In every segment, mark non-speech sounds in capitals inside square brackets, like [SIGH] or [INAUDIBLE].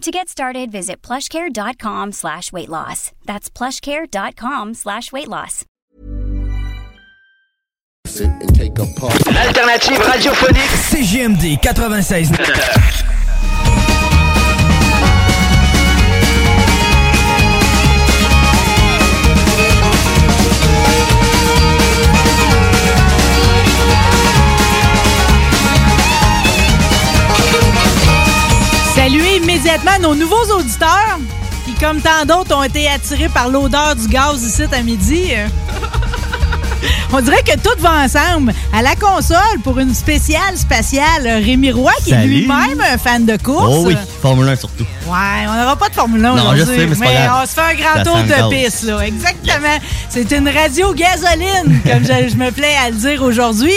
To get started, visit plushcare.com slash weight loss. That's plushcare.com slash weight loss. and take a puff. L'alternative radiophonique CGMD 96. [LAUGHS] immédiatement nos nouveaux auditeurs qui, comme tant d'autres, ont été attirés par l'odeur du gaz ici à midi. On dirait que tout va ensemble. À la console, pour une spéciale spatiale, Rémi Roy, qui est lui-même un fan de course. Oh oui, Formule 1 surtout. Ouais, on n'aura pas de Formule 1 Non, aujourd'hui. mais c'est pas grave. on se fait un grand Ça tour de piste, là. Exactement. C'est une radio gasoline, comme je, je me plais à le dire aujourd'hui.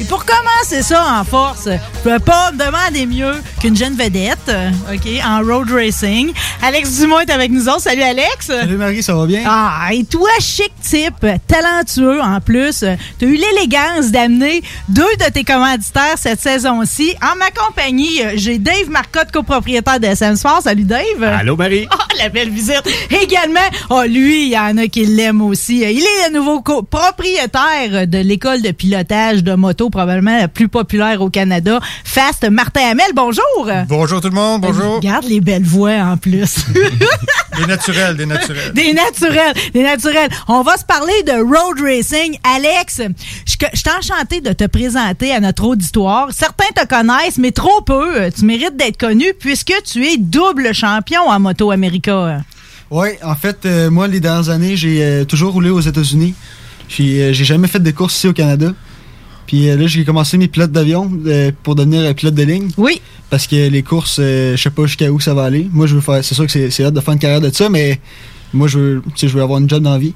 Et pour commencer ça en force, je peux pas demander mieux qu'une jeune vedette, OK, en road racing. Alex Dumont est avec nous autres. Salut, Alex. Salut Marie, ça va bien? Ah, et toi, chic type, talentueux en plus, tu as eu l'élégance d'amener deux de tes commanditaires cette saison-ci. En ma compagnie, euh, j'ai Dave Marcotte, copropriétaire de SM Sport. Salut Dave. Allô, Marie? Ah, [LAUGHS] la belle visite. Également, oh, lui, il y en a qui l'aiment aussi. Il est le nouveau co- propriétaire de l'école de pilotage de moto, probablement la plus populaire au Canada. Fast Martin Hamel, bonjour. Bonjour tout le monde, bonjour. Regarde les belles voix en plus. [LAUGHS] Des naturels, des naturels. Des naturels, des naturels. On va se parler de road racing. Alex, je je suis enchanté de te présenter à notre auditoire. Certains te connaissent, mais trop peu. Tu mérites d'être connu puisque tu es double champion en Moto America. Oui, en fait, euh, moi, les dernières années, j'ai euh, toujours roulé aux États-Unis. J'ai euh, j'ai jamais fait de course ici au Canada. Puis là, j'ai commencé mes pilotes d'avion pour devenir pilote de ligne. Oui. Parce que les courses, je sais pas jusqu'à où ça va aller. Moi, je veux faire. C'est sûr que c'est hâte de faire une carrière de ça, mais moi, je veux, je veux avoir une job dans la vie.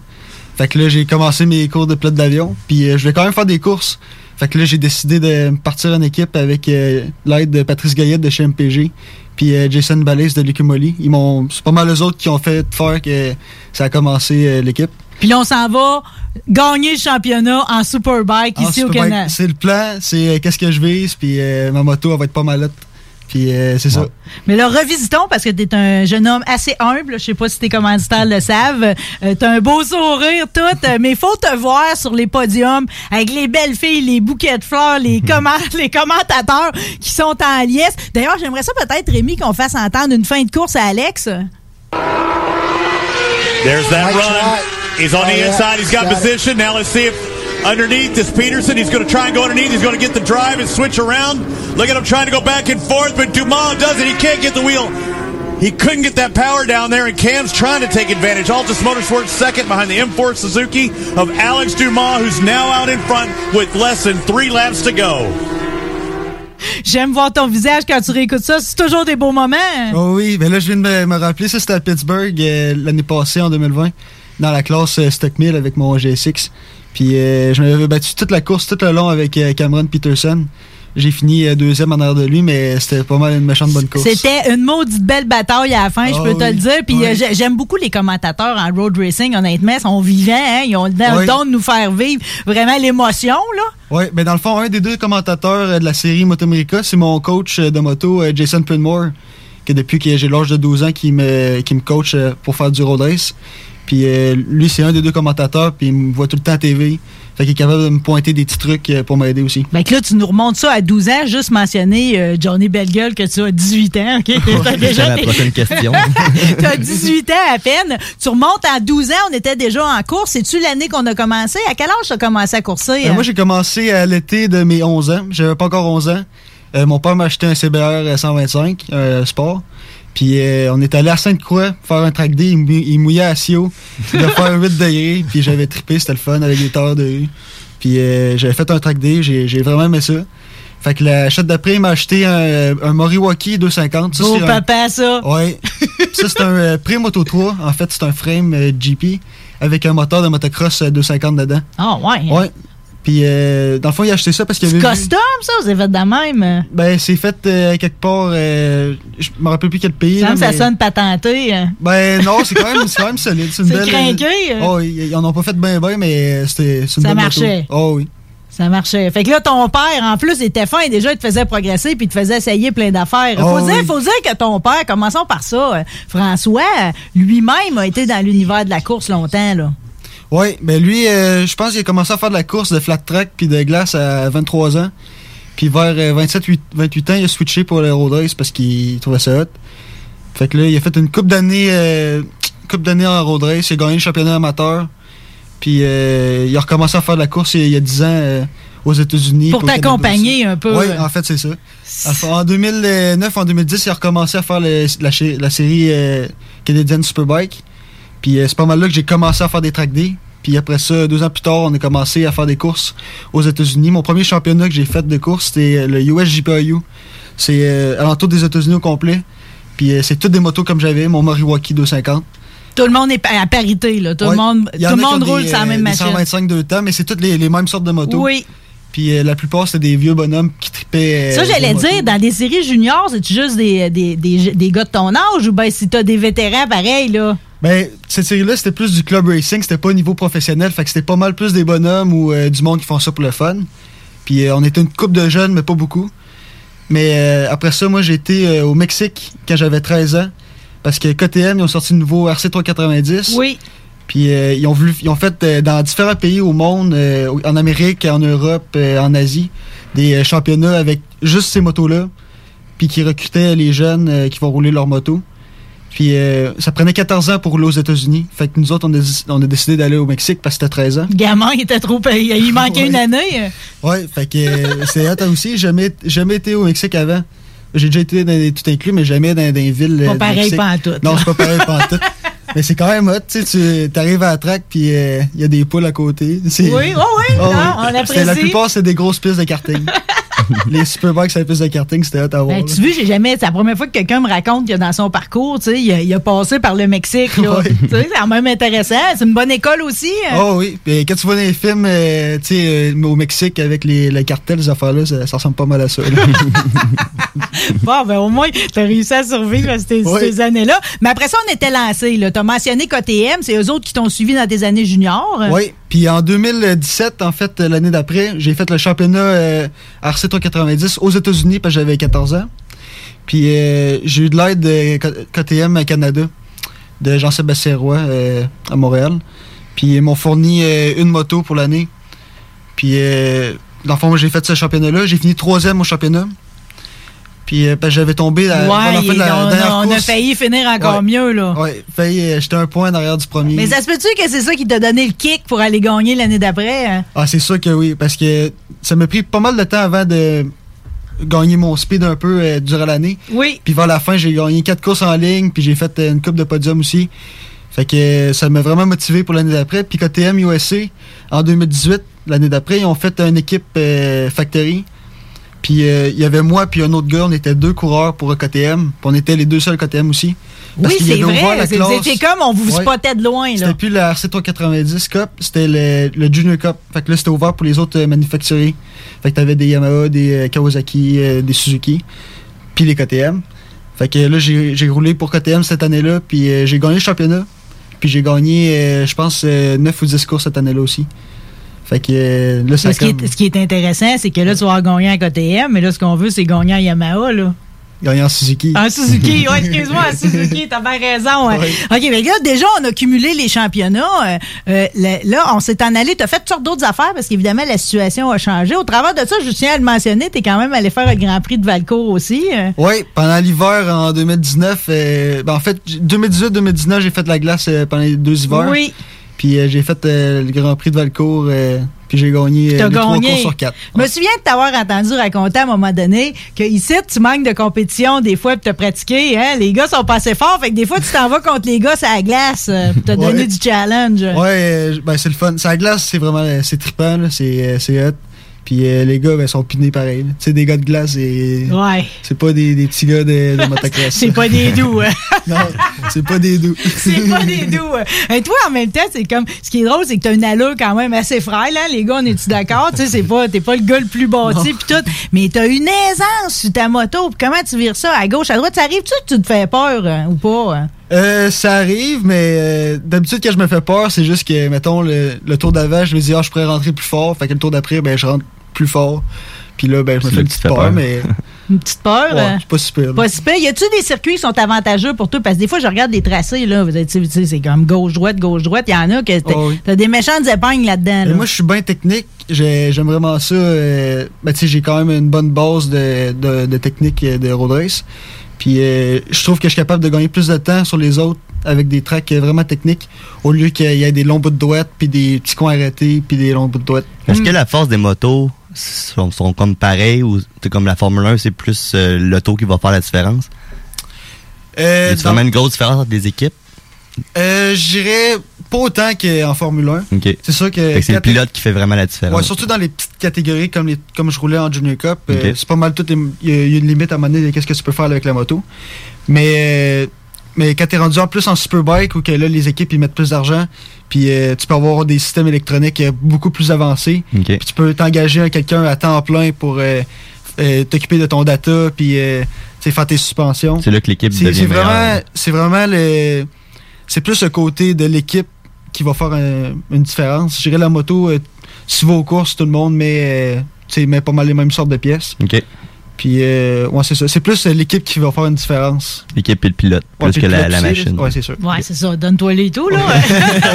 Fait que là, j'ai commencé mes cours de pilote d'avion. Puis euh, je vais quand même faire des courses. Fait que là, j'ai décidé de partir en équipe avec euh, l'aide de Patrice Gaillette de chez MPG. Puis euh, Jason Balès de Lucumoli. Ils m'ont. C'est pas mal eux autres qui ont fait faire que ça a commencé euh, l'équipe. Puis là, on s'en va gagner le championnat en Superbike En ici au Canada. C'est le plan, c'est qu'est-ce que je vise, puis ma moto, elle va être pas malette. Puis euh, c'est ça. Mais là, revisitons parce que tu es un jeune homme assez humble. Je sais pas si tes commanditaires le savent. Euh, t'as un beau sourire, tout. euh, mais faut te voir sur les podiums avec les belles filles, les bouquets de fleurs, les, [LAUGHS] comment- les commentateurs qui sont en liesse. D'ailleurs, j'aimerais ça peut-être, Rémi, qu'on fasse entendre une fin de course à Alex. There's that Nice run. shot. He's on Oh, the yeah. inside. He's got Got it. position. Now let's see if underneath is Peterson. He's going to try and go underneath. He's going to get the drive and switch around. Look at him trying to go back and forth, but Dumas does it. He can't get the wheel. He couldn't get that power down there, and Cam's trying to take advantage. Altus Motorsports second behind the M4 Suzuki of Alex Dumas, who's now out in front with less than three laps to go. J'aime voir ton visage quand tu réécoutes ça. C'est toujours des beaux moments. Oh oui, mais là, je viens de me, me rappeler, ça c'était à Pittsburgh euh, l'année passée, en 2020, dans la classe euh, Stock 1000 avec mon G6. Puis euh, je m'avais battu toute la course, tout le long avec euh, Cameron Peterson. J'ai fini euh, deuxième en arrière de lui, mais c'était pas mal une méchante bonne course. C'était une maudite belle bataille à la fin, je Ah peux te oui. le dire. Puis Oui. j'ai- j'aime beaucoup les commentateurs en road racing, honnêtement. Ils sont vivants, hein. Ils ont le Oui. don de nous faire vivre vraiment l'émotion, là. Oui, mais dans le fond, un des deux commentateurs de la série Moto America, c'est mon coach de moto, Jason Prinmore, que depuis que j'ai l'âge de 12 ans, qui me, qui me coach pour faire du road race. Puis euh, lui, c'est un des deux commentateurs, puis il me voit tout le temps à TV. Fait qu'il est capable de me pointer des petits trucs euh, pour m'aider aussi. Ben que là, tu nous remontes ça à 12 ans, juste mentionner euh, Johnny Bellegueule que tu as 18 ans, OK? [LAUGHS] T'as C'est la prochaine question. tu as 18 ans à peine. Tu remontes à 12 ans, on était déjà en course. C'est-tu l'année qu'on a commencé? À quel âge tu as commencé à courser? Euh, moi, j'ai commencé à l'été de mes 11 ans. J'avais pas encore 11 ans. Euh, mon père m'a acheté un CBR 125 euh, sport. Puis euh, on est allé à Sainte-Croix faire un track day. Il, mou- il mouillait à Sio. Il devait faire 8 degrés. Puis j'avais trippé, c'était le fun avec les tailleurs de rue. Puis euh, j'avais fait un track day. J'ai vraiment aimé ça. Fait que la chute d'après, il m'a acheté un, un Moriwaki 250. Ça, Oh, un- papa, ça! Ouais. ça, c'est un euh, Pré-Moto 3. En fait, c'est un frame euh, GP avec un moteur de motocross euh, 250 dedans. Ah, ouais. Ouais. Puis, euh, dans le fond, il a acheté ça parce qu'il C'est avait vu- custom, ça? C'est fait de même? Ben, c'est fait euh, quelque part. euh, je me rappelle plus quel pays. Ça, là, ça mais- sonne patenté. hein. Ben, non, c'est quand même, [LAUGHS] c'est quand même solide. C'est une C'est belle. euh. Oh, ils, en ont pas fait bien, bien, mais c'était c'est une Ça marchait. moto. Oh, oui. Ça marchait. Fait que là, ton père, en plus, il était fin. Déjà, il te faisait progresser puis il te faisait essayer plein d'affaires. Oh, faut, dire, faut dire que ton père, commençons par ça, euh, François, euh, lui-même a été dans l'univers de la course longtemps. Là. Oui, ben lui, euh, je pense qu'il a commencé à faire de la course de flat track puis de glace à 23 ans. Puis vers euh, 27, 8 28 ans, il a switché pour le road race parce qu'il trouvait ça hot. Fait que là, il a fait une coupe d'années euh, coupe d'années en road race. Il a gagné le championnat amateur. Puis euh, il a recommencé à faire de la course il y a, il y a 10 ans euh, aux États-Unis. Pour t'accompagner un peu. Oui, en fait, c'est ça. En 2009, en 2010, il a recommencé à faire le- la, la série euh, Canadian Superbike. Puis euh, c'est pas mal là que j'ai commencé à faire des track days. Puis après ça, deux ans plus tard, on a commencé à faire des courses aux États-Unis. Mon premier championnat que j'ai fait de course, c'était euh, le USGPIU. C'est euh, alentour des États-Unis au complet. Puis euh, c'est toutes des motos comme j'avais, mon Moriwaki 250. Tout le monde est à parité. Là. Tout Ouais. le monde, tout le monde roule sur la même machine. 125 deux temps, mais c'est toutes les, les mêmes sortes de motos. Oui. Puis euh, la plupart, c'était des vieux bonhommes qui tripaient. Ça, j'allais dire, dans des séries juniors, c'est-tu juste des, des, des, des gars de ton âge ou ben si t'as des vétérans pareil, là? Ben, cette série-là, c'était plus du club racing, c'était pas au niveau professionnel, fait que c'était pas mal plus des bonhommes ou euh, du monde qui font ça pour le fun. Puis euh, on était une couple de jeunes, mais pas beaucoup. Mais euh, après ça, moi, j'ai été au Mexique quand j'avais 13 ans, parce que KTM, ils ont sorti le nouveau RC390. Oui. Puis ils ont voulu, ils ont fait dans différents pays au monde, en Amérique, en Europe, en Asie, des championnats avec juste ces motos-là, puis qui recrutaient les jeunes qui vont rouler leur moto. Puis euh, ça prenait 14 ans pour rouler aux États-Unis. Fait que nous autres, on a, on a décidé d'aller au Mexique parce que c'était 13 ans. Le gamin, il était trop payé. Il manquait [LAUGHS] Ouais. une année. Ouais, fait que euh, c'est hot aussi. Jamais, jamais été au Mexique avant. J'ai déjà été dans des, tout inclus, mais jamais dans, dans des villes. Pas euh, du pareil Mexique. pantoute, Non, là. c'est pas pareil pantoute. [LAUGHS] Mais c'est quand même hot, tu sais, tu arrives à la track puis euh, il y a des poules à côté. Oui, oui, oui, [LAUGHS] Oh, non, on apprécie. La plupart, c'est des grosses pistes de karting. [LAUGHS] les superbikes, c'est des pistes de karting, c'était voir. Ben, tu vois, j'ai jamais. C'est la première fois que quelqu'un me raconte que dans son parcours, tu sais, il, a- il a passé par le Mexique. là. C'est quand même intéressant. C'est une bonne école aussi. hein. Oh oui, quand tu vois dans les films, euh, tu sais, euh, au Mexique avec les, les cartels, ces affaires-là, ça, ça ressemble pas mal à ça. [LAUGHS] Bon, ben au moins, t'as réussi à survivre à ces, Oui. ces années-là. Mais après ça, on était lancé. Tu as mentionné KTM, c'est eux autres qui t'ont suivi dans tes années juniors. Oui, puis en 2017, en fait, l'année d'après, j'ai fait le championnat euh, RC 390 aux États-Unis parce que j'avais 14 ans. Puis euh, j'ai eu de l'aide de KTM Canada, de Jean-Sébastien Roy euh, à Montréal. Puis ils m'ont fourni euh, une moto pour l'année. Puis dans le fond, j'ai fait ce championnat-là. J'ai fini troisième au championnat. Puis euh, j'avais tombé la, la ouais, fin de la on, dernière on a failli finir encore Ouais. mieux. là. Ouais, failli, euh, j'étais un point derrière du premier. Mais ça se peut-tu que c'est ça qui t'a donné le kick pour aller gagner l'année d'après? hein? Ah, c'est sûr que oui, parce que ça m'a pris pas mal de temps avant de gagner mon speed un peu euh, durant l'année. Oui. Puis vers la fin, j'ai gagné quatre courses en ligne, puis j'ai fait une coupe de podium aussi. Fait que ça m'a vraiment motivé pour l'année d'après. Puis KTM USA, en 2018, l'année d'après, ils ont fait une équipe euh, Factory. Puis euh, il y avait moi puis un autre gars, on était deux coureurs pour KTM. Puis on était les deux seuls KTM aussi. Parce Oui, c'est vrai. la Vous étiez comme, on vous Ouais. spottait de loin. C'était plus le RC390 Cup, c'était le, le Junior Cup. Fait que là, c'était ouvert pour les autres euh, manufacturiers. Fait que t'avais des Yamaha, des euh, Kawasaki, euh, des Suzuki, puis les KTM. Fait que là, j'ai roulé pour KTM cette année-là, puis j'ai gagné le championnat. Puis j'ai gagné, je pense, 9 ou 10 courses cette année-là aussi. Fait que là, ça ce, qui est, ce qui est intéressant, c'est que là, tu vas gagner à KTM, mais là, ce qu'on veut, c'est gagner à Yamaha. Là. gagné en Suzuki. En Suzuki, [LAUGHS] oui, excuse-moi, Suzuki, t'as bien raison. hein. Oui. OK, mais là, déjà, on a cumulé les championnats. Euh, euh, là, on s'est en allé, t'as fait toutes sortes d'autres affaires parce qu'évidemment, la situation a changé. Au travers de ça, je tiens à le mentionner, t'es quand même allé faire le Grand Prix de Valcourt aussi. euh. Oui, pendant l'hiver en 2019, euh, ben en fait, 2018-2019, j'ai fait de la glace pendant les deux hivers. Oui. Puis euh, j'ai fait euh, le Grand Prix de Valcourt, euh, puis j'ai gagné les trois courses sur quatre. Je me souviens de t'avoir entendu raconter à un moment donné que ici, tu manques de compétition des fois pour te pratiquer. Hein? Les gars sont pas assez forts, fait que des fois, tu t'en vas contre les gars à la glace pour te Ouais. donner du challenge. Ouais, ben c'est le fun. Sa glace, c'est vraiment c'est trippant, c'est c'est hot. Puis euh, les gars, ben, sont pinés pareil. Tu sais, des gars de glace, et Ouais. c'est pas des, des petits gars de, de motocross. C'est pas des doux. hein? [LAUGHS] non, c'est pas des doux. [LAUGHS] c'est pas des doux. hein. Et toi, en même temps, c'est comme. Ce qui est drôle, c'est que t'as une allure quand même assez frêle, hein? Les gars, on est-tu d'accord? Tu sais, c'est pas, t'es pas le gars le plus bâti pis tout. Mais t'as une aisance sur ta moto. Pis comment tu vires ça? À gauche, à droite? Ça arrive-tu que tu te fais peur hein, ou pas? hein? Euh, ça arrive, mais euh, d'habitude, quand je me fais peur, c'est juste que, mettons, le, le tour d'avant, je me dis, ah, je pourrais rentrer plus fort. Fait que le tour d'après, ben, je rentre plus fort. Puis là, ben, je me fais une petite peur, peur. mais [LAUGHS] Une petite peur? ouais, hein? c'est pas super. là. Pas si pire. Y a-tu des circuits qui sont avantageux pour toi? Parce que des fois, je regarde des tracés, là. Vous sais, c'est comme gauche-droite, gauche-droite. Il y en a que t'as Oh oui. t'as des méchantes épingles là-dedans. Là. moi, je suis bien technique. J'ai- J'aime vraiment ça. euh, ben, tu sais, j'ai quand même une bonne base de, de, de technique euh, de road race. Puis, euh, je trouve que je suis capable de gagner plus de temps sur les autres avec des tracks euh, vraiment techniques au lieu qu'il y ait des longs bouts de droite, puis des petits coins arrêtés, puis des longs bouts de droite. Est-ce que la force des motos sont, sont comme pareilles ou c'est comme la Formule 1, c'est plus euh, l'auto qui va faire la différence? Euh, Y dans- vraiment une grosse différence entre les équipes? euh, je dirais pas autant qu'en Formule 1. OK. C'est sûr que. C'est le pilote qui fait vraiment la différence. Ouais, surtout dans les petites catégories comme, les, comme je roulais en Junior Cup. euh, c'est pas mal tout. Il y, a- il y a une limite à un moment donné qu'est-ce que tu peux faire avec la moto. Mais, euh, mais quand t'es rendu en plus en Superbike ou que là, les équipes ils mettent plus d'argent, puis euh, tu peux avoir des systèmes électroniques beaucoup plus avancés. Puis tu peux t'engager à quelqu'un à temps plein pour t'occuper de ton data, puis faire tes suspensions. C'est là que l'équipe devient c'est vraiment, c'est vraiment le, c'est plus le côté de l'équipe qui va faire un- une différence. Je dirais la moto, euh, si tu vas aux courses, tout le monde met, euh, tu sais, met pas mal les mêmes sortes de pièces. OK. Puis, euh, ouais, c'est ça. C'est plus euh, l'équipe qui va faire une différence. L'équipe et le pilote, Ouais, plus que la, machine. Ouais, c'est sûr. Ouais, c'est ça. Donne-toi les tout, là. [LAUGHS]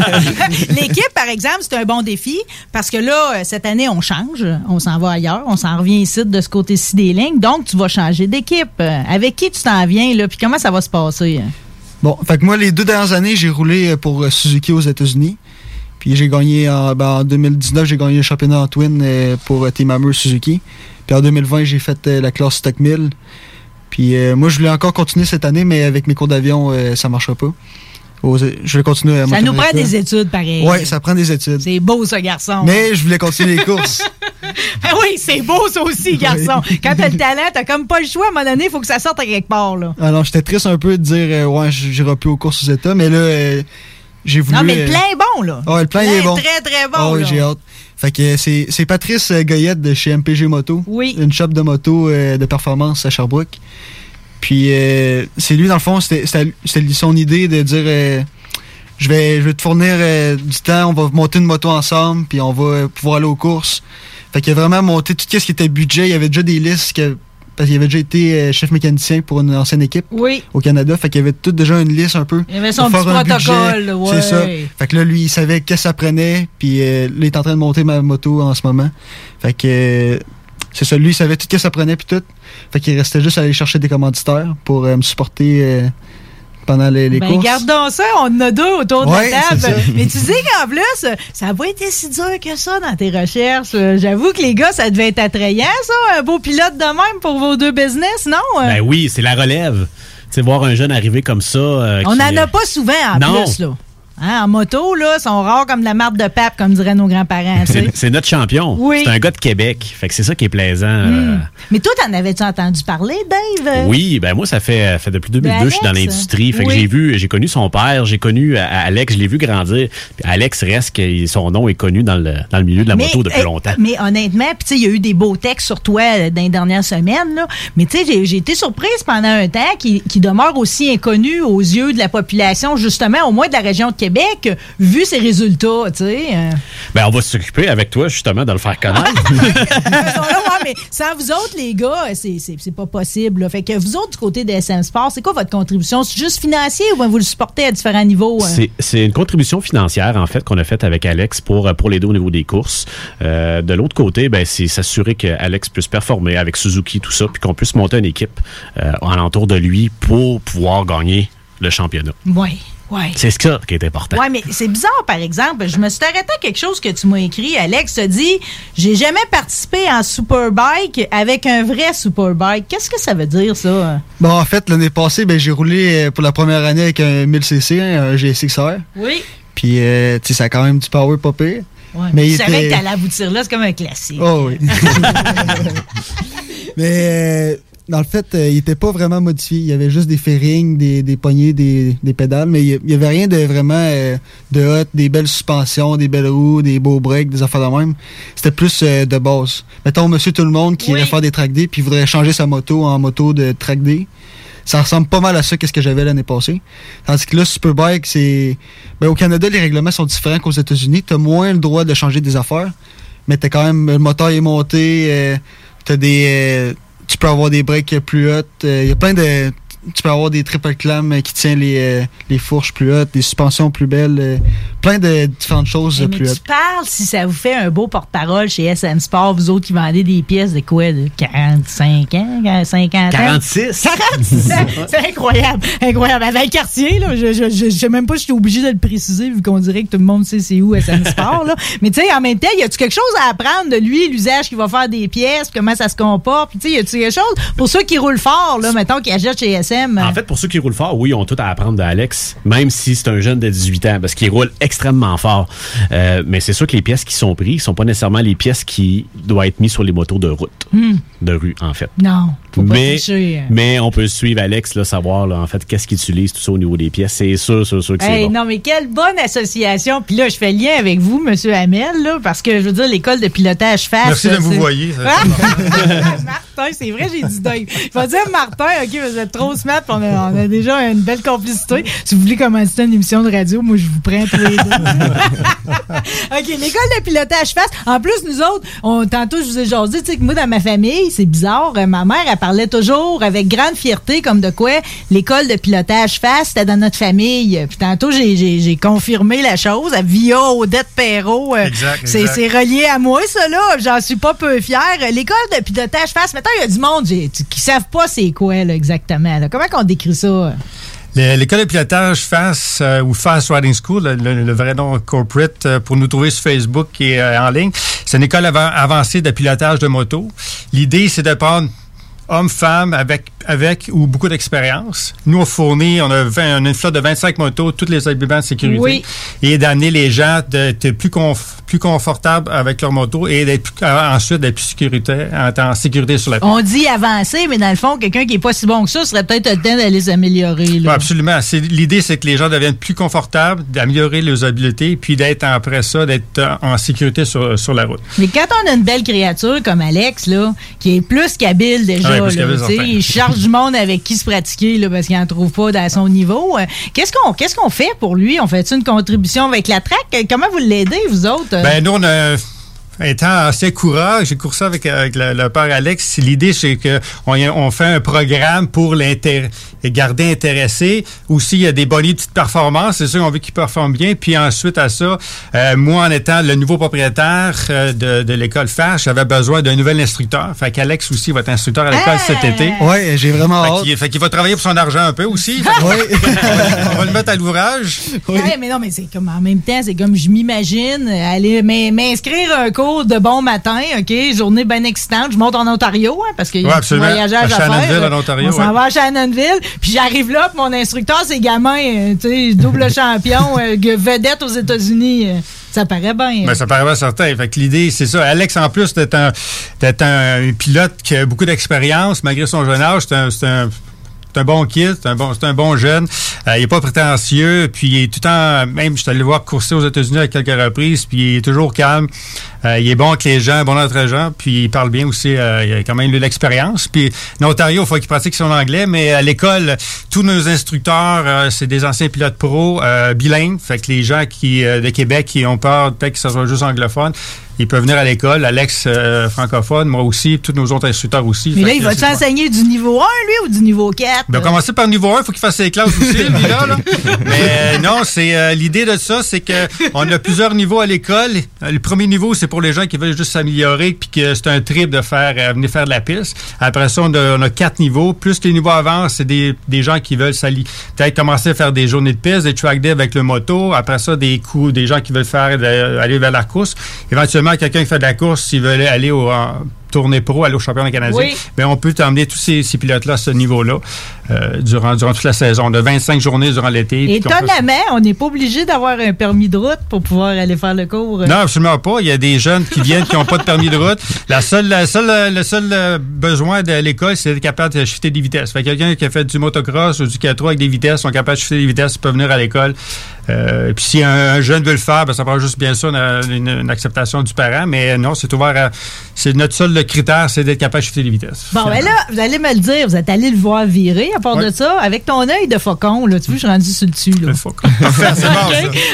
L'équipe, par exemple, c'est un bon défi parce que là, cette année, on change. On s'en va ailleurs. On s'en revient ici de ce côté-ci des lignes. Donc, tu vas changer d'équipe. Avec qui tu t'en viens, là? Puis comment ça va se passer? Bon, fait que moi, les deux dernières années, j'ai roulé euh, pour euh, Suzuki aux États-Unis. Puis j'ai gagné en, ben, en 2019, j'ai gagné le championnat en twin euh, pour Team Hammer Suzuki. Puis en 2020, j'ai fait la classe Stock 1000. Puis moi, je voulais encore continuer cette année, mais avec mes cours d'avion, ça ne marchera pas. Aux- je vais continuer à Ça nous prend des études, pareil. Ouais, ça prend des études. C'est beau, ce garçon. Mais je voulais continuer les courses. [LAUGHS] Ah oui, c'est beau, ça aussi, garçon. Quand t'as le talent, t'as comme pas le choix. À un moment donné, il faut que ça sorte à quelque part, là. Alors, j'étais triste un peu de dire, euh, ouais, j'irai plus aux courses aux États, mais là, euh, j'ai voulu. Non, mais le euh, plein est bon, là. Ouais, le plein, il est bon. Très, très bon. Ah oui, j'ai hâte. Fait que euh, c'est Patrice Goyette de chez MPG Moto. Oui. Une shop de moto euh, de performance à Sherbrooke. Puis euh, c'est lui, dans le fond, c'était son idée de dire euh, je, vais, je vais te fournir euh, du temps, on va monter une moto ensemble, puis on va euh, pouvoir aller aux courses. Fait qu'il a vraiment monté tout ce qui était budget. Il y avait déjà des listes que- parce qu'il avait déjà été chef mécanicien pour une ancienne équipe Oui. au Canada. Fait qu'il y avait tout déjà une liste un peu. Il y avait son petit protocole, ouais. C'est ça. Fait que là, lui, il savait qu'est-ce que ça prenait. Puis là, il est en train de monter ma moto en ce moment. Fait que c'est ça. Lui, il savait tout ce que ça prenait puis tout. Fait qu'il restait juste à aller chercher des commanditaires pour euh, me supporter euh, pendant les, les ben, courses. gardons ça, on en a deux autour de Ouais, la table. Mais tu sais qu'en plus, ça n'a pas été si dur que ça dans tes recherches. J'avoue que les gars, ça devait être attrayant, ça, un beau pilote de même pour vos deux business, non? Euh, Ben oui, c'est la relève. Tu sais, voir un jeune arriver comme ça. euh, on n'en a pas souvent en Non. plus, là. Hein, en moto, là, sont rares comme la marde de pape, comme diraient nos grands-parents. C'est notre champion. Oui. C'est un gars de Québec. Fait que c'est ça qui est plaisant. euh, Hmm. Mais toi, t'en avais-tu entendu parler, Dave? Oui, ben moi ça fait fait depuis 2002 De je suis dans l'industrie, fait que j'ai vu j'ai connu son père, j'ai connu euh, Alex, je l'ai vu grandir. Puis Alex reste que son nom est connu dans le dans le milieu de la moto depuis euh, longtemps. Mais honnêtement, puis tu il y a eu des beaux textes sur toi euh, dans les dernières semaines, là. Mais tu sais, j'ai- été surprise pendant un temps qu'il qu'il demeure aussi inconnu aux yeux de la population, justement, au moins de la région de Québec, euh, vu ses résultats, tu sais. euh. Ben, on va s'occuper avec toi, justement, de le faire connaître. Ouais, mais sans vous autres, les gars, c'est- pas possible. là. Fait que vous autres, du côté de SM Sport, c'est quoi votre contribution? C'est juste financier ou vous le supportez à différents niveaux? euh? C'est- une contribution financière, en fait, qu'on a faite avec Alex pour, pour l'aider au niveau des courses. Euh, de l'autre côté, ben, c'est s'assurer qu'Alex puisse performer avec Suzuki, tout ça, puis qu'on puisse monter une équipe euh, alentour de lui pour pouvoir gagner le championnat. Ouais, ouais. C'est ça qui est important. Ouais, mais c'est bizarre, par exemple. Je me suis arrêté à quelque chose que tu m'as écrit. Alex a dit J'ai jamais participé en Superbike avec un vrai Superbike. Qu'est-ce que ça veut dire, ça? Bon, en fait, l'année passée, ben, j'ai roulé euh, pour la première année avec un 1000cc, hein, un GSX-R. Oui. Puis, euh, tu sais, ça a quand même du power pas pire. Ouais, Mais tu savais était- que t'allais aboutir là, c'est comme un classique. Oh oui. [LAUGHS] [LAUGHS] Mais euh, dans le fait, euh, il était pas vraiment modifié. Il y avait juste des fairings, des, des poignées, des, des pédales, mais il y- avait rien de vraiment euh, de hot, des belles suspensions, des belles roues, des beaux breaks, des affaires de même. C'était plus euh, de base. Mettons Monsieur Tout le Monde qui irait faire des track day puis voudrait changer sa moto en moto de track day. Ça ressemble pas mal à ça qu'est-ce que j'avais l'année passée. Tandis que là, Superbike, c'est... Ben, au Canada, les règlements sont différents qu'aux États-Unis. T'as moins le droit de changer des affaires, mais t'as quand même... Le moteur est monté, euh, t'as des... euh, tu peux avoir des breaks plus hautes. Il y a plein de... Tu peux avoir des triple clams euh, qui tiennent les, euh, les fourches plus hautes, des suspensions plus belles, euh, plein de différentes choses Eh, mais plus tu hautes. parles si ça vous fait un beau porte-parole chez SM Sport, vous autres qui vendez des pièces de quoi, de 45 ans, 50 ans? 46. 46 ans! [LAUGHS] C'est incroyable, incroyable. Avec Cartier, là, je, je, je, je sais même pas si je suis obligé de le préciser vu qu'on dirait que tout le monde sait c'est où SM [LAUGHS] Sport, là. Mais tu sais, en même temps, y a-tu quelque chose à apprendre de lui, l'usage qu'il va faire des pièces, comment ça se comporte? Puis tu sais, y a-tu quelque chose? Pour ceux qui roulent fort, là, mettons, qui achètent chez SM? En fait, pour ceux qui roulent fort, oui, ils ont tout à apprendre de Alex, même si c'est un jeune de 18 ans, parce qu'il roule extrêmement fort. Euh, mais c'est sûr que les pièces qui sont prises sont pas nécessairement les pièces qui doivent être mises sur les motos de route, Hmm. de rue, en fait. Non, faut pas mais, tricher. mais on peut suivre Alex, là, savoir là, en fait qu'est-ce qu'il utilise, tout ça au niveau des pièces. C'est sûr, sûr, sûr que c'est bon. non, mais quelle bonne association. Puis là, je fais lien avec vous, Monsieur Hamel, là, parce que je veux dire, l'école de pilotage FAS. Merci de me vous ça. [LAUGHS] Martin, c'est vrai, j'ai dit Dave. Je vais dire Martin, OK, vous êtes trop on a, on a déjà une belle complicité. Si vous voulez commencer une émission de radio, moi, je vous prends tous les deux. [LAUGHS] OK, l'école de pilotage FAS. En plus, nous autres, on, tantôt, je vous ai jasé, tu sais, que moi, dans ma famille, c'est bizarre, euh, ma mère, elle parlait toujours avec grande fierté, comme de quoi l'école de pilotage FAS, c'était dans notre famille. Puis tantôt, j'ai- j'ai j'ai confirmé la chose via Odette Perrault. euh, Exact, c'est exact. c'est relié à moi, ça, là. J'en suis pas peu fière. L'école de pilotage FAS, maintenant, il y a du monde qui savent pas c'est quoi, là, exactement. là. Comment qu'on décrit ça? Le- L'école de pilotage FAS euh, ou Fast Riding School, le, vrai nom corporate, euh, pour nous trouver sur Facebook et euh, en ligne, c'est une école ava- avancée de pilotage de moto. L'idée, c'est de prendre hommes, femmes avec, avec ou beaucoup d'expérience. Nous, on fournit, on a, 20 on a une flotte de 25 motos, tous les habillements de sécurité. Oui. Et d'amener les gens d'être plus, conf- plus confortables avec leur moto et d'être euh, ensuite d'être plus sécurité, en, en sécurité sur la piste. On dit avancer, mais dans le fond, quelqu'un qui est pas si bon que ça serait peut-être le temps d'aller s'améliorer. Oui, absolument. L'idée, c'est que les gens deviennent plus confortables, d'améliorer leurs habiletés, puis d'être après ça, d'être euh, en sécurité sur, sur la route. Mais quand on a une belle créature comme Alex, là, qui est plus qu'habile déjà, Ouais, là, il charge du monde avec qui se pratiquer là, parce qu'il n'en trouve pas dans son niveau. Euh, Qu'est-ce qu'on qu'est-ce qu'on fait pour lui? On fait une contribution avec la track? Euh, Comment vous l'aidez, vous autres? Ben, nous, on a. Étant assez coureur, j'ai coursé avec, avec le, le père Alex. L'idée, c'est qu'on on fait un programme pour l'intér- garder intéressé. Aussi, il y a des bonnies de petites performances. C'est sûr qu'on veut qu'il performe bien. Puis ensuite à ça, euh, moi, en étant le nouveau propriétaire euh, de, de l'école FAR, j'avais besoin d'un nouvel instructeur. Fait qu'Alex aussi va être instructeur à l'école cet été. Ouais, j'ai vraiment Fait hâte. qu'il, fait qu'il va travailler pour son argent un peu aussi. [LAUGHS] Qu'on- on va le mettre à l'ouvrage. Ouais, mais non, mais c'est comme en même temps, c'est comme je m'imagine aller m'in- m'inscrire un cours de bon matin, OK, journée bien excitante, je monte en Ontario hein, parce qu'il y Ouais, a un petit absolument. voyageage À à, Shannonville, faire. en Ontario, On s'en ouais. va à Shannonville, puis j'arrive là, puis mon instructeur c'est gamin, euh, tu sais, double [LAUGHS] champion, euh, que vedette aux États-Unis, euh, ça paraît bien. Ben, ça paraît bien certain. Fait que l'idée, c'est ça. Alex, en plus d'être un, un pilote qui a beaucoup d'expérience, malgré son jeune âge, c'est un, c'est un- c'est un bon kid, c'est un bon, c'est un bon jeune. Euh, il est pas prétentieux, puis il est tout le temps, même, je suis allé le voir courser aux États-Unis à quelques reprises, puis il est toujours calme. Euh, il est bon avec les gens, bon entre gens, puis il parle bien aussi. euh, il a quand même eu de l'expérience. Puis en Ontario, il faut qu'il pratique son anglais, mais à l'école, tous nos instructeurs, euh, c'est des anciens pilotes pro euh, bilingues. Fait que les gens qui euh, de Québec qui ont peur peut-être que ça soit juste anglophone, ils peuvent venir à l'école. Alex euh, francophone, moi aussi, tous nos autres instructeurs aussi. Mais là, il que va-tu c'est- enseigner du niveau 1, lui, ou du niveau 4? ben, commencer par niveau 1, il faut qu'il fasse ses classes aussi, [LAUGHS] lui, là, là. Mais euh, non, c'est euh, l'idée de ça, c'est que on a plusieurs niveaux à l'école. Le premier niveau, c'est les gens qui veulent juste s'améliorer, puis que c'est un trip de faire euh, venir faire de la piste. Après ça, on a, quatre niveaux. Plus les niveaux avancent, c'est des, gens qui veulent s'allier, peut-être commencer à faire des journées de piste, des track day avec le moto. Après ça, des coups, des gens qui veulent faire aller vers la course. Éventuellement, quelqu'un qui fait de la course, s'il veut aller au tournée pro, aller au championnat canadien, Oui. ben, on peut t'emmener tous ces, ces pilotes-là à ce niveau-là euh, durant, durant toute la saison. De 25 journées durant l'été. Étonnamment, on n'est pas obligé d'avoir un permis de route pour pouvoir aller faire le cours. Non, absolument pas. Il y a des jeunes qui viennent qui n'ont pas de permis de route. La seule, la seule, euh, le seul euh, besoin de l'école, c'est d'être capable de shifter des vitesses. Fait que quelqu'un qui a fait du motocross ou du 4 avec des vitesses, sont capables de shifter des vitesses, peut venir à l'école. Euh, puis si un, un jeune veut le faire, ben, ça prend juste bien sûr une, une- une acceptation du parent. Mais non, c'est ouvert à. C'est notre seul critère, c'est d'être capable de shifter des vitesses. Bon, ben là, vous allez me le dire, vous êtes allé le voir virer, à part Ouais. de ça, avec ton œil de faucon, là, tu vois, je suis rendu sur le dessus, là. Le faucon. [LAUGHS]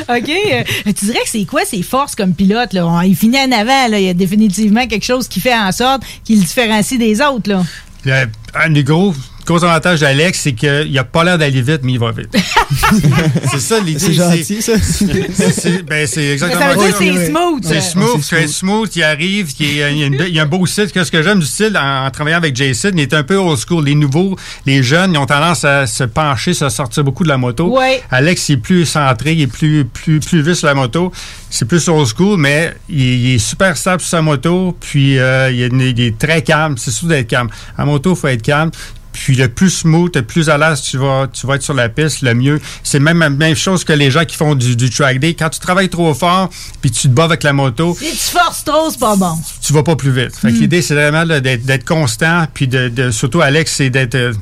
OK. Euh, tu dirais que c'est quoi ses forces comme pilote, là? On- Il finit en avant, là. Il y a définitivement quelque chose qui fait en sorte qu'il le différencie des autres, là. Le- un des gros, gros avantages d'Alex, c'est qu'il n'a pas l'air d'aller vite, mais il va vite. [LAUGHS] c'est ça l'idée. C'est gentil, ça. c'est- c'est- ben, c'est exactement Ça veut dire ça. que c'est smooth. C'est smooth, c'est smooth, il arrive, il y a, il y a une be- il y a un beau style. Ce que j'aime du style en, en travaillant avec Jason, il est un peu old school. Les nouveaux, les jeunes, ils ont tendance à se pencher, à sortir beaucoup de la moto. Ouais. Alex, il est plus centré, il est plus, plus, plus vite sur la moto. C'est plus old school, mais il, il est super stable sur sa moto. Puis euh, il, est, il est très calme. C'est sûr d'être calme. En moto, il faut être calme. Puis le plus smooth, le plus à l'aise tu vas, tu vas être sur la piste, le mieux. C'est même la même chose que les gens qui font du, du track day. Quand tu travailles trop fort, puis tu te bats avec la moto, Si tu forces trop, c'est pas bon. tu vas pas plus vite. Fait que l'idée, c'est vraiment là, d'être d'être constant, puis de, de- surtout Alex, c'est d'être. euh,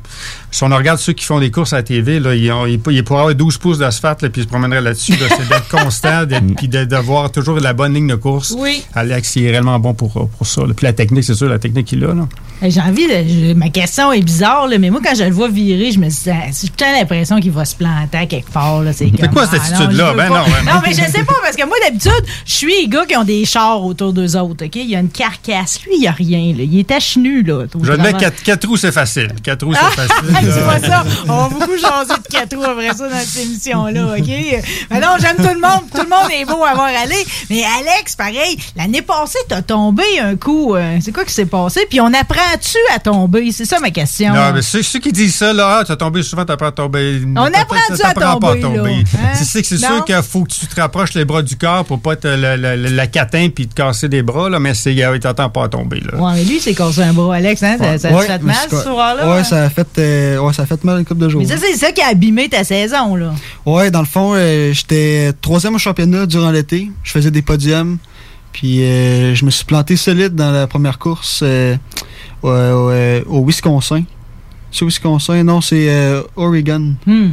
si on regarde ceux qui font des courses à la TV, là, ils, ont, ils, ils pourraient avoir 12 pouces d'asphalte, là, puis ils se promèneraient là-dessus. là. c'est d'être constant, d'être- puis de- d'avoir toujours la bonne ligne de course. Oui. Alex, il est réellement bon pour, pour ça. là. Puis la technique, c'est sûr, la technique, il a. Là. J'ai envie de. je- ma question est bizarre, là, mais moi, quand je le vois virer, je me dis, ah, j'ai l'impression qu'il va se planter à quelque part. là, C'est quoi cette ah, attitude-là? Ben pas. non, ben non. Non, mais je sais pas, parce que moi, d'habitude, je suis les gars qui ont des chars autour d'eux autres. OK? Il y a une carcasse. Lui, il n'y a rien. Là. Il est à chenu. Là, Je mets 4, quatre roues, c'est facile. 4 roues, Ah, [LAUGHS] c'est facile. tu là. vois ça? On va beaucoup jaser de quatre roues après ça dans cette émission-là, OK? Mais non, j'aime tout le monde. Tout le monde est beau à voir aller. Mais Alex, pareil, l'année passée, t'as tombé un coup. euh, c'est quoi qui s'est passé? Puis on apprend-tu à tomber? C'est ça ma question. Non, mais ceux, ceux qui disent ça, là, ah, t'as tombé souvent, t'apprends à tomber. On Peut-être apprend que ça à tomber, là. Hein? C'est sûr qu'il faut que tu te rapproches les bras du corps pour pas te la, la, la- la catin puis te casser des bras, là, mais c'est, il t'attend pas à tomber, là. Ouais, mais lui, c'est cassé un bras, Alex, hein? Ça, ça Ouais, fait mal, ce soir-là? Ouais, hein? ça a fait, euh, ouais, ça a fait mal une couple de jours. Mais ça, c'est ça qui a abîmé ta saison, là. Ouais, dans le fond, euh, j'étais troisième au championnat durant l'été. Je faisais des podiums. Puis euh, je me suis planté solide dans la première course euh, au, Wisconsin. C'est Wisconsin? Non, c'est euh, Oregon. Hmm.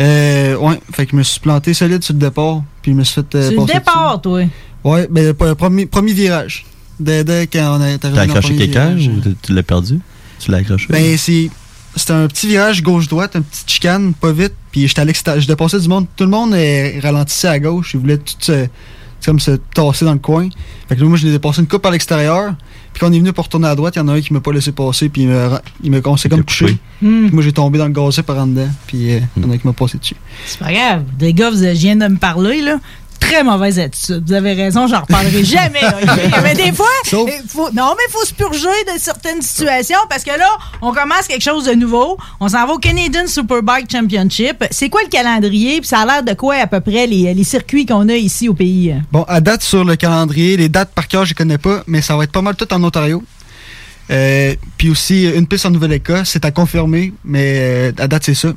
Euh, ouais, fait que je me suis planté solide sur le départ. Puis je me suis fait euh, C'est le départ, toi? Ouais, ben le, premier, premier virage. Dès, dès quand on est arrivé T'as accroché quelqu'un ou tu- tu l'as perdu? Tu l'as accroché? Ben, c'est. C'était un petit virage gauche-droite, une petite chicane, pas vite. Puis j'étais à l'extérieur. Je dépassais du monde. Tout le monde ralentissait à gauche. Ils voulaient tout se, comme se tasser dans le coin. Fait que là, moi, je l'ai dépassé une coupe à l'extérieur. Puis quand on est venu pour retourner à droite, il y en a un qui m'a pas laissé passer. Puis il me, ra- il me s'est comme touché. Puis moi, j'ai tombé dans le gazet par en dedans. Puis euh, il y en a un qui m'a passé dessus. C'est pas grave. Des gars, vous, je viens de me parler, là. Très mauvaise attitude. Vous avez raison, j'en reparlerai [LAUGHS] jamais. là? Mais des fois, Sauf- il faut, non, mais il faut se purger de certaines situations parce que là, on commence quelque chose de nouveau. On s'en va au Canadian Superbike Championship. C'est quoi le calendrier? Puis ça a l'air de quoi à peu près les, les circuits qu'on a ici au pays? Bon, à date sur le calendrier, les dates par cœur, je les connais pas, mais ça va être pas mal tout en Ontario. Euh, puis aussi, une piste en Nouvelle-Écosse, c'est à confirmer, mais euh, à date, c'est ça.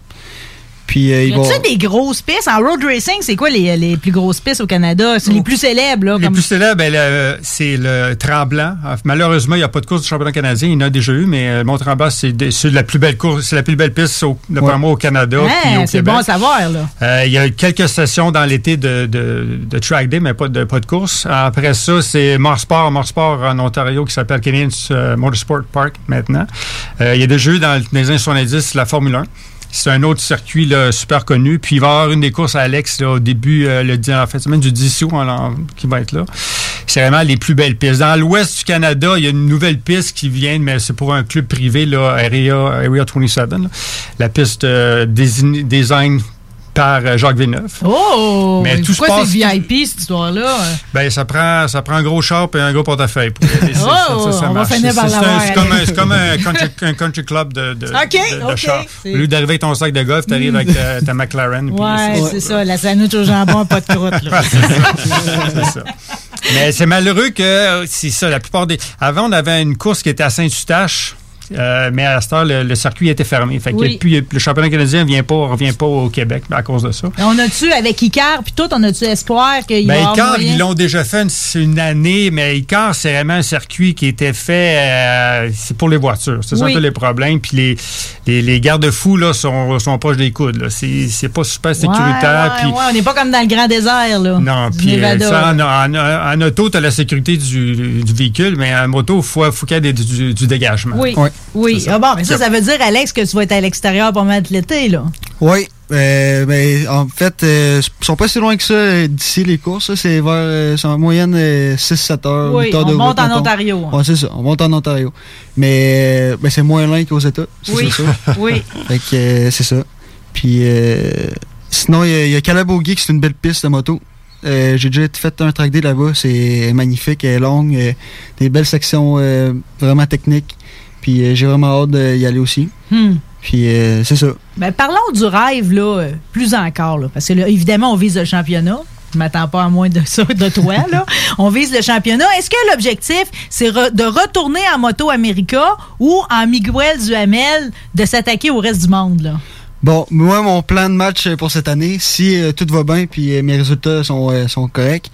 Puis euh, Y il va. a-tu des grosses pistes? En road racing, c'est quoi les, les plus grosses pistes au Canada? C'est les plus célèbres, là. Les plus célèbres, ben, c'est le Tremblant. Ah, Malheureusement, il n'y a pas de course du championnat canadien. Il y en a déjà eu, mais euh, le Mont-Tremblant, c'est la plus belle course, c'est la plus belle piste, au, Ouais. moi, au Canada. Ouais, c'est bon à savoir, là. Euh, il y a quelques stations dans l'été de, de, de track day, mais pas de, pas de course. Après ça, c'est Morsport, Morsport en Ontario, qui s'appelle Canadian euh, Motorsport Park maintenant. Euh, il y a déjà eu dans les années 70 la Formule 1. C'est un autre circuit là, super connu. Puis il va y avoir une des courses à Alex là, au début, euh, le, en fait, semaine du 10 août, en- qui va être là. C'est vraiment les plus belles pistes. Dans l'ouest du Canada, il y a une nouvelle piste qui vient, mais c'est pour un club privé, là, Area, Area 27. là. La piste euh, design par euh, Jacques Villeneuve. Oh! Mais tout Pourquoi c'est VIP, cette histoire-là? Ben, ça prend, ça prend un gros char et un gros portefeuille pour Oh, [LAUGHS] ça, ça, ça on va marche. finir C'est- par comme, un, comme country, un country club de, de, [LAUGHS] OK, de, char. Au lieu d'arriver avec ton sac de golf, tu arrives avec ta, ta McLaren. Ouais, c'est ça. La sandwich au jambon, pas de croûte, là. [LAUGHS] c'est ça. Mais c'est malheureux que euh, c'est ça, la plupart des. Avant, on avait une course qui était à Saint-Eustache. Euh, mais à cette heure, le, le circuit était fermé. Fait plus- le championnat canadien ne vient pas, revient pas au Québec à cause de ça. On a-tu, avec Icar, puis tout, on a-tu espoir qu'il va y Ben, avoir Icar, moyen? ils l'ont déjà fait une, une année, mais Icar, c'est vraiment un circuit qui était fait euh, c'est pour les voitures. C'est ça Oui. un peu les problèmes. Puis les, les, les garde-fous là, sont, sont proches des coudes. là. C'est c'est pas super sécuritaire. Ouais, puis- ouais, ouais, on n'est pas comme dans le grand désert, là. non, puis euh, ça, en, en- en auto, tu as la sécurité du, du véhicule, mais en moto, il faut, faut qu'il y ait des- du, du dégagement. Oui, Ouais. Oui. Ah bon, mais ça, ça veut dire, Alex, que tu vas être à l'extérieur de l'été, là. Oui, euh, ben, en fait, euh, ils sont pas si loin que ça euh, d'ici les courses. C'est vers, euh, en moyenne 6-7 heures. Oui, 8 heures on de monte route, en mettons. Ontario. hein. Ouais, c'est ça, on monte en Ontario. Mais euh, ben, c'est moins loin qu'aux États, Oui, oui. [LAUGHS] Fait que euh, c'est ça. Puis euh, sinon, il y a- il y, a Calabogie qui c'est une belle piste de moto. Euh, J'ai déjà fait un track day là-bas. C'est magnifique, elle est longue. euh, des belles sections euh, vraiment techniques. Puis euh, j'ai vraiment hâte d'y aller aussi. Hmm. Puis euh, c'est ça. Ben, parlons du rêve, là, euh, plus encore, là, parce que, là, évidemment, on vise le championnat. Je m'attends pas à moins de ça de toi, là. [LAUGHS] On vise le championnat. Est-ce que l'objectif, c'est re- de retourner en Moto America ou en Miguel Duhamel de s'attaquer au reste du monde, là? Bon, moi, mon plan de match pour cette année, si euh, tout va bien puis euh, mes résultats sont, euh, sont corrects,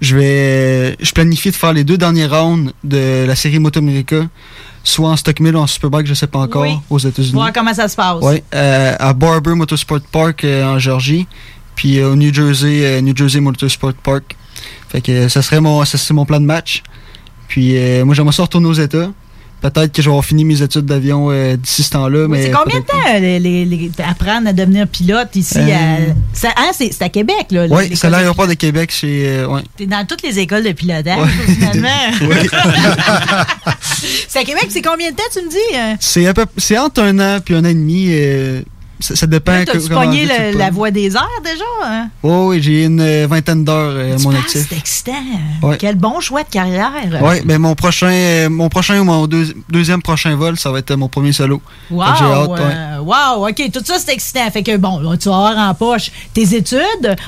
je vais je planifie de faire les deux derniers rounds de la série Moto America, soit en Stock Mill ou en Superbike, je sais pas encore, Oui. aux États-Unis. Voir comment ça se passe. Oui, euh, à Barber Motorsport Park euh, en Géorgie, puis euh, au New Jersey, New Jersey Motorsport Park. Fait que ça serait mon, ça mon plan de match. Puis moi, j'aimerais ça retourner aux États. Peut-être que je vais avoir fini mes études d'avion euh, d'ici ce temps-là. Oui, mais c'est combien de temps euh, les, les- les- apprendre à devenir pilote ici? Euh, à, hein, c'est c'est à Québec, là. Oui, c'est l'aéroport de Québec. Chez, euh, ouais. T'es dans toutes les écoles de pilotage, Ouais. [LAUGHS] finalement. [LAUGHS] Oui. [LAUGHS] c'est à Québec, c'est combien de temps, tu me dis? C'est à peu- c'est entre un an puis un an et demi. Ça, ça dépend. Là, que- pogné tu le la pognes. voie des airs, déjà? hein? Oh, oui, j'ai une euh, vingtaine d'heures euh, à mon actif. C'est excitant? Ouais. Quel bon choix de carrière. Oui, mais mon prochain, euh, mon prochain ou mon deux- deuxième prochain vol, ça va être mon premier solo. Wow, Fait que j'ai hâte, ouais. wow, OK, tout ça, c'est excitant. Fait que, bon, là, tu vas avoir en poche tes études.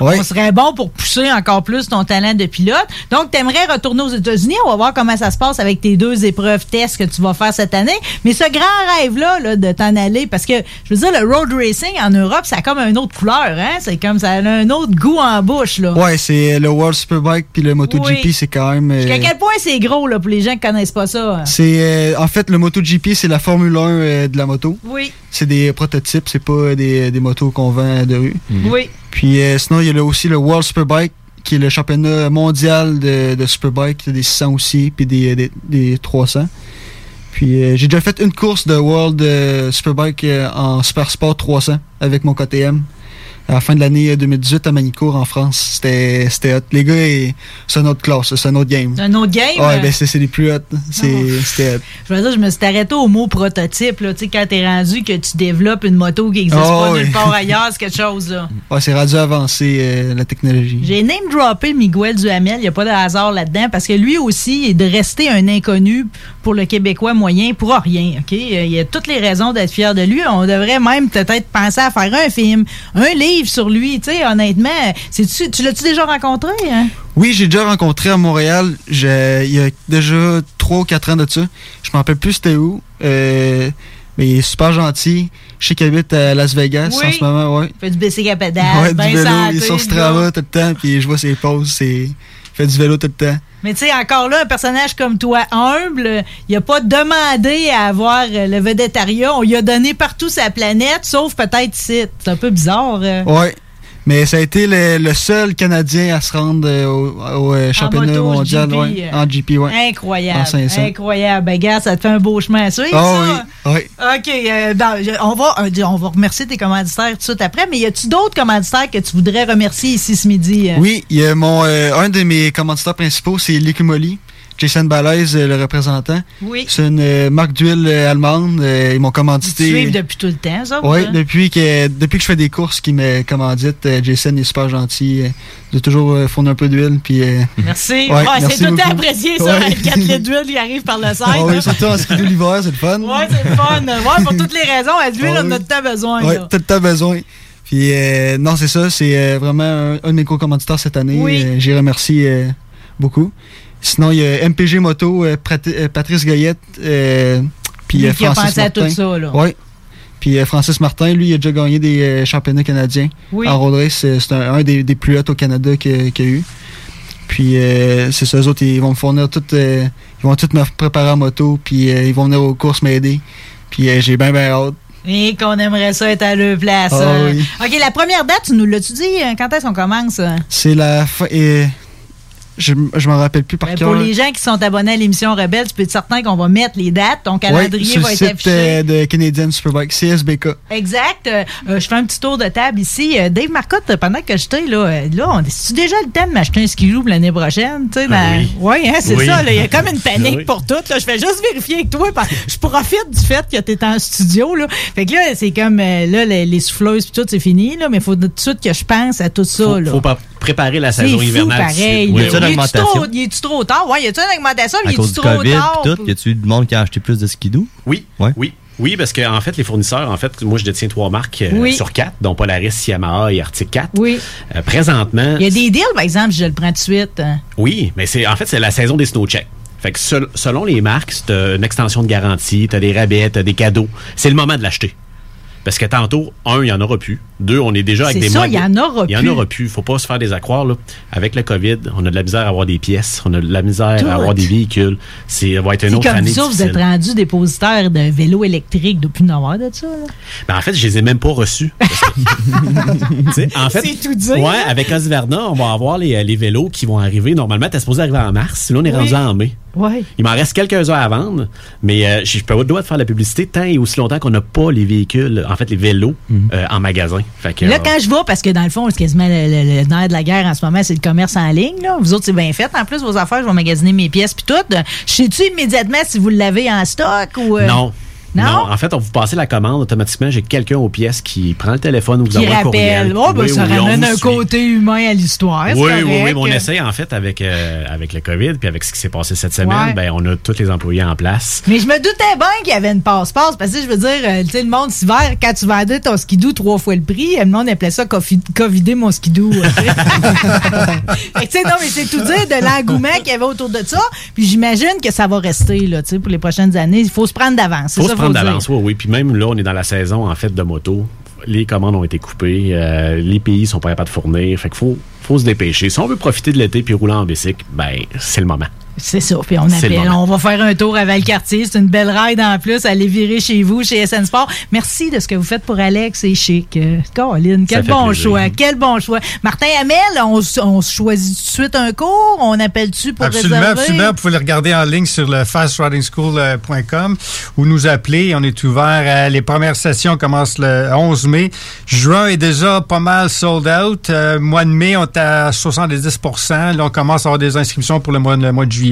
Ouais. On serait bon pour pousser encore plus ton talent de pilote. Donc, tu aimerais retourner aux États-Unis. On va voir comment ça se passe avec tes deux épreuves tests que tu vas faire cette année. Mais ce grand rêve-là, là, de t'en aller, parce que, je veux dire, le road racing en Europe, ça a comme une autre couleur, hein? C'est comme ça a un autre goût en bouche, là. Ouais, c'est le World Superbike puis le MotoGP, Oui. c'est quand même. euh, Jusqu'à quel point c'est gros, là, pour les gens qui connaissent pas ça? hein? c'est euh, en fait le MotoGP, c'est la Formule 1 euh, de la moto. Oui, C'est des prototypes, c'est pas des, des motos qu'on vend de rue. oui. Puis euh, sinon, il y a là aussi le World Superbike qui est le championnat mondial de, de Superbike, des 600 aussi puis des, des, des 300. Puis euh, j'ai déjà fait une course de World euh, Superbike euh, en Super Sport 300 avec mon KTM. À la fin de l'année euh, 2018 à Manicourt en France. C'était c'était hot. Les gars, c'est une autre classe, c'est un autre game. C'est un autre game? Ouais, euh, ben c'est les plus hot. C'est C'était hot. Je veux dire, je me suis arrêté au mot prototype. Là. Tu sais, quand t'es rendu que tu développes une moto qui n'existe Oh, pas oui. nulle part [LAUGHS] ailleurs, c'est quelque chose. là. Ouais, c'est rendu avancé euh, la technologie. J'ai name droppé Miguel Duhamel. Il n'y a pas de hasard là-dedans parce que lui aussi est de rester un inconnu pour le Québécois moyen pour rien. OK? Euh, Il y a toutes les raisons d'être fier de lui. On devrait même peut-être penser à faire un film, un livre sur lui. Tu sais, honnêtement, c'est-tu- tu l'as-tu déjà rencontré? Hein? Oui, j'ai déjà rencontré à Montréal, il y a déjà 3 ou 4 ans de ça. Je me rappelle plus c'était où. Euh, Mais il est super gentil. Je sais qu'il habite à Las Vegas Oui. en ce moment, ouais. Il fait du bicycle à pédale, ouais, ben du vélo, santé, il est sur Strava tout le temps, puis je vois ses pauses, c'est... fait du vélo tout le temps. Mais tu sais, encore là, un personnage comme toi, humble, il a pas demandé à avoir le vedettariat. On lui a donné partout sa planète, sauf peut-être ici. C'est un peu bizarre. euh. Mais ça a été le, le seul Canadien à se rendre euh, au, au, euh, championnat moto, mondial GP, ouais, en GP. Ouais. Incroyable. En 500. Incroyable. Ben, gars, ça te fait un beau chemin à suivre, Ah ça. oui, oui. OK. euh, ben, on, va, on va remercier tes commanditaires tout de suite après, mais y a-tu d'autres commanditaires que tu voudrais remercier ici ce midi? Oui, y a mon, euh, un de mes commanditaires principaux, c'est Likumoli. Jason Balaise, euh, le représentant. Oui. C'est une euh, marque d'huile euh, allemande. Euh, ils m'ont Ils commandité. suivent depuis tout le temps, ça? Oui, hein? depuis que depuis que je fais des courses qui me commanditent, Jason est super gentil. De toujours fournir un peu d'huile. Puis, Merci. ouais, Ouais, merci c'est tout le beaucoup. apprécié, ça, Ouais. avec 4 litres d'huile qui arrive par le [LAUGHS] side. Ah oui, surtout en ski l'hiver, c'est le fun. Ouais, c'est le fun. [LAUGHS] Ouais, pour toutes les raisons. L'huile, on a oui. tout le besoin. Là. tout le besoin. Puis, euh, non, c'est ça. C'est euh, vraiment un, un de mes co-commanditaires cette année. Oui. Euh, J'y remercie beaucoup. Sinon, il y a MPG Moto, euh, euh, Patrice Goyette, euh, puis euh, qui a Francis pensé à Martin. tout ça, là. Oui. Puis Francis Martin, lui, il a déjà gagné des championnats canadiens. Oui. En road race, c'est un, un des, des plus hauts au Canada qu'il y a eu. Puis euh, c'est ça, eux autres, ils vont me fournir tout, euh, ils vont tout me préparer en moto, puis euh, ils vont venir aux courses m'aider. Puis j'ai bien, bien hâte. Et qu'on aimerait ça être à leur place. Ah hein. oui. OK, la première date, tu nous l'as-tu dit? Quand est-ce qu'on commence? euh? C'est la fin. Je je m'en rappelle plus par cœur. pour les gens qui sont abonnés à l'émission Rebelle, tu peux être certain qu'on va mettre les dates. Ton calendrier va être affiché. euh, de Canadian Superbike, CSBK. Exact. Euh, euh, je fais un petit tour de table ici. Euh, Dave Marcotte, euh, pendant que j'étais là, euh, là, on est déjà le temps de m'acheter un skiloo pour l'année prochaine? Tu sais, Ah oui. Ouais, hein, c'est Oui. ça. là. Il y a comme une panique Oui. pour tout. Là. Je fais juste vérifier avec toi. parce que Je profite du fait que tu es en studio. Là. Fait que là, c'est comme euh, là, les, les souffleuses et tout, c'est fini. Là, mais il faut tout de suite que je pense à tout ça. Faut, là. faut pas préparer la saison hivernale. pareil. Oui, une Y a-tu augmentation? trop- Y a-tu trop tard? Ouais, y a-tu une augmentation? Y a-tu trop COVID tard? et tout, y a-tu du monde qui a acheté plus de skidoo? Oui, Ouais. oui. Oui, parce qu'en fait, les fournisseurs, en fait, moi, je détiens trois marques euh, Oui. sur quatre, dont Polaris, Yamaha et Arctic 4. Oui. Euh, présentement, Il y a des deals, par exemple, je le prends tout de suite. hein. oui, mais c'est en fait, c'est la saison des snow checks. Fait que sel- selon les marques, c'est euh, une extension de garantie, tu as des rabais, tu des cadeaux. C'est le moment de l'acheter. Parce que tantôt, un, il n'y en aura plus. Deux, on est déjà avec C'est des ça, il y en aura Il y en plus. aura plus. Faut pas se faire des accroires, là. Avec le COVID, on a de la misère à avoir des pièces. On a de la misère Tout. à avoir des véhicules. C'est, ça va être une autre comme année. ça, vous êtes rendu dépositaire de vélos électriques depuis une heure de ça. là. Ben, en fait, je les ai même pas reçus. Que- [LAUGHS] Tu en fait, C'est tout dire, Ouais, avec Osverna, on va avoir les, les vélos qui vont arriver. Normalement, t'es supposé arriver en mars. Là, on est Oui. rendu en mai. Ouais. Il m'en reste quelques heures à vendre, mais euh, je peux pas le droit de faire la publicité tant et aussi longtemps qu'on n'a pas les véhicules, en fait, les vélos euh, en magasin. Fait que, Là, euh, quand je vois, parce que dans le fond, c'est quasiment le, le- le nerf de la guerre en ce moment, c'est le commerce en ligne. Là. Vous autres, c'est bien fait. En plus, vos affaires, je vais magasiner mes pièces puis tout. Je sais-tu immédiatement si vous l'avez en stock ou. euh, Non. Non? En fait, on vous passez la commande automatiquement. J'ai quelqu'un aux pièces qui prend le téléphone ou vous Qui envoie un courriel. rappelle. Oh, ben, Oui, ça oui, ramène un suit. côté humain à l'histoire. Oui, oui, oui, on essaie en fait avec, euh, avec le COVID puis avec ce qui s'est passé cette semaine, Ouais. ben, on a tous les employés en place. Mais je me doutais bien qu'il y avait une passe-passe. Parce que je veux dire, euh, tu sais, le monde hiver, quand tu vendais ton skidoo trois fois le prix, le monde appelait ça covider mon skidoo. [LAUGHS] tu sais, non, mais c'est tout dire de l'engouement qu'il y avait autour de ça. Puis j'imagine que ça va rester, là, tu sais, pour les prochaines années. Il faut se prendre d'avance. Prendre d'avance, oui, oui. Puis même là, on est dans la saison en fait de moto. Les commandes ont été coupées, euh, les pays sont pas capables de fournir. Fait qu'il faut, faut se dépêcher. Si on veut profiter de l'été puis rouler en bicycle, ben c'est le moment. C'est ça. Puis on appelle, on va faire un tour à Valcartier. C'est une belle ride en plus. Allez virer chez vous, chez SN Sport. Merci de ce que vous faites pour Alex. C'est chic. Euh, Colin, quel bon plaisir. choix. Quel bon choix. Martin Hamel, on, on se choisit tout de suite un cours. On appelle-tu pour Absolument, réserver? absolument. Vous pouvez le regarder en ligne sur le fastrodingschool.com ou nous appeler. On est ouvert. les premières sessions commencent le 11 mai. Juin est déjà pas mal sold out. Euh, mois de mai, on est à 70 Là, on commence à avoir des inscriptions pour le mois, le mois de juillet.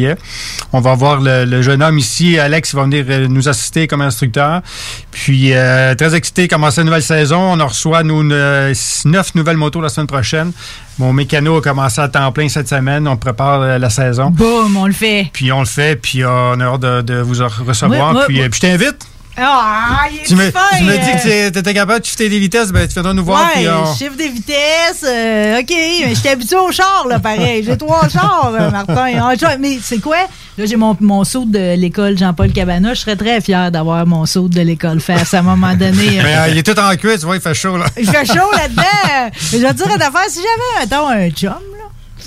On va voir le, le jeune homme ici, Alex, il va venir euh, nous assister comme instructeur. Puis, euh, très excité, commencer la nouvelle saison. On en reçoit nous, une, euh, neuf nouvelles motos la semaine prochaine. Mon mécano a commencé à temps plein cette semaine. On prépare la saison. Boum, on le fait. Puis on le fait, puis on a hâte de, de vous recevoir. Ouais, ouais, puis, ouais. puis je t'invite. Ah, il est Tu me, fin, tu me dis euh. que tu étais capable de shifter des vitesses, ben tu viendras nous voir. Ouais, on- chiffre des vitesses, euh, OK, mais j'étais habitué au char, là, pareil. J'ai trois [LAUGHS] chars, euh, Martin. Ah, mais c'est quoi? Là, j'ai mon, mon saut de l'école Jean-Paul Cabana. Je serais très fier d'avoir mon saut de l'école FAS à un moment donné. Mais, euh, il est tout en cuir, tu vois, il fait chaud, là. Il fait chaud là-dedans. [LAUGHS] Je vais te dire une affaire, si j'avais, mettons, un chum,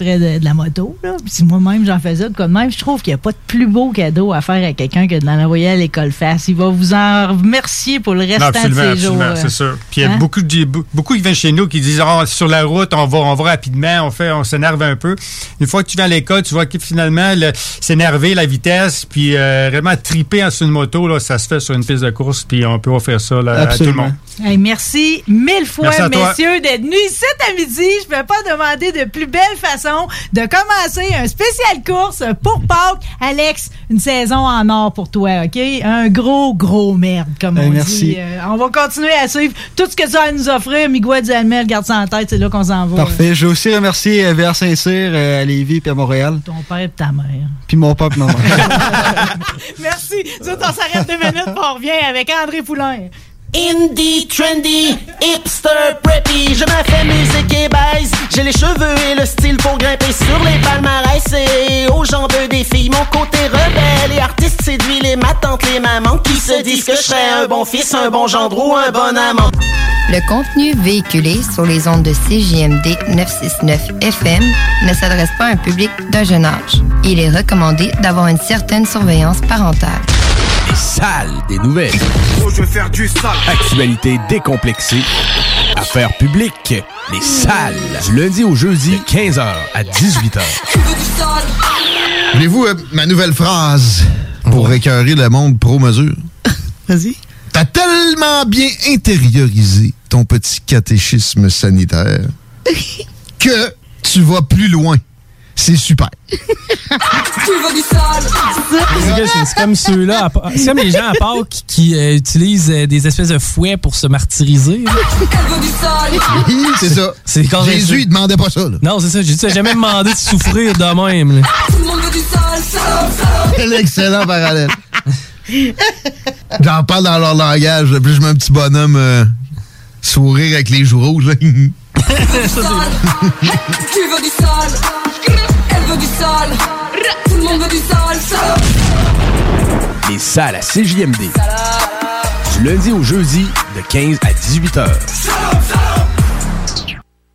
de, de la moto, là, puis si moi-même j'en faisais de quoi de même, je trouve qu'il n'y a pas de plus beau cadeau à faire à quelqu'un que de l'envoyer à l'école FAS. Il va vous en remercier pour le Non, restant absolument, de ses jours. absolument, euh. c'est sûr. Puis il y a Hein? beaucoup, qui viennent chez nous qui disent Ah, sur la route, on va, on va rapidement, on fait, on s'énerve un peu. Une fois que tu viens à l'école, tu vois que finalement, le- s'énerver, la vitesse, puis euh, vraiment triper sur une moto, là, ça se fait sur une piste de course, puis on peut offrir ça là, à tout le monde. Hey, merci mille fois, Merci messieurs, d'être venus ici à midi. Je ne peux pas demander de plus belle façon de commencer un spécial course pour Pâques. Alex, une saison en or pour toi, OK? Un gros, gros merde, comme Hey, on merci. dit. Euh, on va continuer à suivre tout ce que ça a à nous offrir. Miguel Duhamel, garde ça en tête, c'est là qu'on s'en va. Parfait. Je veux aussi remercier euh, VR Saint-Cyr euh, à Lévis puis à Montréal. Ton père et ta mère. Puis mon père et ma mère. [LAUGHS] [LAUGHS] Merci. Nous on s'arrête deux minutes, on revient avec André Poulain. Indie, trendy, hipster, preppy, je me fais musique et baise. J'ai les cheveux et le style pour grimper sur les palmarès et aux jambes des filles. Mon côté rebelle et artiste séduit les ma tante, les mamans qui se disent que je serais un bon fils, un bon gendre ou un bon amant. Le contenu véhiculé sur les ondes de CJMD 969 FM ne s'adresse pas à un public d'un jeune âge. Il est recommandé d'avoir une certaine surveillance parentale. Les salles des nouvelles. Oh, je vais faire du sale. Actualité décomplexée. Affaires publiques. Les salles. Du lundi au jeudi, 15h à 18h. Voulez-vous euh, ma nouvelle phrase pour écœurer le monde pro-mesure? [LAUGHS] Vas-y. T'as tellement bien intériorisé ton petit catéchisme sanitaire [LAUGHS] que tu vas plus loin. C'est super. Tu veux du sale C'est comme ceux-là, c'est comme les gens à Pâques qui euh, utilisent euh, des espèces de fouets pour se martyriser. là. Elle veut du sale C'est ça. C'est quand Jésus, il demandait pas ça. là. Non, c'est ça. Jésus n'a jamais demandé de souffrir de même. là. [LAUGHS] Tout le monde veut du sale, sale, sale Quel excellent parallèle. J'en parle dans leur langage. Puis je mets un petit bonhomme euh, sourire avec les joues rouges. [LAUGHS] Tu veux du sale Elle veut du sale Tout le monde veut du sale, sale Les salles à CJMD. Du lundi au jeudi, de 15 à 18h.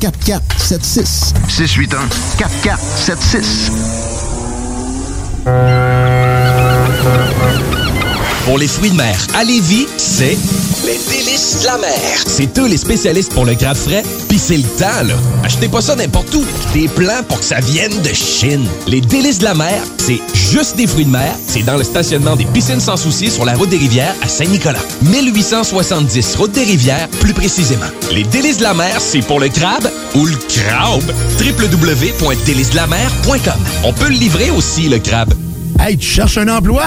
4476. 681 4476. Pour les fruits de mer à Lévis, c'est les délices de la mer. C'est eux les spécialistes pour le crabe frais, puis c'est le temps, là. Achetez pas ça n'importe où. Des plans pour que ça vienne de Chine. Les délices de la mer, c'est juste des fruits de mer. C'est dans le stationnement des piscines sans souci sur la route des rivières à Saint-Nicolas. 1870 route des rivières, plus précisément. Les délices de la mer, c'est pour le crabe ou le crabe. www.délicesdelamer.com. On peut le livrer aussi, le crabe. Hey, tu cherches un emploi?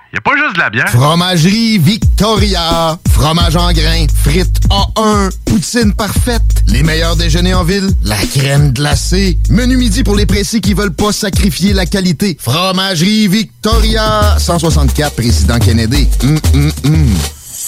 Y a pas juste de la bière. Fromagerie Victoria. Fromage en grains. Frites A1. Poutine parfaite. Les meilleurs déjeuners en ville. La crème glacée. Menu midi pour les pressés qui veulent pas sacrifier la qualité. Fromagerie Victoria. 164 Président Kennedy. Hum, hum, hum.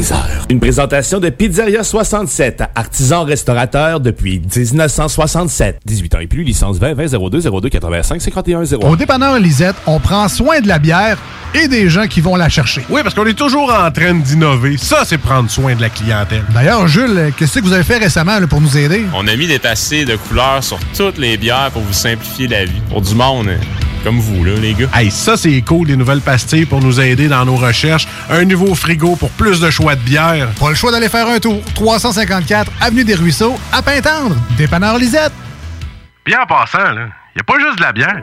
15h. Une présentation de Pizzeria 67, artisan restaurateur depuis 1967. 18 ans et plus, licence 20 20 02 02 85 51 0. Au dépanneur Lisette, on prend soin de la bière et des gens qui vont la chercher. Oui, parce qu'on est toujours en train d'innover. Ça, c'est prendre soin de la clientèle. D'ailleurs, Jules, qu'est-ce que vous avez fait récemment là, pour nous aider? On a mis des passés de couleurs sur toutes les bières pour vous simplifier la vie. Pour du monde hein, comme vous, là, les gars. Hey, ça, c'est cool, les nouvelles pastilles pour nous aider dans nos recherches. Un nouveau frigo pour plus de choix de bière. Pas le choix d'aller faire un tour. 354 Avenue des Ruisseaux, à Pintendre. Dépanneur Lisette. Bien en passant, là, y a pas juste de la bière.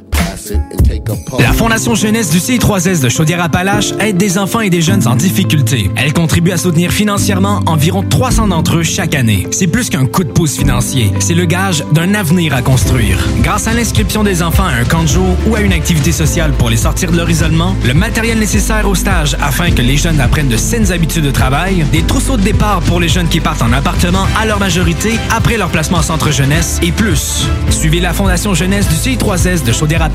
La Fondation Jeunesse du CI3S de Chaudière-Appalaches aide des enfants et des jeunes en difficulté. Elle contribue à soutenir financièrement environ 300 d'entre eux chaque année. C'est plus qu'un coup de pouce financier, c'est le gage d'un avenir à construire. Grâce à l'inscription des enfants à un camp ou à une activité sociale pour les sortir de leur isolement, le matériel nécessaire au stage afin que les jeunes apprennent de saines habitudes de travail, des trousseaux de départ pour les jeunes qui partent en appartement à leur majorité après leur placement en centre jeunesse et plus. Suivez la Fondation Jeunesse du CI3S de Chaudière-Appalaches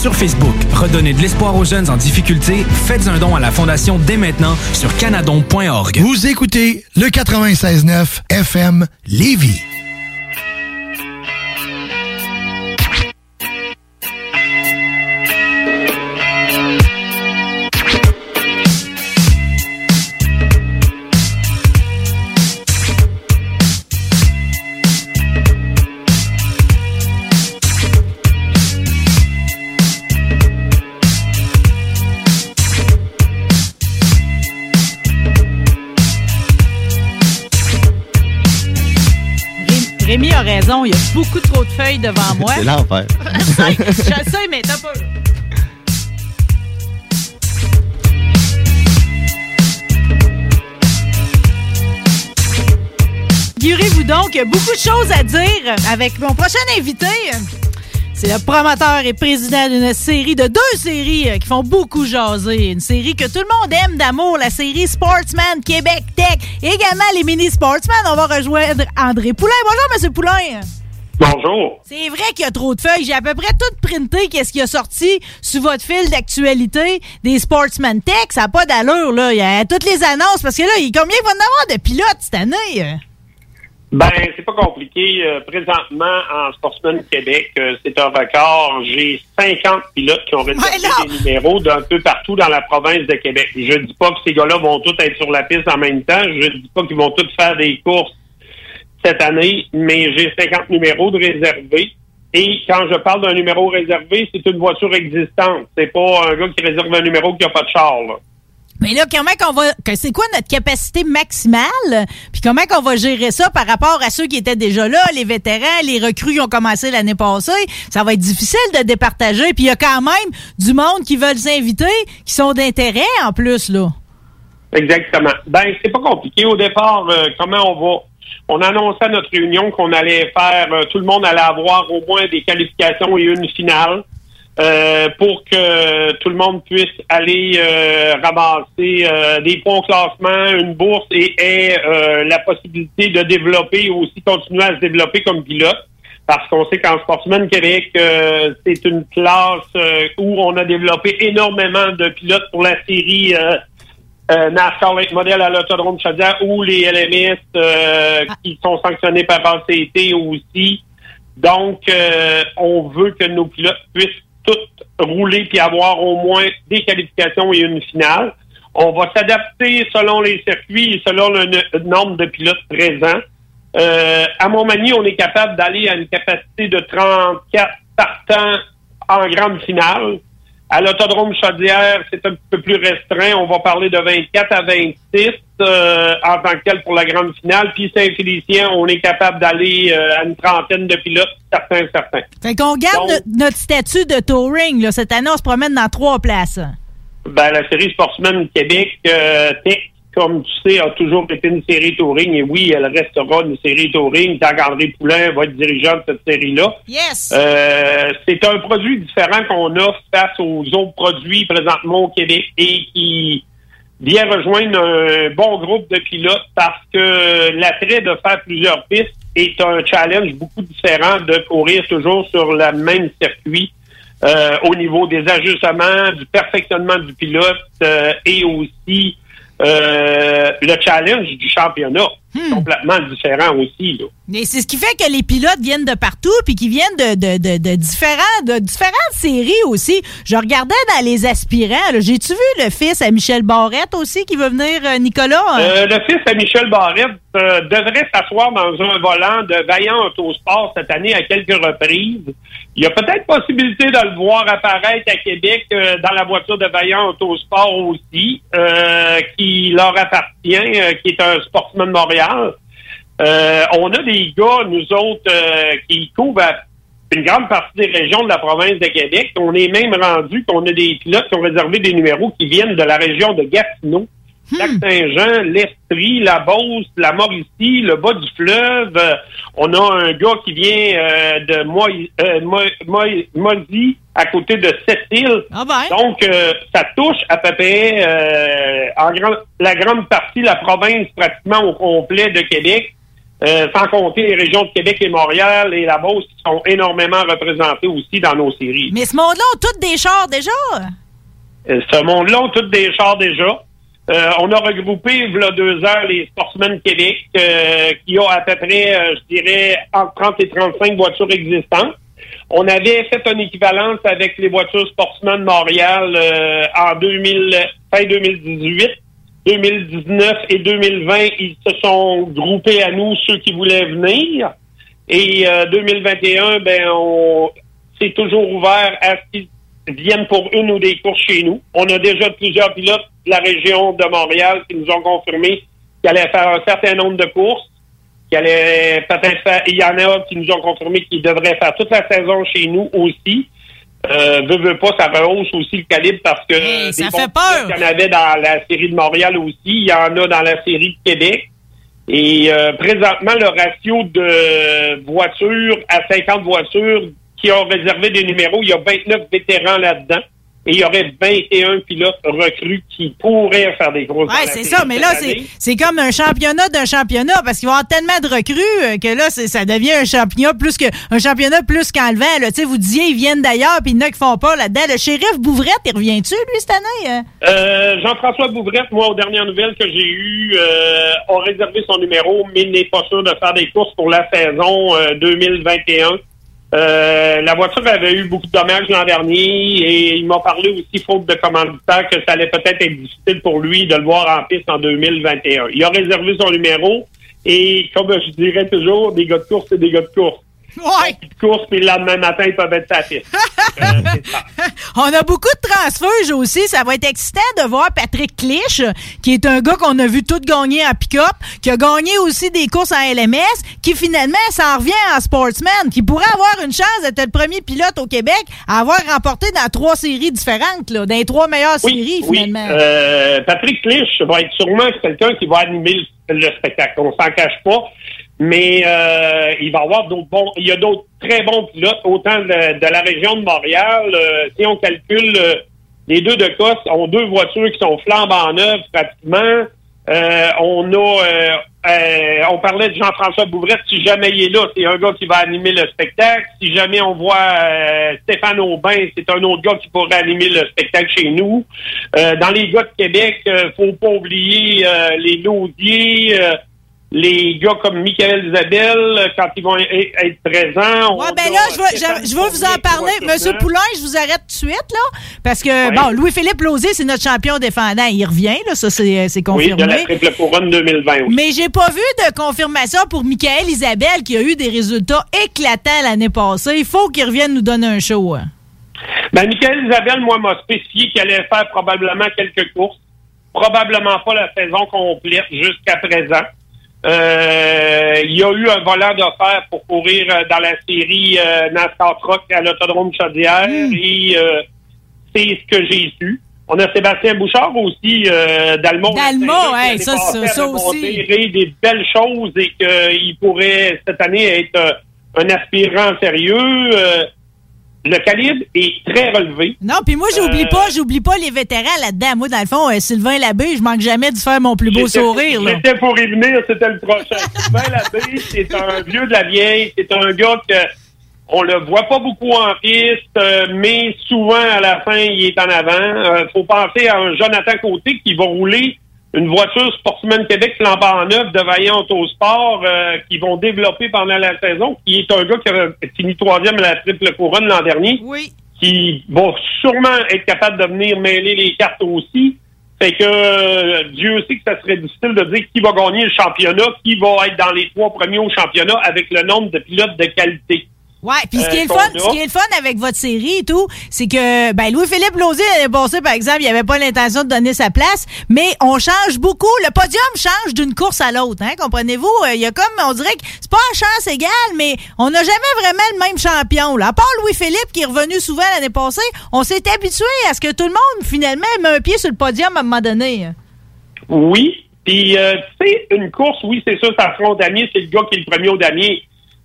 sur Facebook. Redonnez de l'espoir aux jeunes en difficulté. Faites un don à la Fondation dès maintenant sur canadon.org. Vous écoutez le 96.9 FM Lévis. Raison, il y a beaucoup trop de feuilles devant moi. [LAUGHS] C'est l'enfer. je sais, mais t'as pas. Figurez-vous donc, il y a beaucoup de choses à dire avec mon prochain invité. C'est le promoteur et président d'une série de deux séries euh, qui font beaucoup jaser. Une série que tout le monde aime d'amour, la série Sportsman Québec Tech. Et également les mini Sportsman. On va rejoindre André Poulain. Bonjour, Monsieur Poulain. Bonjour. C'est vrai qu'il y a trop de feuilles. J'ai à peu près tout printé qu'est-ce qui a sorti sous votre fil d'actualité? Des Sportsman Tech. Ça n'a pas d'allure, là. Il y a toutes les annonces parce que là, il y a combien il va y en avoir de pilotes cette année? Ben, c'est pas compliqué. Euh, présentement, en Sportsman Québec, euh, c'est un record. J'ai 50 pilotes qui ont réservé des numéros d'un peu partout dans la province de Québec. Je dis pas que ces gars-là vont tous être sur la piste en même temps. Je dis pas qu'ils vont tous faire des courses cette année, mais j'ai 50 numéros de réservés. Et quand je parle d'un numéro réservé, c'est une voiture existante. C'est pas un gars qui réserve un numéro qui a pas de char, là. Mais là, comment qu'on va. C'est quoi notre capacité maximale? Puis comment qu'on va gérer ça par rapport à ceux qui étaient déjà là, les vétérans, les recrues qui ont commencé l'année passée? Ça va être difficile de départager. Puis il y a quand même du monde qui veulent s'inviter, qui sont d'intérêt en plus, là. Exactement. Ben, c'est pas compliqué. Au départ, euh, comment on va? On annonçait à notre réunion qu'on allait faire, euh, tout le monde allait avoir au moins des qualifications et une finale euh, pour que tout le monde puisse aller euh, ramasser euh, des points au classement, une bourse et ait euh, la possibilité de développer aussi continuer à se développer comme pilote. parce qu'on sait qu'en Sportsman Québec, euh, c'est une classe où on a développé énormément de pilotes pour la série euh, euh, NASCAR Late Model à l'Autodrome Chaudière ou les LMS euh, qui sont sanctionnés par ACT aussi. Donc, euh, on veut que nos pilotes puissent toutes rouler puis avoir au moins des qualifications et une finale. On va s'adapter selon les circuits et selon le, nombre de pilotes présents. Euh, à Montmagny, on est capable d'aller à une capacité de 34 partants en grande finale. À l'Autodrome Chaudière, c'est un petit peu plus restreint. On va parler de 24 à 26 euh, en tant que tel pour la grande finale. Puis Saint-Félicien, on est capable d'aller euh, à une trentaine de pilotes, certains, certains. Fait qu'on garde no- notre statut de touring. Là. Cette année, on se promène dans trois places. Ben, la série Sportsman Québec, euh, Tech, comme tu sais, a toujours été une série touring. Et oui, elle restera une série touring tant qu'André Poulain va être dirigeant de cette série-là. Yes! Euh, c'est un produit différent qu'on offre face aux autres produits présentement au Québec et qui vient rejoindre un bon groupe de pilotes parce que l'attrait de faire plusieurs pistes est un challenge beaucoup différent de courir toujours sur le même circuit euh, au niveau des ajustements, du perfectionnement du pilote euh, et aussi le challenge du championnat. Complètement différent aussi. Là. Et c'est ce qui fait que les pilotes viennent de partout puis qui viennent de, de, de, de différents, de différentes séries aussi. Je regardais dans les aspirants. J'ai-tu vu le fils à Michel Barrette aussi qui veut venir, euh, Nicolas? Euh, le fils à Michel Barrette euh, devrait s'asseoir dans un volant de Vaillant Autosport cette année à quelques reprises. Il y a peut-être possibilité de le voir apparaître à Québec dans la voiture de Vaillant Autosport aussi, qui leur appartient, qui est un sportsman de Montréal. Euh, on a des gars, nous autres, euh, qui couvrent une grande partie des régions de la province de Québec. On est même rendu qu'on a des pilotes qui ont réservé des numéros qui viennent de la région de Gatineau. Lac-Saint-Jean, l'Estrie, la Beauce, la Mauricie, le bas du fleuve. Euh, on a un gars qui vient euh, de euh, Mo- Mo- Moisy, à côté de Sept-Îles. Donc, euh, ça touche à peu près en grand- la grande partie, la province pratiquement au complet de Québec. Sans compter les régions de Québec et Montréal et la Beauce qui sont énormément représentées aussi dans nos séries. Mais ce monde-là ont tous des chars déjà? Ce monde-là ont tous des chars déjà. Euh, on a regroupé, il y a deux heures, les Sportsmen Québec, euh, qui ont à peu près, euh, je dirais, entre 30 et 35 voitures existantes. On avait fait une équivalence avec les voitures Sportsman Montréal euh, en 2000, fin 2018. 2019 et 2020, ils se sont groupés à nous, ceux qui voulaient venir. Et euh, 2021, ben, on c'est toujours ouvert à ce qu'ils viennent pour une ou des courses chez nous. On a déjà plusieurs pilotes de la région de Montréal qui nous ont confirmé qu'ils allaient faire un certain nombre de courses, qu'ils allaient peut-être faire. Il y en a qui nous ont confirmé qu'ils devraient faire toute la saison chez nous aussi. Euh, veux, veux pas, ça rehausse aussi le calibre parce que ça fait peur. Il y en avait dans la série de Montréal aussi, il y en a dans la série de Québec. Et euh, présentement, le ratio de voitures à 50 voitures qui ont réservé des numéros, il y a 29 vétérans là-dedans. Et il y aurait 21 pilotes recrues qui pourraient faire des grosses Ouais, c'est ça. Mais là, c'est comme un championnat d'un championnat parce qu'il va y avoir tellement de recrues euh, que là, ça devient un championnat plus que un championnat plus qu'enlevant. là. Tu sais, vous disiez, ils viennent d'ailleurs, puis il y en a qui font pas là-dedans. Le shérif Bouvrette, il revient-tu, lui, cette année? hein? Euh, Jean-François Bouvrette, moi, aux dernières nouvelles que j'ai eues, euh, a réservé son numéro, mais n'est pas sûr de faire des courses pour la saison euh, 2021. Euh, la voiture avait eu beaucoup de dommages l'an dernier et il m'a parlé aussi, faute de commanditaire, que ça allait peut-être être difficile pour lui de le voir en piste en 2021. Il a réservé son numéro et, comme je dirais toujours, des gars de course, c'est des gars de course. Ouais. De course, puis le lendemain matin, ils peuvent être la piste. [LAUGHS] On a beaucoup de transfuges aussi. Ça va être excitant de voir Patrick Clich, qui est un gars qu'on a vu tout gagner en pick-up, qui a gagné aussi des courses en LMS, qui finalement s'en revient en sportsman, qui pourrait avoir une chance d'être le premier pilote au Québec à avoir remporté dans trois séries différentes, là, dans les trois meilleures séries, Oui, finalement. euh, Patrick Clich va être sûrement quelqu'un qui va animer le, le spectacle. On s'en cache pas. Mais euh, il va y avoir d'autres bons. Il y a d'autres très bons pilotes, autant de, la région de Montréal. Euh, si on calcule, euh, les deux de Coste ont deux voitures qui sont flambant neuves pratiquement. Euh, on a on parlait de Jean-François Bouvrette, si jamais il est là, c'est un gars qui va animer le spectacle. Si jamais on voit Stéphane Aubin, c'est un autre gars qui pourrait animer le spectacle chez nous. Dans les gars de Québec, faut pas oublier les Laudiers, les gars comme Michael Isabelle, euh, quand ils vont e- être présents. Ouais, ben là, je veux, je, veux vous en parler. Monsieur Poulain, je vous arrête tout de suite, là. Parce que, Oui. bon, Louis-Philippe Lausier, c'est notre champion défendant. Il revient, là. Ça, c'est c'est Oui, de la confirmé. triple couronne 2020. Oui. Mais j'ai pas vu de confirmation pour Michael Isabelle qui a eu des résultats éclatants l'année passée. Il faut qu'il revienne nous donner un show. hein. Ben, Michael Isabelle, moi, m'a spécifié qu'il allait faire probablement quelques courses. Probablement pas la saison complète jusqu'à présent. Euh, il y a eu un voleur d'affaires pour courir euh, dans la série euh, NASCAR Truck à l'Autodrome Chaudière et euh, c'est ce que j'ai su. On a Sébastien Bouchard aussi euh, d'Almont. D'Almont, hey, ça, ça, ça aussi. des belles choses et qu'il pourrait cette année être euh, un aspirant sérieux. Le calibre est très relevé. Non, puis moi, j'oublie Euh, pas, j'oublie pas les vétérans là-dedans. Moi, dans le fond, euh, Sylvain Labbé, je manque jamais de faire mon plus beau sourire, là. J'étais pour y venir, c'était le prochain. [LAUGHS] Sylvain Labbé, c'est un vieux de la vieille, c'est un gars que on le voit pas beaucoup en piste, euh, mais souvent à la fin, il est en avant. Faut penser à un Jonathan Côté qui va rouler une voiture Sportsman Québec flambant neuf de Vaillant Autosport euh, qui vont développer pendant la saison, qui est un gars qui a fini troisième à la triple couronne l'an dernier. Oui. Qui va sûrement être capable de venir mêler les cartes aussi. Fait que euh, Dieu sait que ça serait difficile de dire qui va gagner le championnat, qui va être dans les trois premiers au championnat avec le nombre de pilotes de qualité. Ouais, puis ce qui est Euh, le fun, ce qui est le fun avec votre série et tout, c'est que ben Louis-Philippe Lausier l'année passée, par exemple, il avait pas l'intention de donner sa place, mais on change beaucoup. Le podium change d'une course à l'autre, hein, comprenez-vous? Euh, Il y a comme, on dirait que c'est pas en chance égale, mais on n'a jamais vraiment le même champion. Là. À part Louis-Philippe qui est revenu souvent l'année passée, on s'est habitué à ce que tout le monde, finalement, met un pied sur le podium à un moment donné. Oui. Puis, euh, tu sais, une course, oui, c'est ça, ça affronte Damier, c'est le gars qui est le premier au Damier.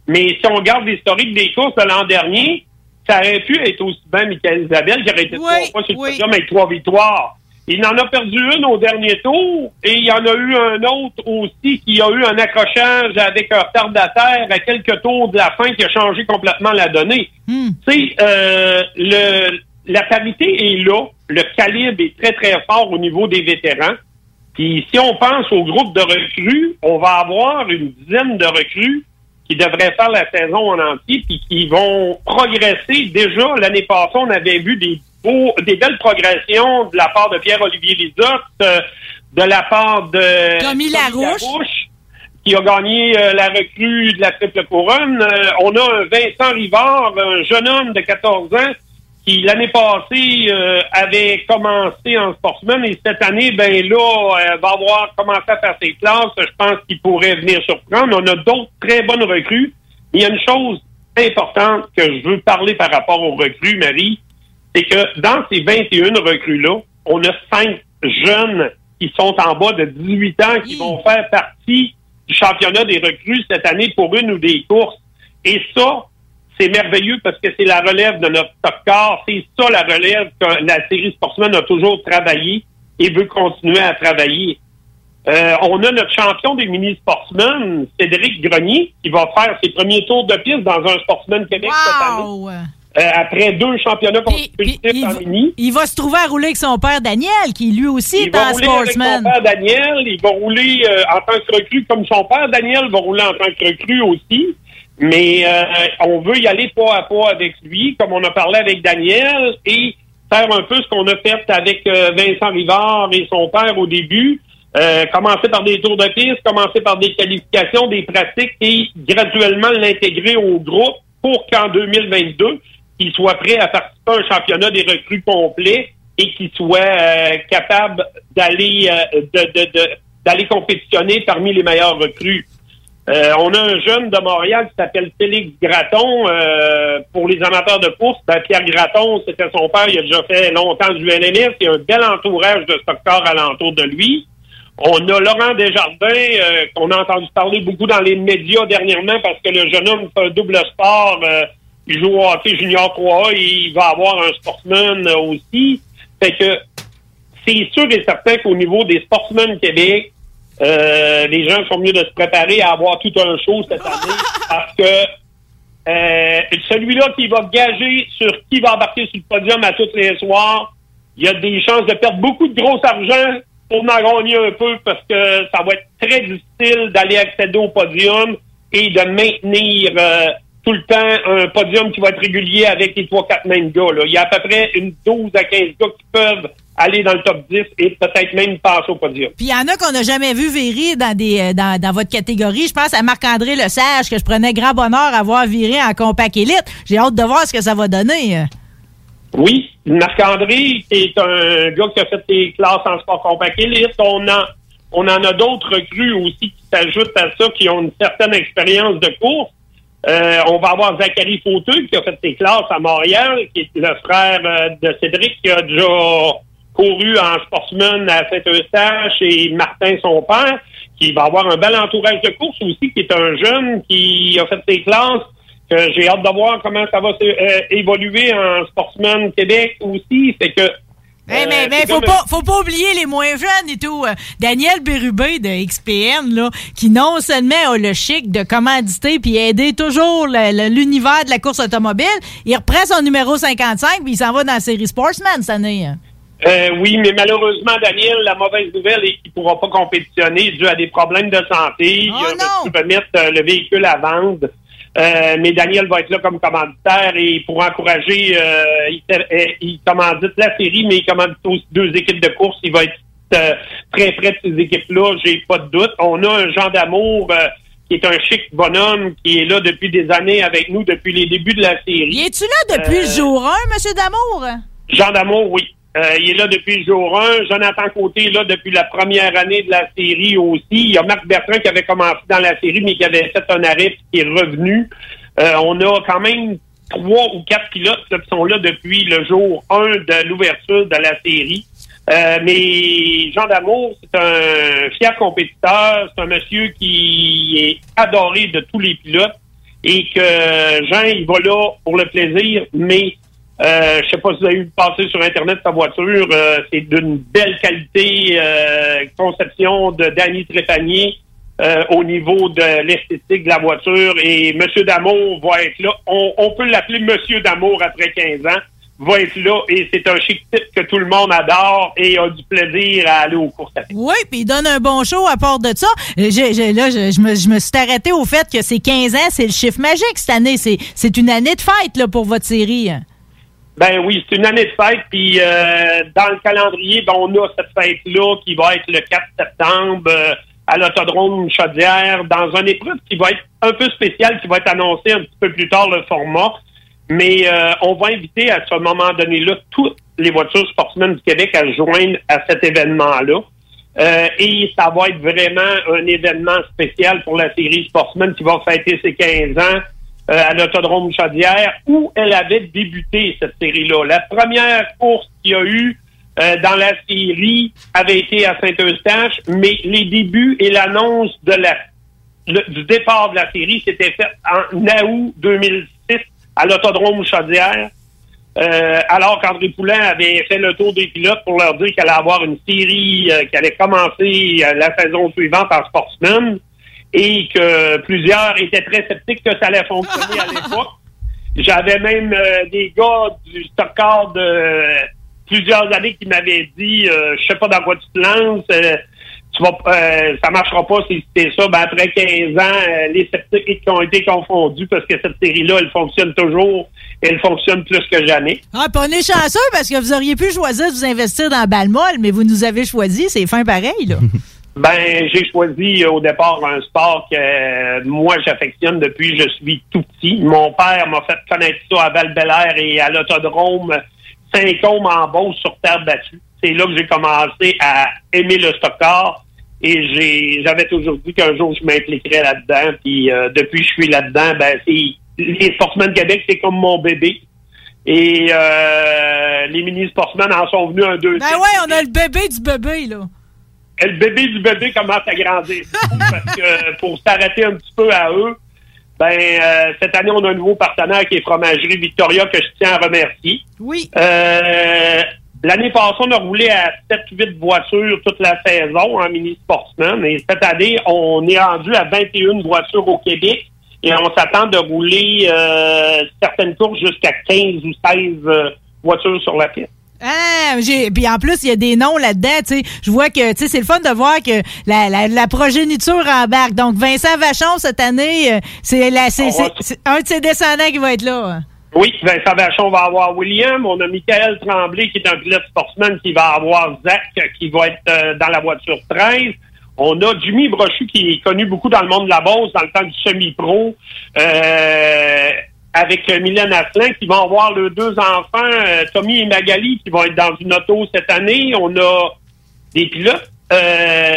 Mais si on regarde l'historique des courses de l'an dernier, ça aurait pu être aussi bien Michael Isabelle qui aurait été trois fois sur le podium avec trois victoires. Il en a perdu une au dernier tour et il y en a eu un autre aussi qui a eu un accrochage avec un retardataire à quelques tours de la fin qui a changé complètement la donnée. Tu sais, euh, le, la parité est là. Le calibre est très, très fort au niveau des vétérans. Puis si on pense au groupe de recrues, on va avoir une dizaine de recrues qui devraient faire la saison en entier puis qui vont progresser. Déjà, l'année passée, on avait vu des beaux, des belles progressions de la part de Pierre-Olivier Lizotte, euh, de la part de Tommy Larouche. qui a gagné euh, la recrue de la triple couronne. Euh, on a un Vincent Rivard, un jeune homme de 14 ans qui l'année passée euh, avait commencé en sportsman et cette année, ben là, euh, va avoir commencé à faire ses classes. Je pense qu'il pourrait venir surprendre. On a d'autres très bonnes recrues. Il y a une chose importante que je veux parler par rapport aux recrues, Marie, c'est que dans ces 21 recrues-là, on a cinq jeunes qui sont en bas de 18 ans qui vont faire partie du championnat des recrues cette année pour une ou des courses. Et ça, c'est merveilleux parce que c'est la relève de notre top car. C'est ça la relève que la série Sportsman a toujours travaillé et veut continuer à travailler. Euh, on a notre champion des mini-sportsmen, Cédric Grenier, qui va faire ses premiers tours de piste dans un Sportsman Québec cette année. Euh, après deux championnats consécutifs en mini. Il va se trouver à rouler avec son père Daniel, qui lui aussi Il est va un rouler avec son sportsman. père Daniel, il va rouler euh, en tant que recrue comme son père Daniel va rouler en tant que recrue aussi. Mais euh, on veut y aller pas à pas avec lui, comme on a parlé avec Daniel, et faire un peu ce qu'on a fait avec euh, Vincent Rivard et son père au début. Euh, commencer par des tours de piste, commencer par des qualifications, des pratiques et graduellement l'intégrer au groupe pour qu'en 2022, il soit prêt à participer à un championnat des recrues complet et qu'il soit euh, capable d'aller euh, de, de- de- d'aller compétitionner parmi les meilleurs recrues. Euh, on a un jeune de Montréal qui s'appelle Félix Graton. Euh, pour les amateurs de course, ben, Pierre Graton, c'était son père. Il a déjà fait longtemps du LNS. Il y a un bel entourage de stock-car alentour de lui. On a Laurent Desjardins, euh, qu'on a entendu parler beaucoup dans les médias dernièrement parce que le jeune homme fait un double sport. euh, il joue au hockey junior 3A et il va avoir un sportsman euh, aussi. Fait que c'est sûr et certain qu'au niveau des sportsmen Québec, Euh, les gens sont mieux de se préparer à avoir tout un show cette année [LAUGHS] parce que euh, celui-là qui va gager sur qui va embarquer sur le podium à tous les soirs, il y a des chances de perdre beaucoup de gros argent pour m'en gagner un peu parce que ça va être très difficile d'aller accéder au podium et de maintenir euh, tout le temps un podium qui va être régulier avec les 3-4 mêmes gars. Là. Il y a à peu près une 12 à 15 gars qui peuvent aller dans le top 10 et peut-être même passer au podium. Puis il y en a qu'on n'a jamais vu virer dans des euh, dans, dans votre catégorie. Je pense à Marc-André Le Sage, que je prenais grand bonheur à voir virer en compact élite. J'ai hâte de voir ce que ça va donner. Oui, Marc-André est un gars qui a fait des classes en sport compact élite. On en, on en a d'autres recrues aussi qui s'ajoutent à ça, qui ont une certaine expérience de course. Euh, on va avoir Zachary Fauteux qui a fait ses classes à Montréal, qui est le frère euh, de Cédric qui a déjà couru en sportsman à Saint-Eustache et Martin, son père, qui va avoir un bel entourage de course aussi, qui est un jeune qui a fait ses classes. que J'ai hâte de voir comment ça va euh, évoluer en sportsman Québec aussi. C'est que Eh, mais mais c'est faut pas faut pas oublier les moins jeunes et tout. Euh, Daniel Bérubé de XPN là, qui non seulement a le chic de commanditer puis aider toujours l'univers de la course automobile, il reprend son numéro 55 puis il s'en va dans la série Sportsman cette année. Euh, oui, mais malheureusement, Daniel, la mauvaise nouvelle est qu'il ne pourra pas compétitionner dû à des problèmes de santé. il a reçu remettre euh, le véhicule à vendre. Euh, mais Daniel va être là comme commanditaire et pour encourager, euh, il, euh, il commandite la série, mais il commandite aussi deux équipes de course. Il va être euh, très près de ces équipes-là, j'ai pas de doute. On a un Jean d'amour euh, qui est un chic bonhomme qui est là depuis des années avec nous, depuis les débuts de la série. Y es-tu là depuis le jour 1, Monsieur Damour? Jean Damour, oui. Euh, il est là depuis le jour 1. Jonathan Côté est là depuis la première année de la série aussi. Il y a Marc Bertrand qui avait commencé dans la série, mais qui avait fait un arrêt qui est revenu. Euh, on a quand même trois ou quatre pilotes qui sont là depuis le jour 1 de l'ouverture de la série. Euh, mais Jean Damour, c'est un fier compétiteur. C'est un monsieur qui est adoré de tous les pilotes et que Jean, il va là pour le plaisir, mais euh, je sais pas si vous avez eu passer sur Internet sa voiture. euh, c'est d'une belle qualité, euh, conception de Danny Trépanier euh, au niveau de l'esthétique de la voiture. Et Monsieur Damour va être là. On, peut l'appeler Monsieur Damour après 15 ans. Va être là et c'est un chic type que tout le monde adore et a du plaisir à aller aux courses à. Oui, puis il donne un bon show à part de ça. J'ai- là, je, je me, je suis arrêté au fait que c'est 15 ans, c'est le chiffre magique cette année. C'est une année de fête là, pour votre série. Ben oui, c'est une année de fête, puis euh, dans le calendrier, ben, on a cette fête-là qui va être le 4 septembre euh, à l'Autodrome Chaudière, dans une épreuve qui va être un peu spéciale, qui va être annoncée un petit peu plus tard, le format. Mais euh, on va inviter à ce moment donné-là toutes les voitures sportsmen du Québec à se joindre à cet événement-là. Euh, et ça va être vraiment un événement spécial pour la série Sportsman qui va fêter ses 15 ans euh, à l'Autodrome Chaudière où elle avait débuté, cette série-là. La première course qu'il y a eu euh, dans la série avait été à Saint-Eustache, mais les débuts et l'annonce de la du départ de la série s'était fait en août 2006 à l'Autodrome Chaudière. Euh, alors qu'André Poulain avait fait le tour des pilotes pour leur dire qu'elle allait avoir une série euh, qui allait commencer euh, la saison suivante en sportsman et que plusieurs étaient très sceptiques que ça allait fonctionner à [LAUGHS] l'époque. J'avais même euh, des gars du stock car de euh, plusieurs années qui m'avaient dit euh, je sais pas dans quoi tu te lances, euh, tu vas euh, ça marchera pas si c'était ça. Ben, après 15 ans, euh, les sceptiques ont été confondus parce que cette série-là, elle fonctionne toujours, elle fonctionne plus que jamais. Ah, on est chanceux parce que vous auriez pu choisir de vous investir dans Balmol, mais vous nous avez choisi, c'est fin pareil, là. [LAUGHS] Ben, j'ai choisi euh, au départ un sport que euh, moi j'affectionne depuis que je suis tout petit. Mon père m'a fait connaître ça à val et à l'autodrome Saint-Côme en Beauce sur terre battue. C'est là que j'ai commencé à aimer le stock car et j'ai j'avais toujours dit qu'un jour je m'impliquerais là-dedans. Puis euh, depuis que je suis là-dedans, ben c'est les sportsmen de Québec, c'est comme mon bébé. Et euh, les mini sportsmen en sont venus un deux. Ben ouais, on a le bébé du bébé, là. Le bébé du bébé commence à grandir. [LAUGHS] Parce que euh, pour s'arrêter un petit peu à eux, ben euh, cette année, on a un nouveau partenaire qui est Fromagerie Victoria que je tiens à remercier. Oui. Euh, L'année passée, on a roulé à 7-8 voitures toute la saison en mini sportsman. Et cette année, on est rendu à 21 voitures au Québec. Et on s'attend de rouler euh, certaines courses jusqu'à 15 ou 16 euh, voitures sur la piste. Ah, j'ai puis en plus il y a des noms là-dedans, tu sais. Je vois que tu sais c'est le fun de voir que la, la, la progéniture embarque. Donc Vincent Vachon cette année, euh, c'est la c'est un de ses descendants qui va être là. Oui, Vincent Vachon va avoir William. On a Michael Tremblay qui est un pilote sportsman qui va avoir Zach qui va être euh, dans la voiture 13. On a Jimmy Brochu qui est connu beaucoup dans le monde de la bourse dans le temps du semi-pro. Euh, avec euh, Mylène Asselin qui vont avoir leurs deux enfants, euh, Tommy et Magali, qui vont être dans une auto cette année. On a des pilotes, euh,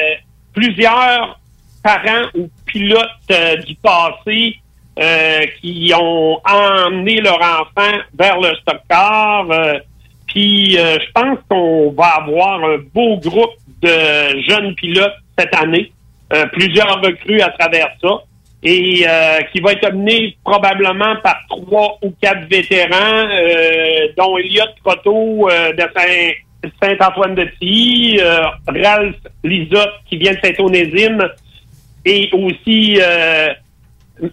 plusieurs parents ou pilotes du passé qui ont emmené leur enfant vers le stock car. puis je pense qu'on va avoir un beau groupe de jeunes pilotes cette année, plusieurs recrues à travers ça, et euh, qui va être amené probablement par trois ou quatre vétérans, euh, dont Elliott Croteau euh, de Saint- Saint-Antoine-de-Tilly, euh, Ralph Lisotte qui vient de Saint-Onésime, et aussi, euh,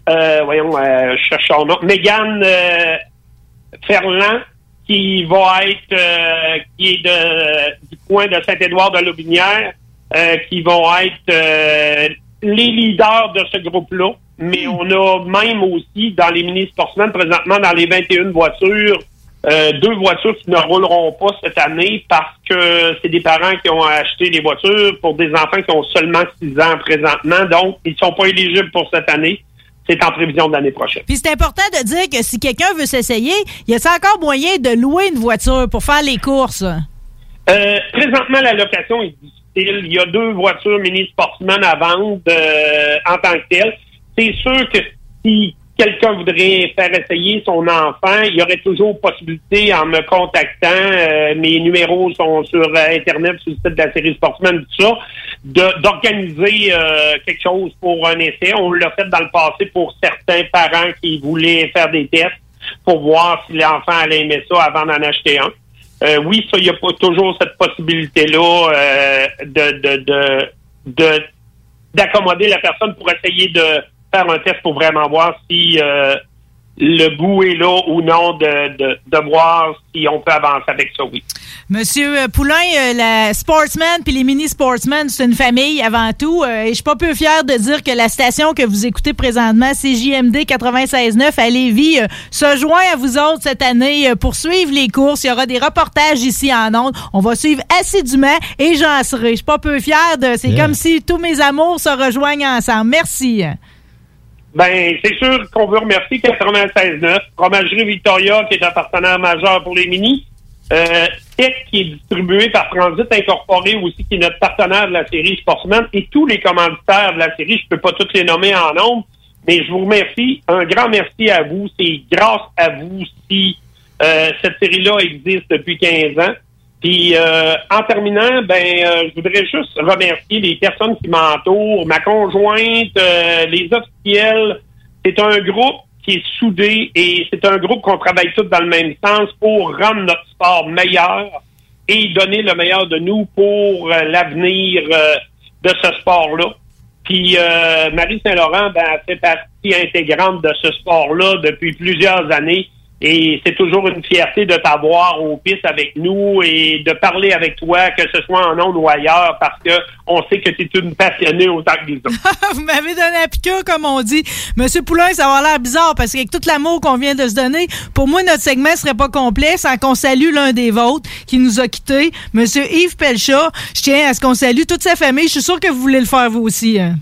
euh, voyons, je cherche son nom, euh, Ferland, qui va être, qui est de, du coin de Saint-Édouard de l'Aubinière, euh, qui vont être les leaders de ce groupe-là. Mais on a même aussi, dans les mini-sportsmen, présentement, dans les 21 voitures, euh, deux voitures qui ne rouleront pas cette année parce que c'est des parents qui ont acheté des voitures pour des enfants qui ont seulement 6 ans présentement. Donc, ils sont pas éligibles pour cette année. C'est en prévision de l'année prochaine. Puis c'est important de dire que si quelqu'un veut s'essayer, y a encore moyen de louer une voiture pour faire les courses? Euh, présentement, la location est Il y a deux voitures mini sportsman à vendre euh, en tant que telles. C'est sûr que si quelqu'un voudrait faire essayer son enfant, il y aurait toujours possibilité en me contactant. euh, mes numéros sont sur euh, Internet, sur le site de la série Sportsman, tout ça, d'organiser quelque chose pour un essai. On l'a fait dans le passé pour certains parents qui voulaient faire des tests pour voir si l'enfant allait aimer ça avant d'en acheter un. Euh, oui, ça, il n'y a pas toujours cette possibilité-là euh, de, de, de, de- d'accommoder la personne pour essayer de faire un test pour vraiment voir si euh, le goût est là ou non de, de, de voir si on peut avancer avec ça, oui. Monsieur euh, Poulain, euh, la sportsman puis les mini sportsmen, c'est une famille avant tout. euh, et je suis pas peu fier de dire que la station que vous écoutez présentement, CJMD 96.9 à Lévis, se joint à vous autres cette année pour suivre les courses. Il y aura des reportages ici en ondes. On va suivre assidûment et j'en serai. Je suis pas peu fier de. C'est Yeah. comme si tous mes amours se rejoignent ensemble. Merci. Ben, c'est sûr qu'on veut remercier 96.9, Fromagerie Victoria, qui est un partenaire majeur pour les minis. Euh, Tech, qui est distribué par Transit Incorporé aussi, qui est notre partenaire de la série Sportsman, et tous les commanditaires de la série, je peux pas tous les nommer en nombre, mais je vous remercie. Un grand merci à vous. C'est grâce à vous si euh, cette série-là existe depuis 15 ans. Puis euh, en terminant, ben euh, je voudrais juste remercier les personnes qui m'entourent, ma conjointe, euh, les officiels. C'est un groupe qui est soudé et c'est un groupe qu'on travaille tous dans le même sens pour rendre notre sport meilleur et donner le meilleur de nous pour euh, l'avenir euh, de ce sport-là. Puis euh, Marie Saint-Laurent ben, fait partie intégrante de ce sport-là depuis plusieurs années. Et c'est toujours une fierté de t'avoir aux pistes avec nous et de parler avec toi, que ce soit en ondes ou ailleurs, parce que on sait que tu es une passionnée autant que les autres. [LAUGHS] vous m'avez donné un piqûre, comme on dit. Monsieur Poulain, ça va avoir l'air bizarre parce qu'avec tout l'amour qu'on vient de se donner, pour moi, notre segment serait pas complet sans qu'on salue l'un des vôtres qui nous a quittés, Monsieur Yves Pelchat. Je tiens à ce qu'on salue toute sa famille. Je suis sûr que vous voulez le faire vous aussi. hein.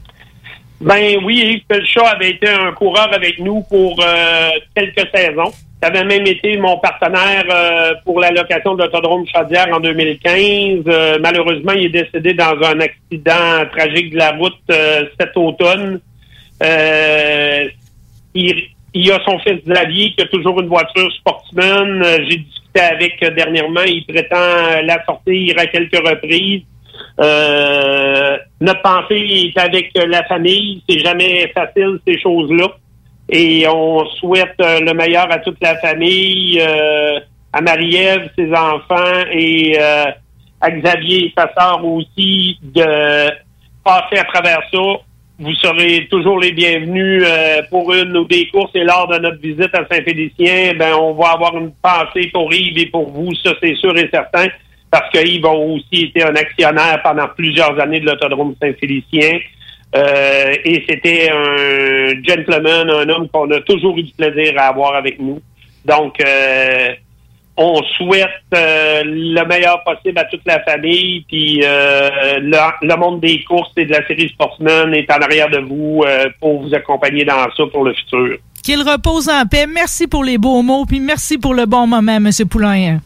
Ben oui, Yves Pelchat avait été un coureur avec nous pour euh, quelques saisons. Ça avait même été mon partenaire euh, pour la location de l'autodrome Chaudière en 2015. Euh, malheureusement, il est décédé dans un accident tragique de la route euh, cet automne. Il, il a son fils Xavier qui a toujours une voiture sportsman. J'ai discuté avec dernièrement. Il prétend la sortir à quelques reprises. Notre pensée est avec la famille. C'est jamais facile ces choses-là. Et on souhaite euh, le meilleur à toute la famille, euh, à Marie-Ève, ses enfants et euh, à Xavier sa sœur aussi de passer à travers ça. Vous serez toujours les bienvenus euh, pour une ou des courses et lors de notre visite à Saint-Félicien, ben on va avoir une pensée pour Yves et pour vous, ça c'est sûr et certain, parce que Yves a aussi été un actionnaire pendant plusieurs années de l'autodrome Saint-Félicien. Euh, et c'était un gentleman, un homme qu'on a toujours eu du plaisir à avoir avec nous. Donc, euh, on souhaite euh, le meilleur possible à toute la famille. Puis le, le monde des courses et de la série Sportsman est en arrière de vous pour vous accompagner dans ça pour le futur. Qu'il repose en paix. Merci pour les beaux mots, puis merci pour le bon moment, M. Poulain.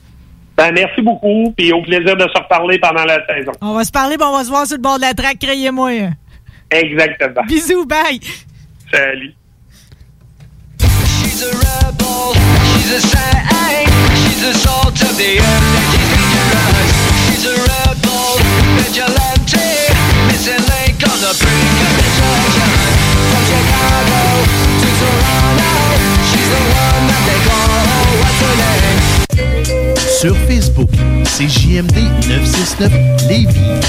Ben, merci beaucoup, puis au plaisir de se reparler pendant la saison. On va se parler, puis on va se voir sur le bord de la traque, criez-moi. Exactement. Bisous, bye. Salut. She's a rebel, she's a saint, she's the salt of the earth dangerous. She's a rebel, vigilante, missing link on the brink of destruction. From Chicago to Toronto, she's the one that they call, what's her name? Sur Facebook, c'est JMD 969 Lévis.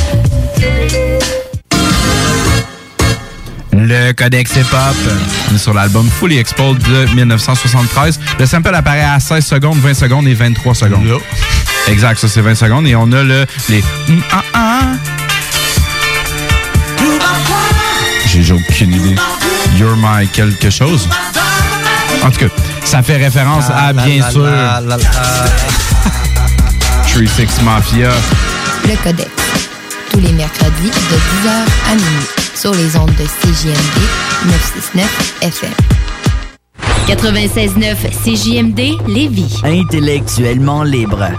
Le Codex Hip Hop on est sur l'album Fully Exposed de 1973. Le sample apparaît à 16 secondes, 20 secondes et 23 secondes. Exact, ça c'est 20 secondes. Et on a le les. J'ai aucune idée. You're my quelque chose. En tout cas, ça fait référence à la, bien la, sûr la, la, la. 36 Mafia. Le Codex. Tous les mercredis de 10h à minuit sur les ondes de CJMD 969 FM. 96.9 CJMD Lévis. Intellectuellement libre.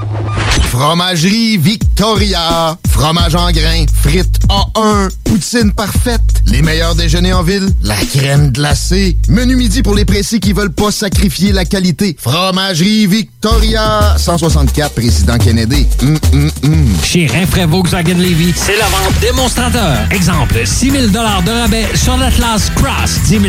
Fromagerie Victoria. Fromage en grains. Frites A1. Poutine parfaite. Les meilleurs déjeuners en ville. La crème glacée. Menu midi pour les pressés qui veulent pas sacrifier la qualité. Fromagerie Victoria. 164 Président Kennedy. Hum, hum, hum. Chez Rinfraie Volkswagen Levy, c'est la vente démonstrateur. Exemple, 6 000 de rabais sur l'Atlas Cross, 10 000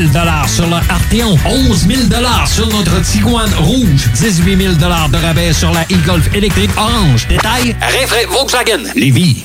sur le Arteon, 11 000 sur notre Tiguan Rouge, 18 000 de rabais sur la e-Golf électrique orange. Détail, Rinfraie Volkswagen Levy.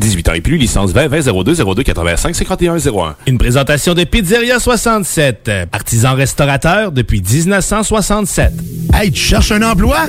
18 ans et plus, licence 20 20 02 02 85 51 01. Une présentation de Pizzeria 67, artisan restaurateur depuis 1967. Hey, tu cherches un emploi?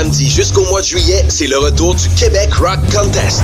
jusqu'au mois de juillet, c'est le retour du Québec Rock Contest.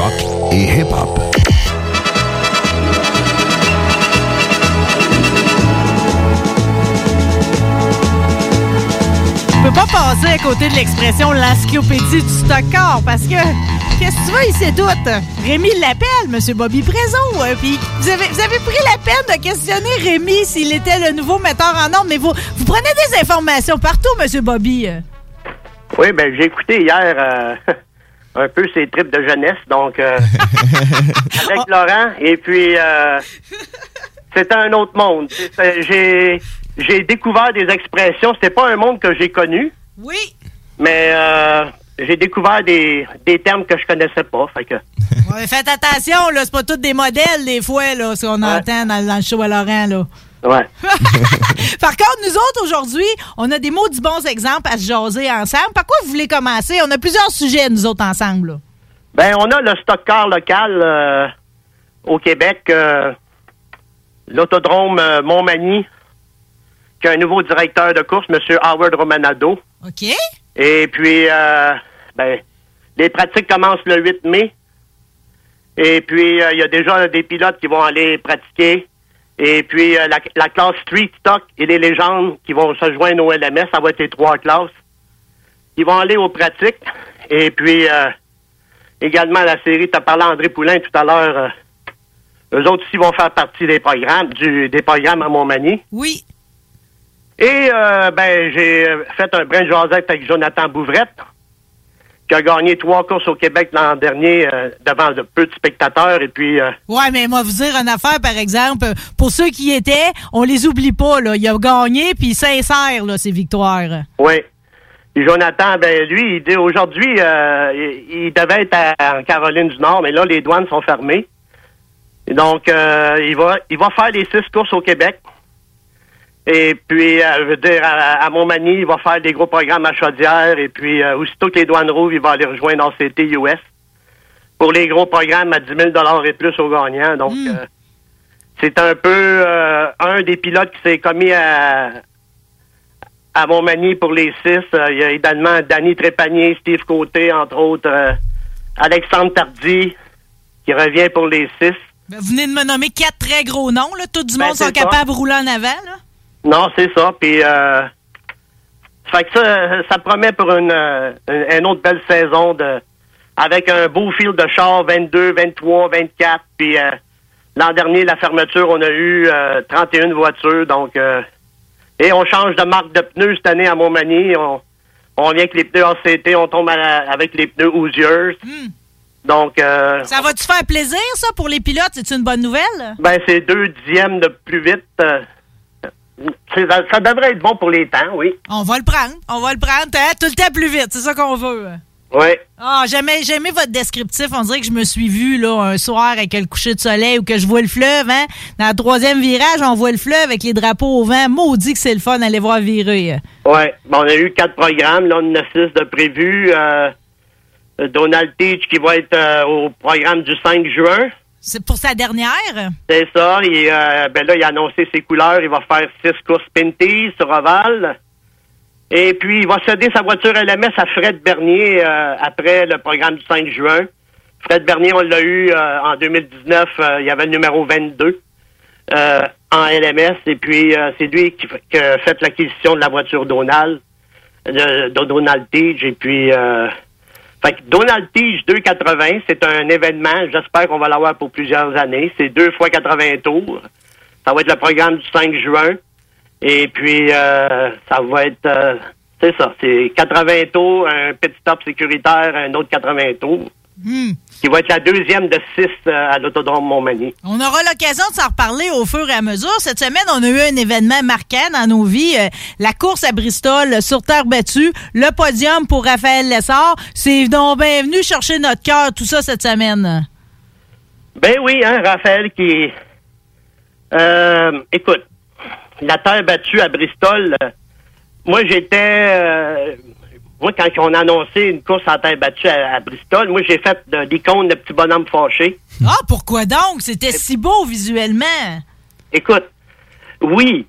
rock et hip-hop. Je peux pas passer à côté de l'expression l'encyclopédie du stock-car parce que qu'est-ce que tu veux, il sait tout. Rémi l'appelle, Monsieur Bobby Prézo. euh, Puis vous avez, vous avez pris la peine de questionner Rémi s'il était le nouveau metteur en ordre, mais vous, vous prenez des informations partout, Monsieur Bobby. euh. Oui, ben j'ai écouté hier euh, [LAUGHS] un peu ses tripes de jeunesse, donc euh, [LAUGHS] avec Laurent, et puis euh, c'était un autre monde. J'ai j'ai découvert des expressions. C'était pas un monde que j'ai connu, Oui. mais euh, j'ai découvert des, des termes que je connaissais pas. Fait que Ouais, faites attention, là, c'est pas tous des modèles, des fois, là, ce qu'on entend dans, dans le show à Laurent, là. Ouais. [LAUGHS] Par contre, nous autres, aujourd'hui, on a des maudits bons exemples à se jaser ensemble. Par quoi vous voulez commencer? On a plusieurs sujets, nous autres, ensemble, là. Ben, on a le stock car local euh, au Québec, euh, l'autodrome euh, Montmagny, qui a un nouveau directeur de course, M. Howard Romanado. OK. Et puis, euh, ben, les pratiques commencent le 8 mai. Et puis, il y a déjà des pilotes qui vont aller pratiquer. Et puis, euh, la, la classe Street Stock et les légendes qui vont se joindre au LMS, ça va être les trois classes. Ils vont aller aux pratiques. Et puis, euh, également, la série, tu as parlé à André Poulain tout à l'heure. euh, eux autres aussi vont faire partie des programmes, du, des programmes à Montmagny. Oui. Et euh, ben j'ai fait un brin de jasette avec Jonathan Bouvrette, qui a gagné trois courses au Québec l'an dernier euh, devant de peu de spectateurs. Et puis euh, Ouais, mais moi, vous dire une affaire, par exemple, pour ceux qui y étaient, on les oublie pas, là. Il a gagné, puis il s'insère, là, ses victoires. oui. Et Jonathan, ben lui, il dit aujourd'hui, euh, il, il devait être à- en Caroline du Nord, mais là, les douanes sont fermées. Et donc, il va il va faire les six courses au Québec. Et puis, euh, je veux dire, à, à Montmagny, il va faire des gros programmes à Chaudière. Et puis, euh, aussitôt que les douanes rouvrent, il va aller rejoindre en CT US pour les gros programmes à 10 000 et plus aux gagnants. Donc, euh, c'est un peu un des pilotes qui s'est commis à, à Montmagny pour les six. Il y a également Danny Trépanier, Steve Côté, entre autres, Alexandre Tardy, qui revient pour les six. Ben, vous venez de me nommer quatre très gros noms, là. Tout du Ben, monde sont ça. capables de rouler en avant, là. Non, c'est ça. Puis, euh, fait que ça, ça promet pour une, euh, une, une autre belle saison de, avec un beau fil de char 22, 23, 24. Puis, euh, l'an dernier, la fermeture, on a eu euh, 31 voitures. Donc, euh, et on change de marque de pneus cette année à Montmagny. On, on vient avec les pneus ACT, on tombe la- avec les pneus Hoosiers. Donc, euh, Ça va-tu faire plaisir, ça, pour les pilotes? C'est une bonne nouvelle? ben, c'est deux dixièmes de plus vite. euh, ça, devrait être bon pour les temps, oui. On va le prendre. On va le prendre. hein, Tout le temps plus vite. C'est ça qu'on veut. Oui. Ah, j'aimais, j'aimais votre descriptif. On dirait que je me suis vu là, un soir avec le coucher de soleil ou que je vois le fleuve. Hein? Dans le troisième virage, on voit le fleuve avec les drapeaux au vent. Maudit que c'est le fun d'aller voir virer. Oui. Bon, on a eu quatre programmes. Là, on en a six de prévus. Euh, Donald Teach qui va être euh, au programme du 5 juin. C'est pour sa dernière? C'est ça. Et, euh, ben là, il a annoncé ses couleurs. Il va faire six courses Pinty sur Oval. Et puis, il va céder sa voiture LMS à Fred Bernier euh, après le programme du 5 juin. Fred Bernier, on l'a eu euh, en 2019. euh, il y avait le numéro 22 euh, en LMS. Et puis, c'est lui qui, a fait l'acquisition de la voiture Donald, de, Donald. Et puis, Fait que Donald Tige 280, c'est un événement. J'espère qu'on va l'avoir pour plusieurs années. C'est deux fois 80 tours. Ça va être le programme du 5 juin. Et puis, euh, ça va être... euh, c'est ça, c'est 80 tours, un petit stop sécuritaire, un autre 80 tours. Hmm. Qui va être la deuxième de six euh, à l'Autodrome Montmagny. On aura l'occasion de s'en reparler au fur et à mesure. Cette semaine, on a eu un événement marquant dans nos vies. euh, la course à Bristol euh, sur terre battue, le podium pour Raphaël Lessard. C'est donc bienvenu chercher notre cœur, tout ça cette semaine. Ben oui, hein, Raphaël qui... Euh, écoute, la terre battue à Bristol, moi j'étais... euh, moi, quand on a annoncé une course à terre battue à, à Bristol, moi j'ai fait de l'icône de petit bonhomme fâché. Ah, pourquoi donc? C'était si beau visuellement. Écoute, oui,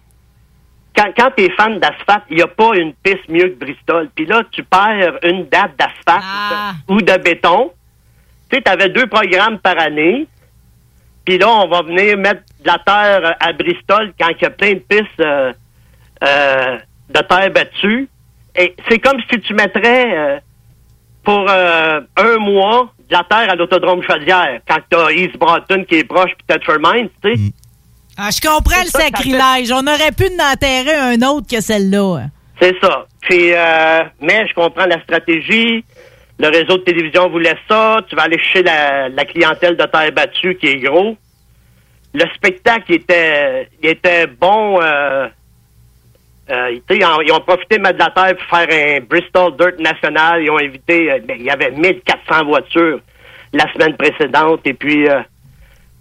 quand, quand tu es fan d'asphalte, il n'y a pas une piste mieux que Bristol. Puis là, tu perds une date d'asphalte ou de béton. Tu sais, tu avais deux programmes par année. Puis là, on va venir mettre de la terre à Bristol quand il y a plein de pistes euh, euh, de terre battue. Et c'est comme si tu mettrais euh, pour euh, un mois de la terre à l'autodrome Chaudière. Quand tu as East Broughton qui est proche, puis Tetford Mines, tu sais. Ah, je comprends le ça, ça fait- sacrilège. On aurait pu en enterrer un autre que celle-là. C'est ça. Puis, euh, mais je comprends la stratégie. Le réseau de télévision voulait ça. Tu vas aller chercher la, la clientèle de terre battue qui est gros. Le spectacle était, il était bon. Euh, euh, tu ils, ont, profité de mettre de la terre pour faire un Bristol Dirt National. Ils ont invité, euh, ben, il y avait 1400 voitures la semaine précédente. Et puis, euh,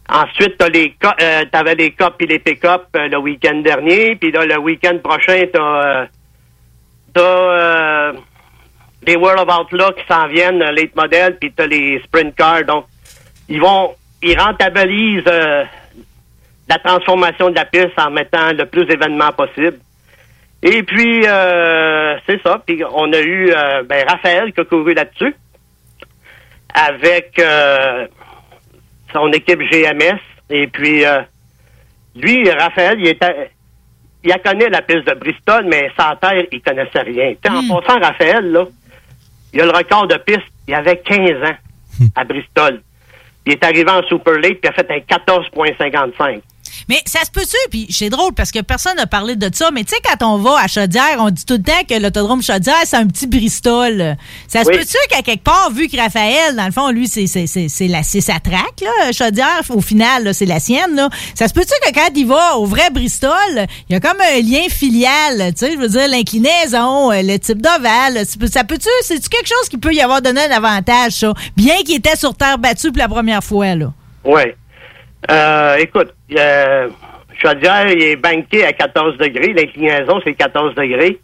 ensuite, t'as les t'avais les COP et les pick-up le week-end dernier. Puis là, le week-end prochain, T'as euh, les World of Outlaw qui s'en viennent, late model, puis t'as les sprint cars. Donc, ils vont, ils rentabilisent la transformation de la piste en mettant le plus d'événements possible. Et puis, euh, c'est ça. Puis on a eu euh, ben, Raphaël qui a couru là-dessus avec euh, son équipe GMS. Et puis, euh, lui, Raphaël, il était il la connaît la piste de Bristol, mais sans terre, il connaissait rien. Sais, En passant, Raphaël, là, il a le record de piste, il avait 15 ans à Bristol. Il est arrivé en Super Late, puis il a fait un 14,55. Mais ça se peut-tu? Puis c'est drôle parce que personne n'a parlé de ça. Mais tu sais, quand on va à Chaudière, on dit tout le temps que l'autodrome Chaudière, c'est un petit Bristol. Ça se Oui. peut-tu qu'à quelque part, vu que Raphaël, dans le fond, lui, c'est sa traque, là, Chaudière, au final, c'est la sienne, là. Ça se peut-tu que quand il va au vrai Bristol, il y a comme un lien filial, tu sais, je veux dire, l'inclinaison, euh, le type d'ovale. Ça peut-tu, c'est-tu quelque chose qui peut y avoir donné un avantage, ça? Bien qu'il était sur terre battue pour la première fois, là? Oui. Euh, écoute, euh, Chaudière, il est banqué à 14 degrés. L'inclinaison, c'est 14 degrés.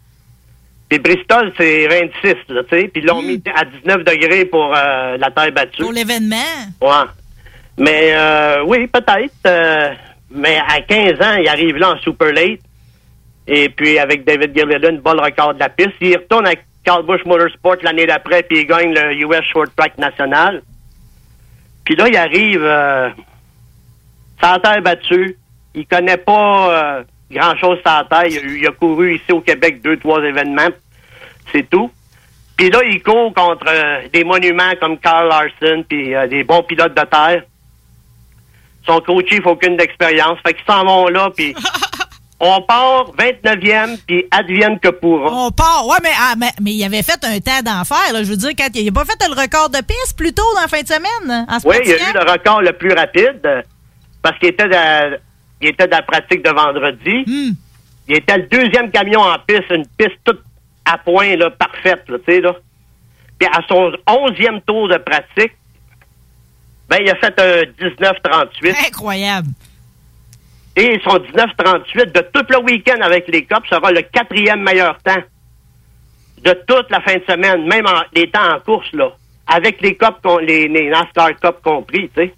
Puis Bristol, c'est 26, là, tu sais. Puis ils l'ont mis à 19 degrés pour euh, la terre battue. Pour l'événement? Ouais. Mais euh, oui, peut-être. euh, mais à 15 ans, il arrive là en super late. Et puis avec David Gilliland, bol record de la piste. Il retourne avec Carl Busch Motorsport l'année d'après, puis il gagne le US Short Track National. Puis là, il arrive euh, sans terre battue. Il connaît pas euh, grand-chose sans terre. Il, a eu- il a couru ici au Québec deux, trois événements. C'est tout. Puis là, il court contre euh, des monuments comme Carl Larson, puis euh, des bons pilotes de terre. Son coach, il faut aucune d'expérience. Fait qu'ils s'en vont là, puis [LAUGHS] on part 29e, puis advienne que pourra. On part. Ouais, mais, ah, mais, mais il avait fait un temps d'enfer. là. Je veux dire, quand il n'a pas fait le record de piste plus tôt dans la fin de semaine, en Oui, il a eu le record le plus rapide parce qu'il était de, il était de la pratique de vendredi. Hmm. Il était le deuxième camion en piste, une piste toute à point, là, parfaite, là, tu sais, là. Puis à son onzième tour de pratique, ben, il a fait un 19-38. Incroyable. Et son 19-38 de tout le week-end avec les Cops sera le quatrième meilleur temps de toute la fin de semaine, même en, les temps en course, là. Avec les Cops, les, les NASCAR Cup compris, tu sais.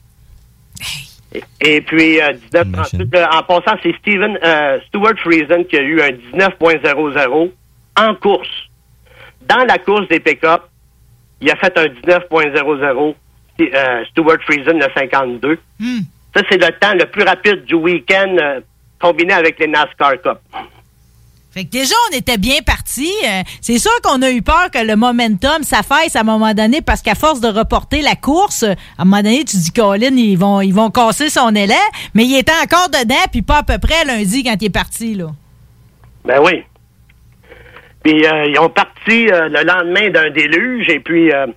Et, et puis, euh, 19-38, là, en passant, c'est Steven, euh, Stuart Friesen qui a eu un 19.00 en course. Dans la course des pick-up, il a fait un 19.00, euh, Stuart Friesen, le 52. Hmm. Ça, c'est le temps le plus rapide du week-end euh, combiné avec les NASCAR Cup. Fait que déjà, on était bien parti. c'est sûr qu'on a eu peur que le momentum s'affaisse à un moment donné parce qu'à force de reporter la course, à un moment donné, tu dis, Colin, ils vont, ils vont casser son élan. Mais il était encore dedans, puis pas à peu près lundi quand il est parti, là. Ben oui. Puis euh, ils ont parti euh, le lendemain d'un déluge et puis euh,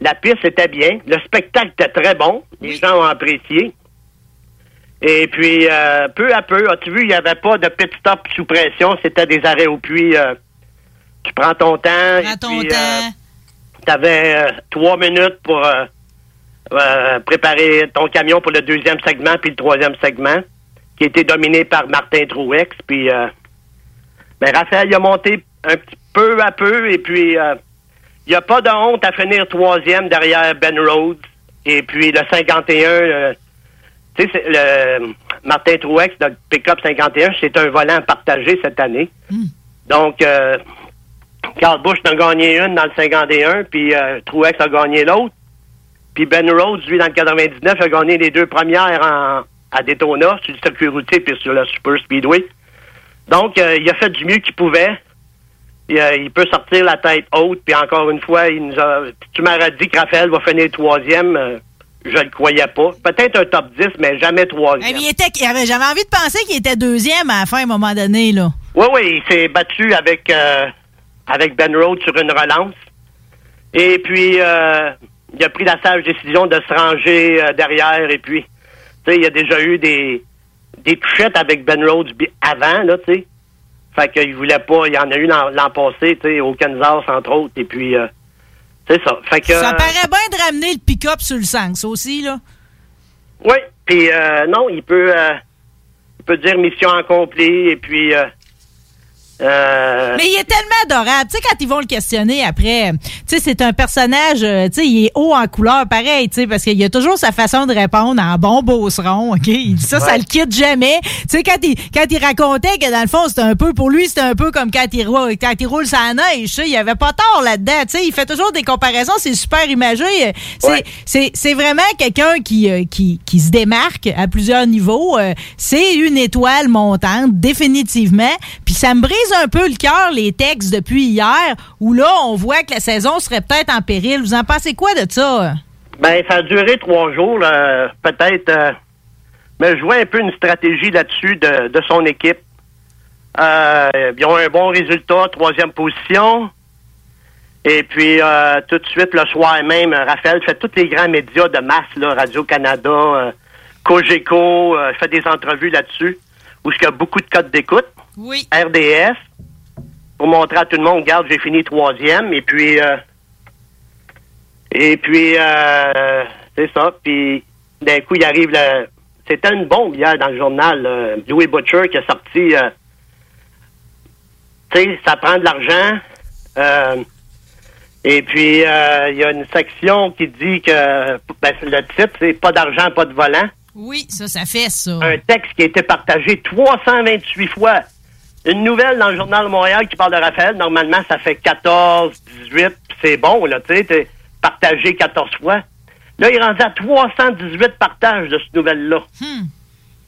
la piste était bien. Le spectacle était très bon. Les gens ont apprécié. Et puis, peu à peu, as-tu vu, il n'y avait pas de pit stop sous pression. C'était des arrêts au puits. tu prends ton temps. Prends ton temps. Tu avais trois minutes pour préparer ton camion pour le deuxième segment puis le troisième segment, qui était dominé par Martin Trouex. Puis, ben, Raphaël il a monté un petit peu à peu, et puis euh, il n'y a pas de honte à finir troisième derrière Ben Rhodes. Et puis le 51, euh, tu sais, le Martin Truex, de Pickup 51, c'est un volant partagé cette année. Hmm. Donc, euh, Carl Bush en a gagné une dans le 51, puis Truex a gagné l'autre. Puis Ben Rhodes, lui, dans le 99, a gagné les deux premières en, à Daytona, sur le circuit routier puis sur le Super Speedway. Donc, il a fait du mieux qu'il pouvait. Euh, il, peut sortir la tête haute, puis encore une fois, il nous a. Tu m'aurais dit que Raphaël va finir troisième. Euh, je le croyais pas. Peut-être un top 10, mais jamais troisième. il était, j'avais envie de penser qu'il était deuxième à la fin, à un moment donné, là. Oui, oui, il s'est battu avec, euh, avec Ben Rhodes sur une relance. Et puis, il a pris la sage décision de se ranger derrière. Et puis, tu sais, il y a déjà eu des, des touchettes avec Ben Rhodes avant, là, tu sais. Fait qu'il voulait pas. Il y en a eu l'an passé, tu sais, au Kansas, entre autres. Et puis, euh, c'est ça. Fait que, ça paraît bien de ramener le pick-up sur le sens aussi, là. Oui. Puis, euh, non, il peut, euh, il peut dire mission accomplie. Et puis, euh, Mais il est tellement adorable. Tu sais, quand ils vont le questionner après, tu sais, c'est un personnage, euh, tu sais, il est haut en couleur, pareil, tu sais, parce qu'il a toujours sa façon de répondre en bon beauceron, OK? Il dit ça, ça le quitte jamais. Tu sais, quand il, quand il racontait que dans le fond, c'était un peu, pour lui, c'était un peu comme quand il, roule, quand il roule sa neige, tu sais, il avait pas tort là-dedans, tu sais, il fait toujours des comparaisons, c'est super imagé. C'est, c'est, vraiment quelqu'un qui, euh, qui, qui se démarque à plusieurs niveaux. C'est une étoile montante, définitivement. Ça me brise un peu le cœur, les textes depuis hier, où là, on voit que la saison serait peut-être en péril. Vous en pensez quoi de ça? Ben, ça a duré trois jours, peut-être. Euh, mais je vois un peu une stratégie là-dessus de, son équipe. Euh, ils ont un bon résultat, troisième position. Et puis, euh, tout de suite, le soir même, Raphaël fait tous les grands médias de masse, Radio-Canada, Cogeco, fait des entrevues là-dessus, où il y a beaucoup de codes d'écoute. Oui. RDS, pour montrer à tout le monde, regarde, j'ai fini troisième, et puis, euh, et puis, euh, c'est ça, puis d'un coup, il arrive le, c'était une bombe hier dans le journal, euh, Louis Butcher qui a sorti, tu sais, ça prend de l'argent, et puis, il y a une section qui dit que ben, le titre, c'est pas d'argent, pas de volant. Oui, ça, ça fait ça. Un texte qui a été partagé 328 fois une nouvelle dans le Journal de Montréal qui parle de Raphaël, normalement, ça fait 14, 18, c'est bon, là, tu sais, partagé 14 fois. Là, il est rendu à 318 partages de cette nouvelle-là. Hmm.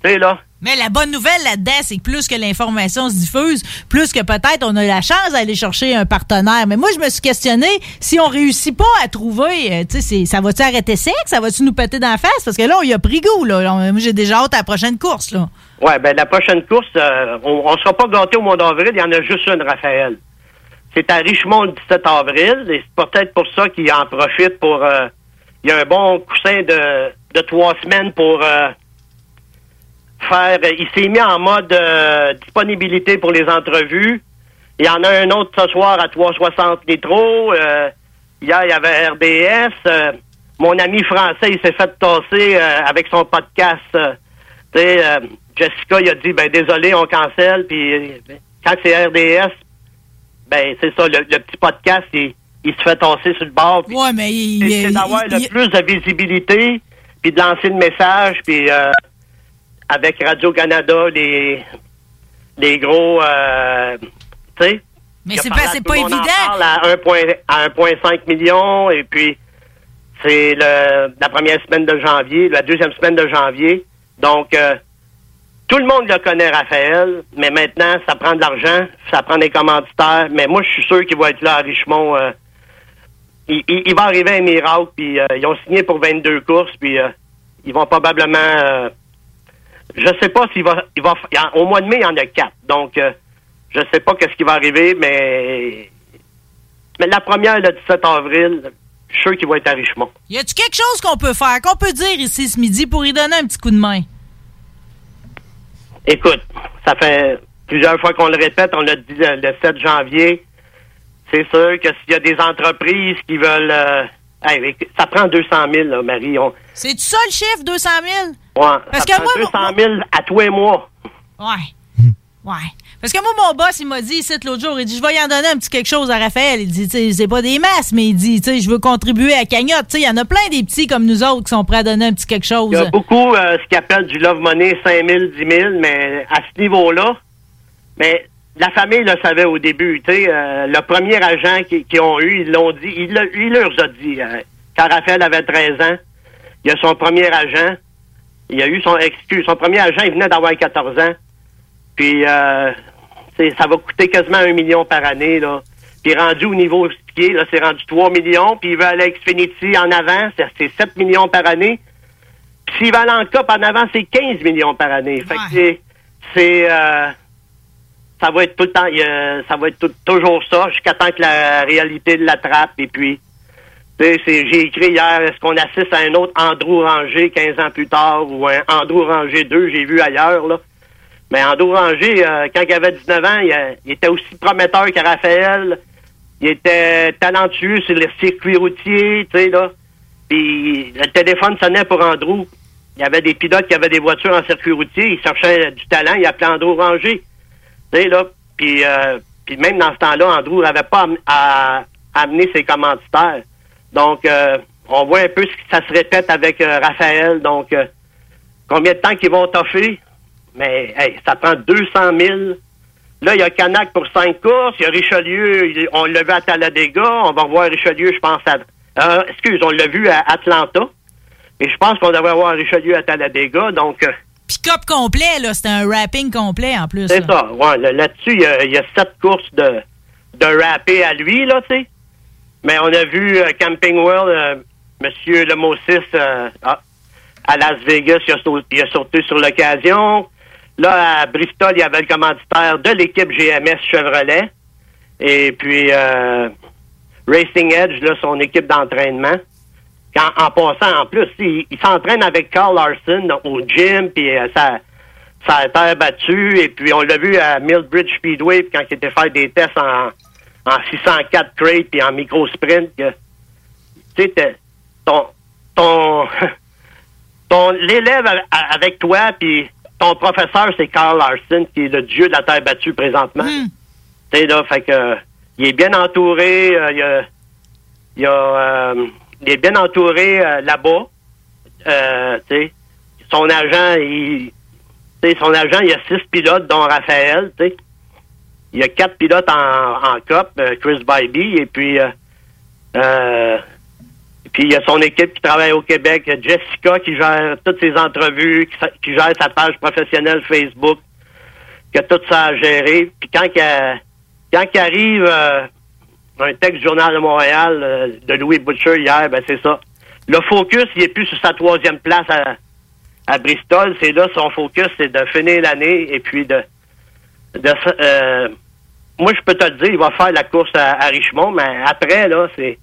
Tu sais, là. Mais la bonne nouvelle là-dedans, c'est que plus que l'information se diffuse, plus que peut-être on a la chance d'aller chercher un partenaire. Mais moi, je me suis questionné, si on réussit pas à trouver, euh, tu sais, ça va-tu arrêter sec? Ça va-tu nous péter dans la face? Parce que là, on y a pris goût, là. Moi, j'ai déjà hâte à la prochaine course, là. Ouais, ben la prochaine course, euh, on ne sera pas gâté au mois d'avril, il y en a juste une, Raphaël. C'est à Richmond le 17 avril, et c'est peut-être pour ça qu'il en profite pour... Euh, il y a un bon coussin de, de trois semaines pour euh, faire... Il s'est mis en mode disponibilité pour les entrevues. Il y en a un autre ce soir à 360 Nitro. hier, il y avait RDS. mon ami français, il s'est fait tasser avec son podcast... Jessica, il a dit, ben désolé, on cancelle. Puis quand c'est RDS, ben c'est ça, le, petit podcast, il, se fait tasser sur le bord. Ouais, mais il, c'est d'avoir le plus de visibilité, puis de lancer le message, puis euh, avec Radio Canada, les les gros, euh, tu sais. Mais c'est pas, c'est pas évident. à 1,5 million, et puis c'est la première semaine de janvier, la deuxième semaine de janvier. Donc, euh, tout le monde le connaît, Raphaël, mais maintenant, ça prend de l'argent, ça prend des commanditaires. Mais moi, je suis sûr qu'il va être là à Richmond. euh, il, va arriver un miracle, puis euh, ils ont signé pour 22 courses, puis euh, ils vont probablement... je sais pas s'il va... Il va au mois de mai, il y en a quatre. Donc, je sais pas qu'est-ce qui va arriver, mais... Mais la première, le 17 avril, je suis sûr qu'il va être à Richmond. Y a-tu quelque chose qu'on peut faire, qu'on peut dire ici ce midi pour y donner un petit coup de main? Écoute, ça fait plusieurs fois qu'on le répète, on l'a dit euh, le 7 janvier. C'est sûr que s'il y a des entreprises qui veulent... euh, hey, ça prend 200 000, là, Marie. On, C'est-tu ça le chiffre, 200 000? ouais, Parce ça que prend moi, 200 000 à tous les mois. Ouais. Ouais. Parce que moi, mon boss, il m'a dit ici l'autre jour, il dit, je vais y en donner un petit quelque chose à Raphaël. Il dit, tu sais, c'est pas des masses, mais il dit, tu sais, je veux contribuer à Cagnotte. Tu sais, il y en a plein des petits comme nous autres qui sont prêts à donner un petit quelque chose. Il y a beaucoup euh, ce qu'ils appellent du love money, 5 000, 10 000, mais à ce niveau-là, mais la famille le savait au début. Tu sais, euh, le premier agent qu'ils qu'ils ont eu, ils l'ont dit, il, il leur a dit, euh, quand Raphaël avait 13 ans, il a son premier agent, il a eu son excuse, son premier agent, il venait d'avoir 14 ans, puis euh, ça va coûter quasiment un million par année, là. Puis rendu au niveau skié, là, c'est rendu 3 millions, puis il va aller à Xfinity en avant, c'est- c'est 7 millions par année. Puis s'il va aller en en avant, c'est 15 millions par année. Fait que c'est- c'est... euh, ça va être tout le temps... ça va être tout- toujours ça, jusqu'à temps que la réalité l'attrape. Et puis, j'ai écrit hier, est-ce qu'on assiste à un autre Andrew Ranger 15 ans plus tard ou un Andrew Ranger 2, j'ai vu ailleurs, là. Mais Andrew Ranger, euh, quand il avait 19 ans, il, a- il était aussi prometteur que Raphaël. Il était talentueux sur les circuits routiers, tu sais, là. Puis le téléphone sonnait pour Andrew. Il y avait des pilotes qui avaient des voitures en circuit routier. Ils cherchaient du talent. Il appelait Andrew Ranger. Tu sais, là. Puis, euh, puis même dans ce temps-là, Andrew n'avait pas à, amener ses commanditaires. Donc, euh, on voit un peu ce que ça se répète avec euh, Raphaël. Donc, euh, combien de temps qu'ils vont toffer? Mais, hey, ça prend 200 000. Là, il y a Canac pour cinq courses. Il y a Richelieu. On l'a vu à Talladega. On va revoir Richelieu, je pense, à... euh, excuse, on l'a vu à Atlanta. Et je pense qu'on devrait avoir Richelieu à Talladega. Donc, euh, Pick-up complet, là. C'était un wrapping complet en plus. c'est ça. Ouais, là- là-dessus, il y a, il y a sept courses de, de rappé à lui, là, tu sais. Mais on a vu euh, Camping World, euh, Monsieur Lemosis, euh, ah, à Las Vegas, il a, sau- il a sauté sur l'occasion. Là, à Bristol, il y avait le commanditaire de l'équipe GMS Chevrolet. Et puis, euh, Racing Edge, là, son équipe d'entraînement. En, en passant, en plus, il, s'entraîne avec Carl Larson au gym, puis euh, ça, ça a été battu. Et puis, on l'a vu à Millbridge Speedway, quand il était faire des tests en, en 604 crate, puis en micro-sprint, tu sais, ton, ton, [LAUGHS] ton, l'élève avec toi, puis ton professeur, c'est Carl Larson, qui est le dieu de la terre battue présentement. Tu sais, là, fait que, euh, il est bien entouré, euh, il, a, il, y a, euh, il est bien entouré euh, là-bas. Euh, tu sais, son agent, il, son agent, il y a six pilotes, dont Raphaël, tu sais. Il y a quatre pilotes en, en COP, Chris Bybee, et puis, puis il y a son équipe qui travaille au Québec, Jessica qui gère toutes ses entrevues, qui, qui gère sa page professionnelle Facebook, qui a tout ça à gérer. Puis quand il, quand il arrive euh, un texte du Journal de Montréal euh, de Louis Butcher hier, ben c'est ça. Le focus, il est plus sur sa troisième place à, à Bristol. C'est là son focus, c'est de finir l'année et puis de, de euh, moi je peux te le dire, il va faire la course à, à Richmond, mais après là, c'est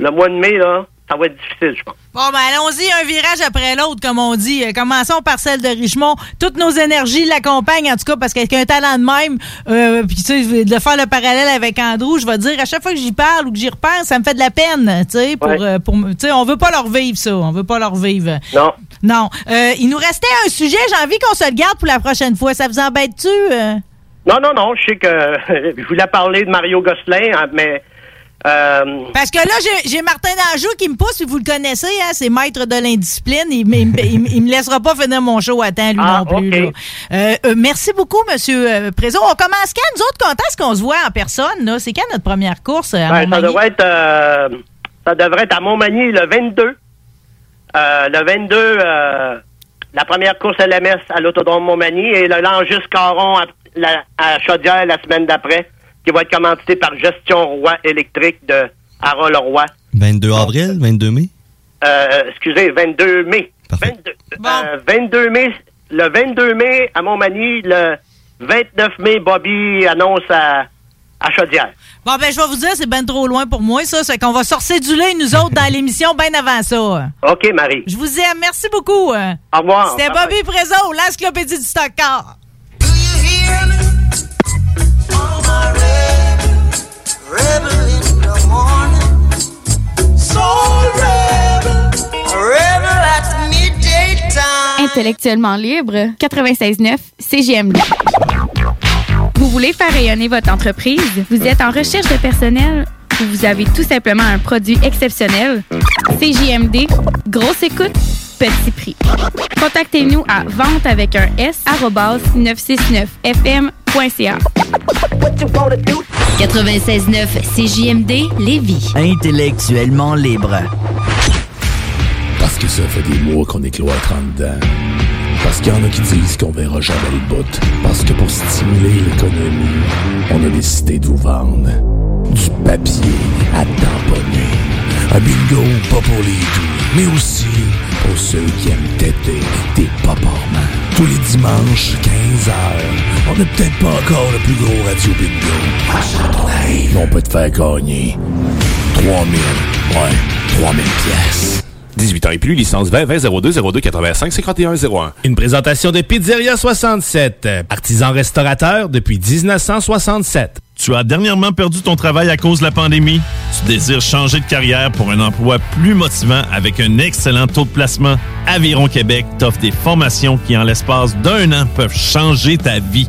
le mois de mai là, ça va être difficile, je pense. Bon, ben allons-y, un virage après l'autre, comme on dit. Euh, Commençons par celle de Richemont. Toutes nos énergies l'accompagnent, en tout cas, parce qu'avec un talent de même, euh, puis tu sais, de faire le parallèle avec Andrew, je vais dire, à chaque fois que j'y parle ou que j'y repense, ça me fait de la peine, tu sais, pour, Ouais. euh, pour, tu sais, on veut pas leur vivre ça, on veut pas leur vivre. Non. Non. Euh, il nous restait un sujet, j'ai envie qu'on se le garde pour la prochaine fois. Ça vous embête-tu? Non, non, non, je sais que [LAUGHS] je voulais parler de Mario Gosselin, hein, mais euh, Parce que là, j'ai- Martin Danjou qui me pousse, vous le connaissez, hein, c'est maître de l'indiscipline. Il, il me- il me- il me laissera pas finir mon show à temps, lui Ah, non plus. Euh, euh, merci beaucoup, Monsieur Prézo. On commence quand? Nous autres, quand est-ce qu'on se voit en personne? C'est quand notre première course? à ben, ça devrait être ça devrait être à Montmagny le 22. Euh, le 22 euh, la première course LMS à l'Autodrome Montmagny et le Langis Caron à, à Chaudière la semaine d'après, qui va être commandité par Gestion Roi électrique de Harold Roy. 22 avril, 22 mai? Euh, excusez, 22 mai. 22, euh, 22 mai, le 22 mai à Montmagny, le 29 mai, Bobby annonce à, à Chaudière. Bon, ben, je vais vous dire, c'est ben trop loin pour moi, ça. C'est qu'on va sortir du lait, nous autres, dans l'émission, bien avant ça. OK, Marie. Je vous aime. Merci beaucoup. Au revoir. C'était. Bobby Prézo, l'encyclopédie du stock Intellectuellement libre, 96.9 CGMD. Vous voulez faire rayonner votre entreprise? Vous êtes en recherche de personnel? Ou vous avez tout simplement un produit exceptionnel? CJMD, grosse écoute, petit prix. Contactez-nous à vente avec un S, arrobase 969fm.ca. 96.9 CJMD Lévis. Intellectuellement libre. Parce que ça fait des mois qu'on est cloître en dedans. Parce qu'il y en a qui disent qu'on verra jamais le bout. Parce que pour stimuler l'économie, on a décidé de vous vendre du papier à tamponner. Un bingo pas pour les doux, mais aussi pour ceux qui aiment têter des paparmans. Tous les dimanches, 15h, on n'est peut-être pas encore le plus gros radio bingo. On peut te faire gagner 3000, ouais, 3000 pièces. 18 ans et plus, licence 20 20 02 02 85 51 01. Une présentation de Pizzeria 67, artisan restaurateur depuis 1967. Tu as dernièrement perdu ton travail à cause de la pandémie? Tu désires changer de carrière pour un emploi plus motivant avec un excellent taux de placement? Aviron Québec t'offre des formations qui, en l'espace d'un an, peuvent changer ta vie.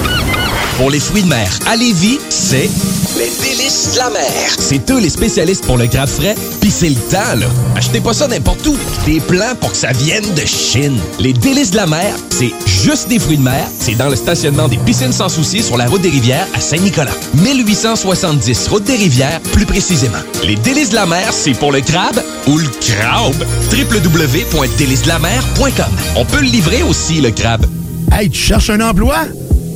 Pour les fruits de mer à Lévis, c'est les délices de la mer. C'est eux les spécialistes pour le crabe frais, pis c'est le temps, là. Achetez pas ça n'importe où. Des plans pour que ça vienne de Chine. Les délices de la mer, c'est juste des fruits de mer. C'est dans le stationnement des piscines sans souci sur la route des rivières à Saint-Nicolas. 1870, route des rivières, plus précisément. Les délices de la mer, c'est pour le crabe ou le crabe. www.délicesdelamer.com. On peut le livrer aussi, le crabe. Hey, tu cherches un emploi?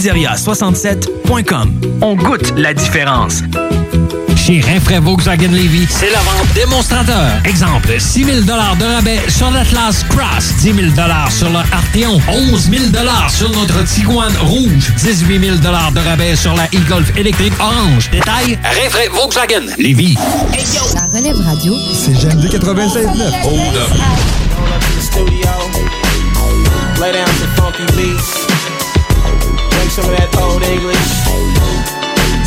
Pizzeria67.com. On goûte la différence. Chez Rinfraie Volkswagen Levy, c'est la vente démonstrateur. Exemple, 6 000 de rabais sur l'Atlas Cross, 10 000 sur le Arteon, 11 000 sur notre Tiguan Rouge, 18 000 de rabais sur la e-Golf électrique orange. Détail, Rinfraie Volkswagen Levy. La relève radio. C'est J'aime 96.9. Hold up. Lay down some funky beats. Some of that old English.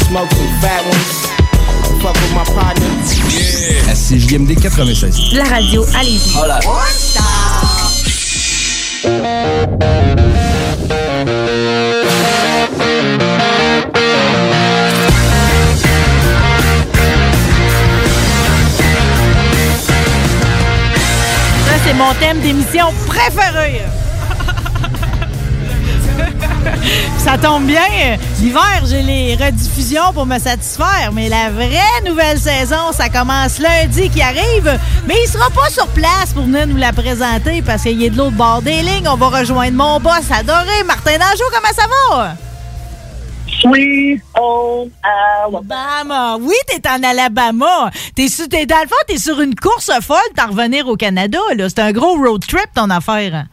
Smoke some fat ones. Fuck with my partner. Yeah. À CJMD 96. La radio, allez-y. Hola. Ça, c'est mon thème d'émission préféré. [LAUGHS] Ça tombe bien. L'hiver, j'ai les rediffusions pour me satisfaire, mais la vraie nouvelle saison, ça commence lundi qui arrive. Mais il sera pas sur place pour venir nous la présenter parce qu'il est de l'autre bord des lignes. On va rejoindre mon boss adoré, Martin Danjou. Comment ça va? Sweet home Alabama. Oui, t'es en Alabama. T'es sur, t'es, dans le fond, t'es sur une course folle d'en revenir au Canada. Là. C'est un gros road trip, ton affaire.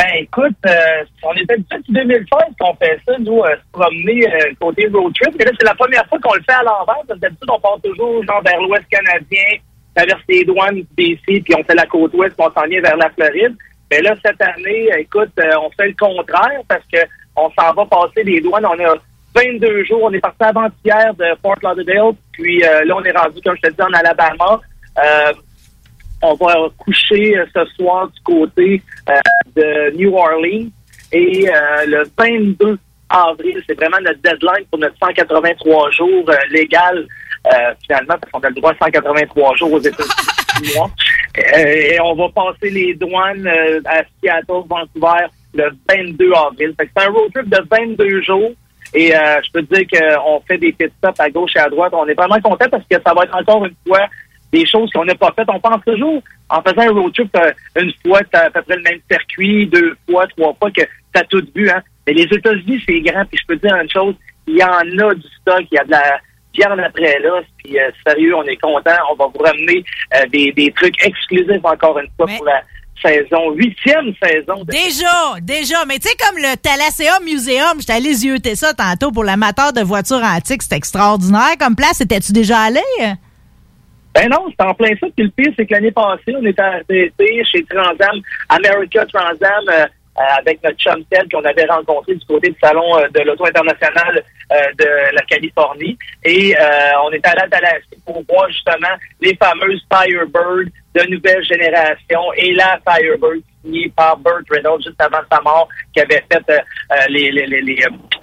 Ben, écoute, euh, on était depuis 2016 qu'on fait ça, nous, euh, se promener euh, côté road trip. Mais là, c'est la première fois qu'on le fait à l'envers. D'habitude, on part toujours genre vers l'ouest canadien, traverse les douanes BC, puis on fait la côte ouest, puis on s'en vient vers la Floride. Mais là, cette année, écoute, euh, on fait le contraire parce que on s'en va passer les douanes. On a 22 jours. On est parti avant-hier de Fort Lauderdale, puis euh, là, on est rendu, comme je te dis, en Alabama. Euh, on va coucher ce soir du côté de New Orleans. Et euh, le 22 avril, c'est vraiment notre deadline pour notre 183 jours euh, légal, euh, finalement, parce qu'on a le droit à 183 jours aux États-Unis. [LAUGHS] et on va passer les douanes à Seattle, Vancouver, le 22 avril. C'est un road trip de 22 jours. Et je peux te dire qu'on fait des pit stops à gauche et à droite. On est vraiment content parce que ça va être encore une fois des choses qu'on n'a pas faites. On pense toujours, en faisant un road trip, euh, une fois, tu as à peu près le même circuit, deux fois, trois fois, que tu as tout vu. Hein. Mais les États-Unis, c'est grand. Puis je peux te dire une chose, il y en a du stock, il y a de la viande après là. Puis euh, sérieux, on est content. On va vous ramener euh, des, des trucs exclusifs encore une fois pour la saison, huitième saison. De... Déjà, déjà. Mais tu sais, comme le Thalasséum Museum, j'étais allé zioter ça tantôt pour l'amateur de voitures antiques. C'était extraordinaire comme place. Étais-tu déjà allé? Ben non, c'est en plein ça. Puis le pire, c'est que l'année passée, on était arrêté chez Transam, America Transam, euh, avec notre chum qu'on avait rencontré du côté du salon euh, de l'auto international euh, de la Californie. Et euh, on était allé à Tallahassee pour voir justement les fameuses Firebird de nouvelle génération et la Firebird signée par Burt Reynolds juste avant sa mort qui avait fait euh, les, les, les,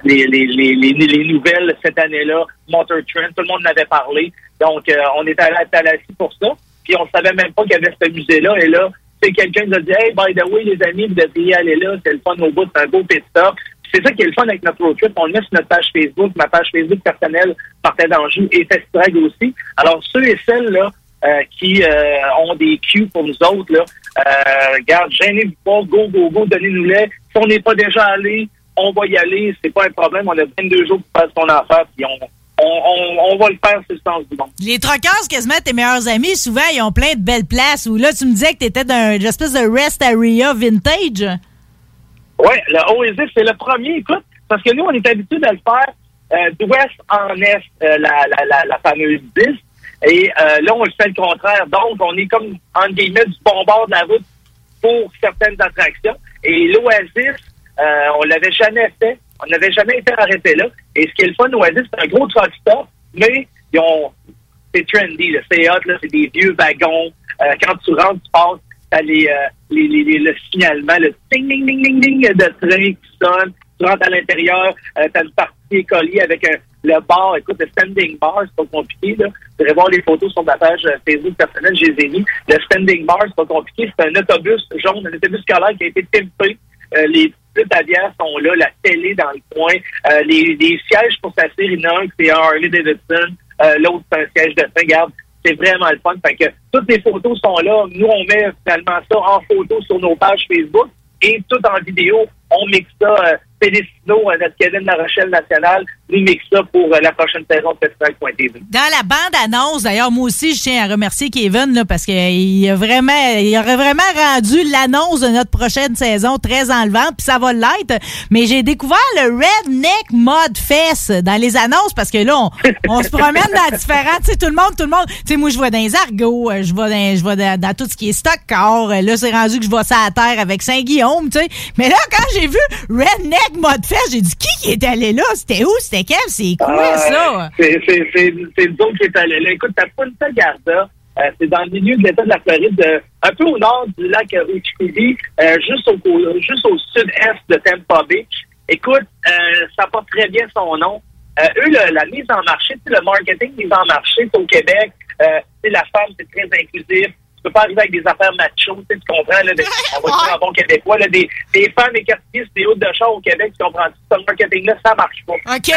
les, nouvelles cette année-là, Motor Trend. Tout le monde en avait parlé. Donc, euh, on est allé à Tallahassee pour ça. Puis on savait même pas qu'il y avait ce musée-là. Et là, c'est quelqu'un qui nous a dit Hey, by the way, les amis, vous devriez aller là, c'est le fun au bout, c'est un beau pit stop. C'est ça qui est le fun avec notre road trip. On le met sur notre page Facebook, ma page Facebook personnelle, Partait d'Anjou et Festival aussi. Alors, ceux et celles là euh, qui euh, ont des cues pour nous autres, là, euh, regarde, gênez-vous pas, go, go, go, donnez-nous-les. Si on n'est pas déjà allé, on va y aller, c'est pas un problème. On a 22 jours pour faire ce qu'on a puis on, on, on, on va le faire, c'est le sens du monde. Les troqueurs, quasiment tes meilleurs amis, souvent, ils ont plein de belles places. Où là, tu me disais que tu étais dans une espèce de rest area vintage. Oui, le Oasis, c'est le premier, écoute, parce que nous, on est habitué de le faire euh, d'ouest en est, euh, la, la, la, la fameuse 10. Et euh, là, on le fait le contraire. Donc, on est comme, en guillemets, du bon bord de la route pour certaines attractions. Et l'Oasis, on l'avait jamais fait. On n'avait jamais été arrêté là. Et ce qui est le fun, l'Oasis, c'est un gros truck stop, mais ils ont, c'est trendy, c'est hot, c'est des vieux wagons. Euh, quand tu rentres, tu passes, t'as les, euh, les, les, le signalement, le ding, ding, ding, ding, ding de train qui sonne. Tu rentres à l'intérieur, euh, t'as une partie écolier avec un, le bar, écoute, le standing bar, c'est pas compliqué, là. Vous irez voir les photos sur ma page Facebook personnelle, je les ai mis. Le standing bar, c'est pas compliqué, c'est un autobus jaune, un autobus scolaire qui a été pimpé. Euh, les sont là, la télé dans le coin, euh, les, sièges pour s'asseoir, il y un c'est un Harley Davidson, euh, l'autre c'est un siège de train, regarde, c'est vraiment le fun. Fait que toutes les photos sont là. Nous, on met finalement ça en photo sur nos pages Facebook et tout en vidéo. On mixe ça euh, notre Kevin La Rochelle nationale, ça pour euh, la prochaine saison Festival.tv. Dans la bande-annonce, d'ailleurs, moi aussi, je tiens à remercier Kevin là, parce qu'il a vraiment, il aurait vraiment rendu l'annonce de notre prochaine saison très enlevante, puis ça va l'être. Mais j'ai découvert le Redneck Mod Fest dans les annonces parce que là, on, se promène dans différents, tu sais, tout le monde, tout le monde. Tu sais, moi, je vois dans les argots, euh, je vois dans, je vois dans, tout ce qui est stock. Euh, Là, c'est rendu que je vois ça à terre avec Saint-Guillaume, tu sais. Mais là, quand j'ai vu Redneck Mod Fest, j'ai dit qui qui est allé là? C'était où? C'était quel? C'est quoi Ah, ça? C'est c'est- c'est- c'est le zone qui est allé là. Écoute, t'as Punta Garda, euh, c'est dans le milieu de l'État de la Floride, euh, un peu au nord du lac euh, Uchikubi, euh, juste, au, juste au sud-est de Tampa Beach. Écoute, euh, ça porte très bien son nom. Euh, eux, le- la mise en marché, le marketing mise en marché, c'est au Québec. Sais, la femme, c'est très inclusif. Tu peux pas arriver avec des affaires macho, tu sais, tu comprends, là, des- [LAUGHS] on va dire en bon québécois, là, des, des femmes écartistes, des hôtes de char au Québec, tu comprends, ce marketing-là, ça marche pas. OK.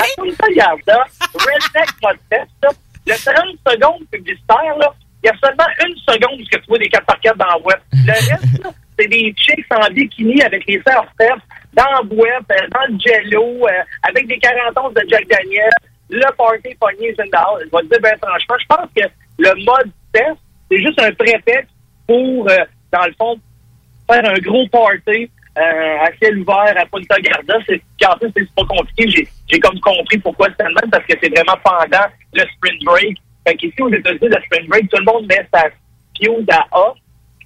Redneck Podcast, là, le 30 secondes publicitaire, là, il y a seulement une seconde où tu vois des 4 par 4 dans la web. Le reste, là, c'est des chicks en bikini avec les Steph dans la boîte, euh, dans le jello, euh, avec des 40 onces de Jack Daniel, le party pogné. Je vais te dire, ben franchement, je pense que le mode test, c'est juste un prétexte pour, euh, dans le fond, faire un gros party euh, à ciel ouvert à Punta Garda. C'est, c'est pas compliqué. J'ai, comme compris pourquoi c'est même, parce que c'est vraiment pendant le spring break. Fait qu'ici, aux États-Unis, le spring break, tout le monde met sa fuse à off.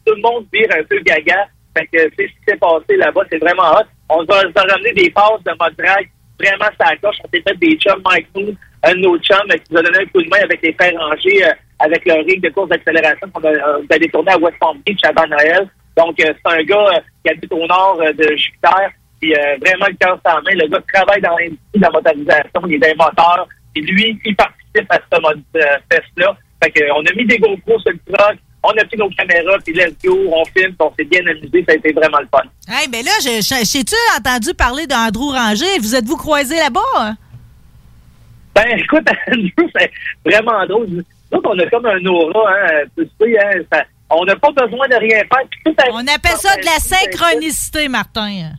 Tout le monde vire un peu gaga. Fait que c'est ce qui s'est passé là-bas. C'est vraiment hot. On nous a, nous a ramené des passes de mode drag vraiment ça coche. On s'est fait des chums, Mike Moon, un chums euh, qui nous a donné un coup de main avec les fers rangés, euh, avec le ring de course d'accélération qu'on a, vous allez tourner à West Palm Beach avant Noël. Donc, euh, c'est un gars euh, qui habite au nord euh, de Jupiter. Puis vraiment le cœur sans main. Le gars travaille dans l'industrie de la motorisation, il est moteurs. Et lui, il participe à ce mode fest-là. Fait que, on a mis des GoPros sur le truck, on a pris nos caméras, puis let's go, on filme, puis on s'est bien amusé. Ça a été vraiment le fun. Hey, ben là, j'ai-tu entendu parler d'Andrew Ranger? Vous êtes-vous croisés là-bas? Ben, écoute, [LAUGHS] Andrew, c'est vraiment drôle. On a comme un aura, hein, tu sais, hein, ça- on n'a pas besoin de rien faire. puis tout à- On appelle ça de la synchronicité, Martin.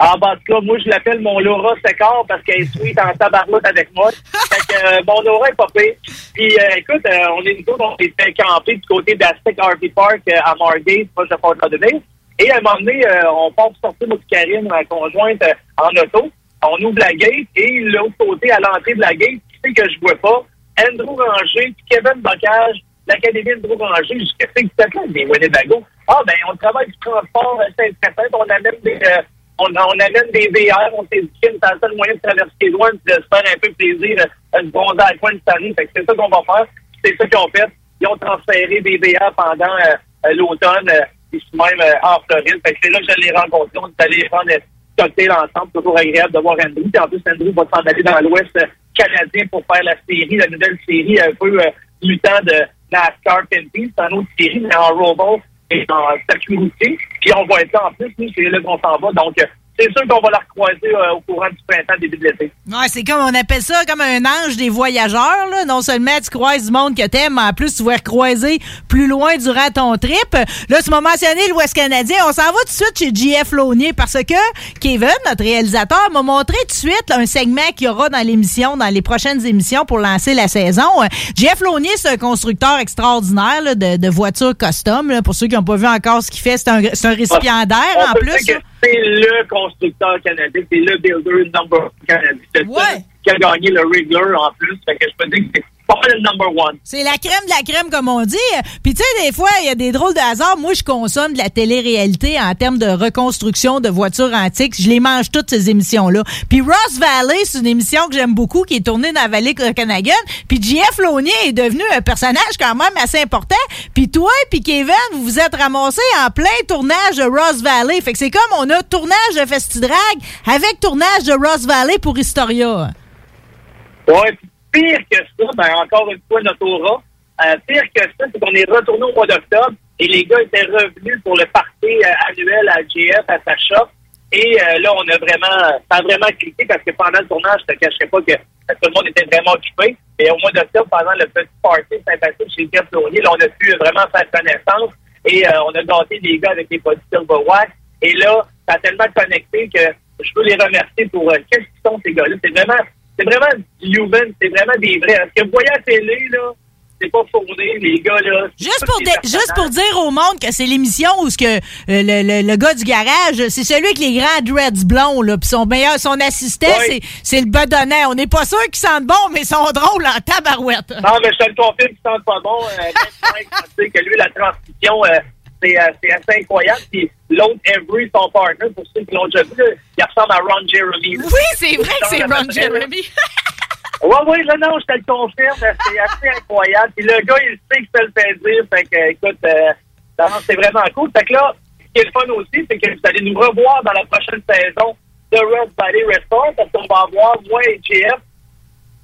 Ah, ben, en tout cas, moi, je l'appelle mon Laura Secor parce qu'elle est sweet en tabarloute avec moi. fait que euh, mon Laura est pas pire. Puis, euh, écoute, euh, on est nous autres, on est fait camper du côté d'Aztec RV Park euh, à Margate, proche de Fort Lauderdale. Et à un moment donné, on part pour sortir moi Karine, ma conjointe, en auto. On ouvre la gate et l'autre côté, à l'entrée de la gate, qui sait que je vois pas, Andrew Ranger, Kevin Bocage, l'Académie Andrew Ranger, je dis, qu'est-ce que ça, des Winnebago? Ah, ben, on travaille du transport, euh, Saint-Hyacinthe, on amène des, euh, on, on amène des VR, on s'est dit que c'est le seul moyen de traverser puis de se faire un peu plaisir, euh, de se bronzer à la coin de Paris. Fait que c'est ça qu'on va faire. C'est ça qu'ils ont fait. Ils ont transféré des VR pendant euh, euh, l'automne, euh, ici même euh, en Floride. Fait que c'est là que je l'ai rencontré. On est allé prendre cocktail ensemble. Toujours agréable de voir Andrew. Puis en plus, Andrew va s'en aller dans l'Ouest euh, canadien pour faire la série, la nouvelle série un peu euh, mutant de NASCAR Pinty. C'est une autre série, mais en robot et en sécurité. Puis on va être en plus, c'est là qu'on s'en va. Donc, euh, c'est sûr qu'on va la recroiser euh, au courant du printemps, début de l'été. Ouais, c'est comme, on appelle ça comme un ange des voyageurs, là. Non seulement tu croises du monde que t'aimes, mais en plus tu vas recroiser plus loin durant ton trip. Là, tu m'as mentionné l'Ouest canadien. On s'en va tout de suite chez JF Launier parce que Kevin, notre réalisateur, m'a montré tout de suite là, un segment qu'il y aura dans l'émission, dans les prochaines émissions pour lancer la saison. JF Launier, c'est un constructeur extraordinaire là, de, de voitures custom. là. Pour ceux qui n'ont pas vu encore ce qu'il fait, c'est un, un récipiendaire On en plus. que C'est le constructeur canadien, c'est le builder number one canadien. C'est seul qui a gagné le Wrigley en plus. Fait que je peux dire que c'est la crème de la crème, comme on dit. Puis, tu sais, des fois, il y a des drôles de hasard. Moi, je consomme de la télé-réalité en termes de reconstruction de voitures antiques. Je les mange toutes, ces émissions-là. Puis, Ross Valley, c'est une émission que j'aime beaucoup, qui est tournée dans la vallée de Okanagan. Puis, JF Launier est devenu un personnage quand même assez important. Puis, toi puis Kevin, vous vous êtes ramassés en plein tournage de Ross Valley. Fait que c'est comme on a tournage de Festidrag avec tournage de Ross Valley pour Historia. Ouais, pire que ça, ben encore une fois, notre aura, euh, pire que ça, c'est qu'on est retourné au mois d'octobre et les gars étaient revenus pour le party euh, annuel à GF, à Sacha. Et euh, là, on a vraiment, ça a vraiment cliqué parce que pendant le tournage, je te cacherai pas que euh, tout le monde était vraiment occupé. Et au mois d'octobre, pendant le petit party sympathique chez Jeff Laurier, là, on a pu vraiment faire connaissance et euh, on a gâté les gars avec les produits Silverwax. Et là, ça a tellement connecté que je veux les remercier pour qu'est-ce qu'ils sont, ces gars-là? C'est vraiment, c'est vraiment du human, c'est vraiment des vrais. Ce que vous voyez à la télé, là, c'est pas fourni, les gars, là. Juste pour, juste pour dire au monde que c'est l'émission où ce que euh, le, le- le gars du garage, c'est celui avec les grands dreads blonds, là, puis son meilleur, son assistant, Oui. c'est, le bedonnant. On n'est pas sûr qu'ils sentent bon, mais ils sont drôles en tabarouette. Non, mais je te le confirme, ils sentent pas bon. Euh, [LAUGHS] même que lui, la transmission, euh, c'est, euh, c'est assez incroyable. Puis l'autre, Avery, son partner, pour ceux qui l'ont déjà vu, il ressemble à Ron Jeremy. Oui, c'est vrai que c'est Ron Jeremy. [LAUGHS] Ouais, oui, là, non, je te le confirme. C'est assez incroyable. Puis le gars, il sait que ça le fait dire. Fait que, écoute, euh, c'est vraiment cool. Fait que là, ce qui est le fun aussi, c'est que vous allez nous revoir dans la prochaine saison de Rust Valley Restore parce qu'on va avoir, moi et JF,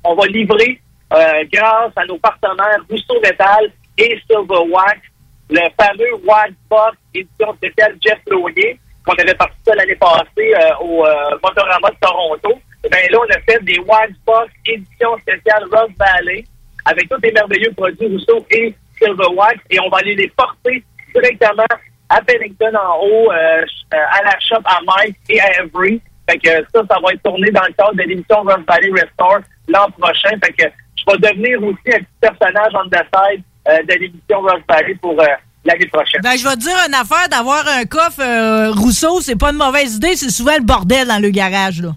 on va livrer, euh, grâce à nos partenaires Rousseau Metal et Silver Wax, le fameux Wax Box édition spéciale Jeff Loyer, qu'on avait parti ça l'année passée euh, au euh, Motorama de Toronto. Et bien là, on a fait des Wax Box édition spéciale Rock Valley avec tous les merveilleux produits Rousseau et Silver Wax et on va aller les porter directement à Pennington en haut, euh, à la shop à Mike et à Every. Fait que ça, ça va être tourné dans le cadre de l'émission Rock Valley Restore l'an prochain. Fait que je vais devenir aussi un petit personnage on the side de l'émission Rock Valley pour euh, l'année prochaine. Ben, je vais te dire une affaire d'avoir un coffre euh, Rousseau, c'est pas une mauvaise idée, c'est souvent le bordel dans le garage, là.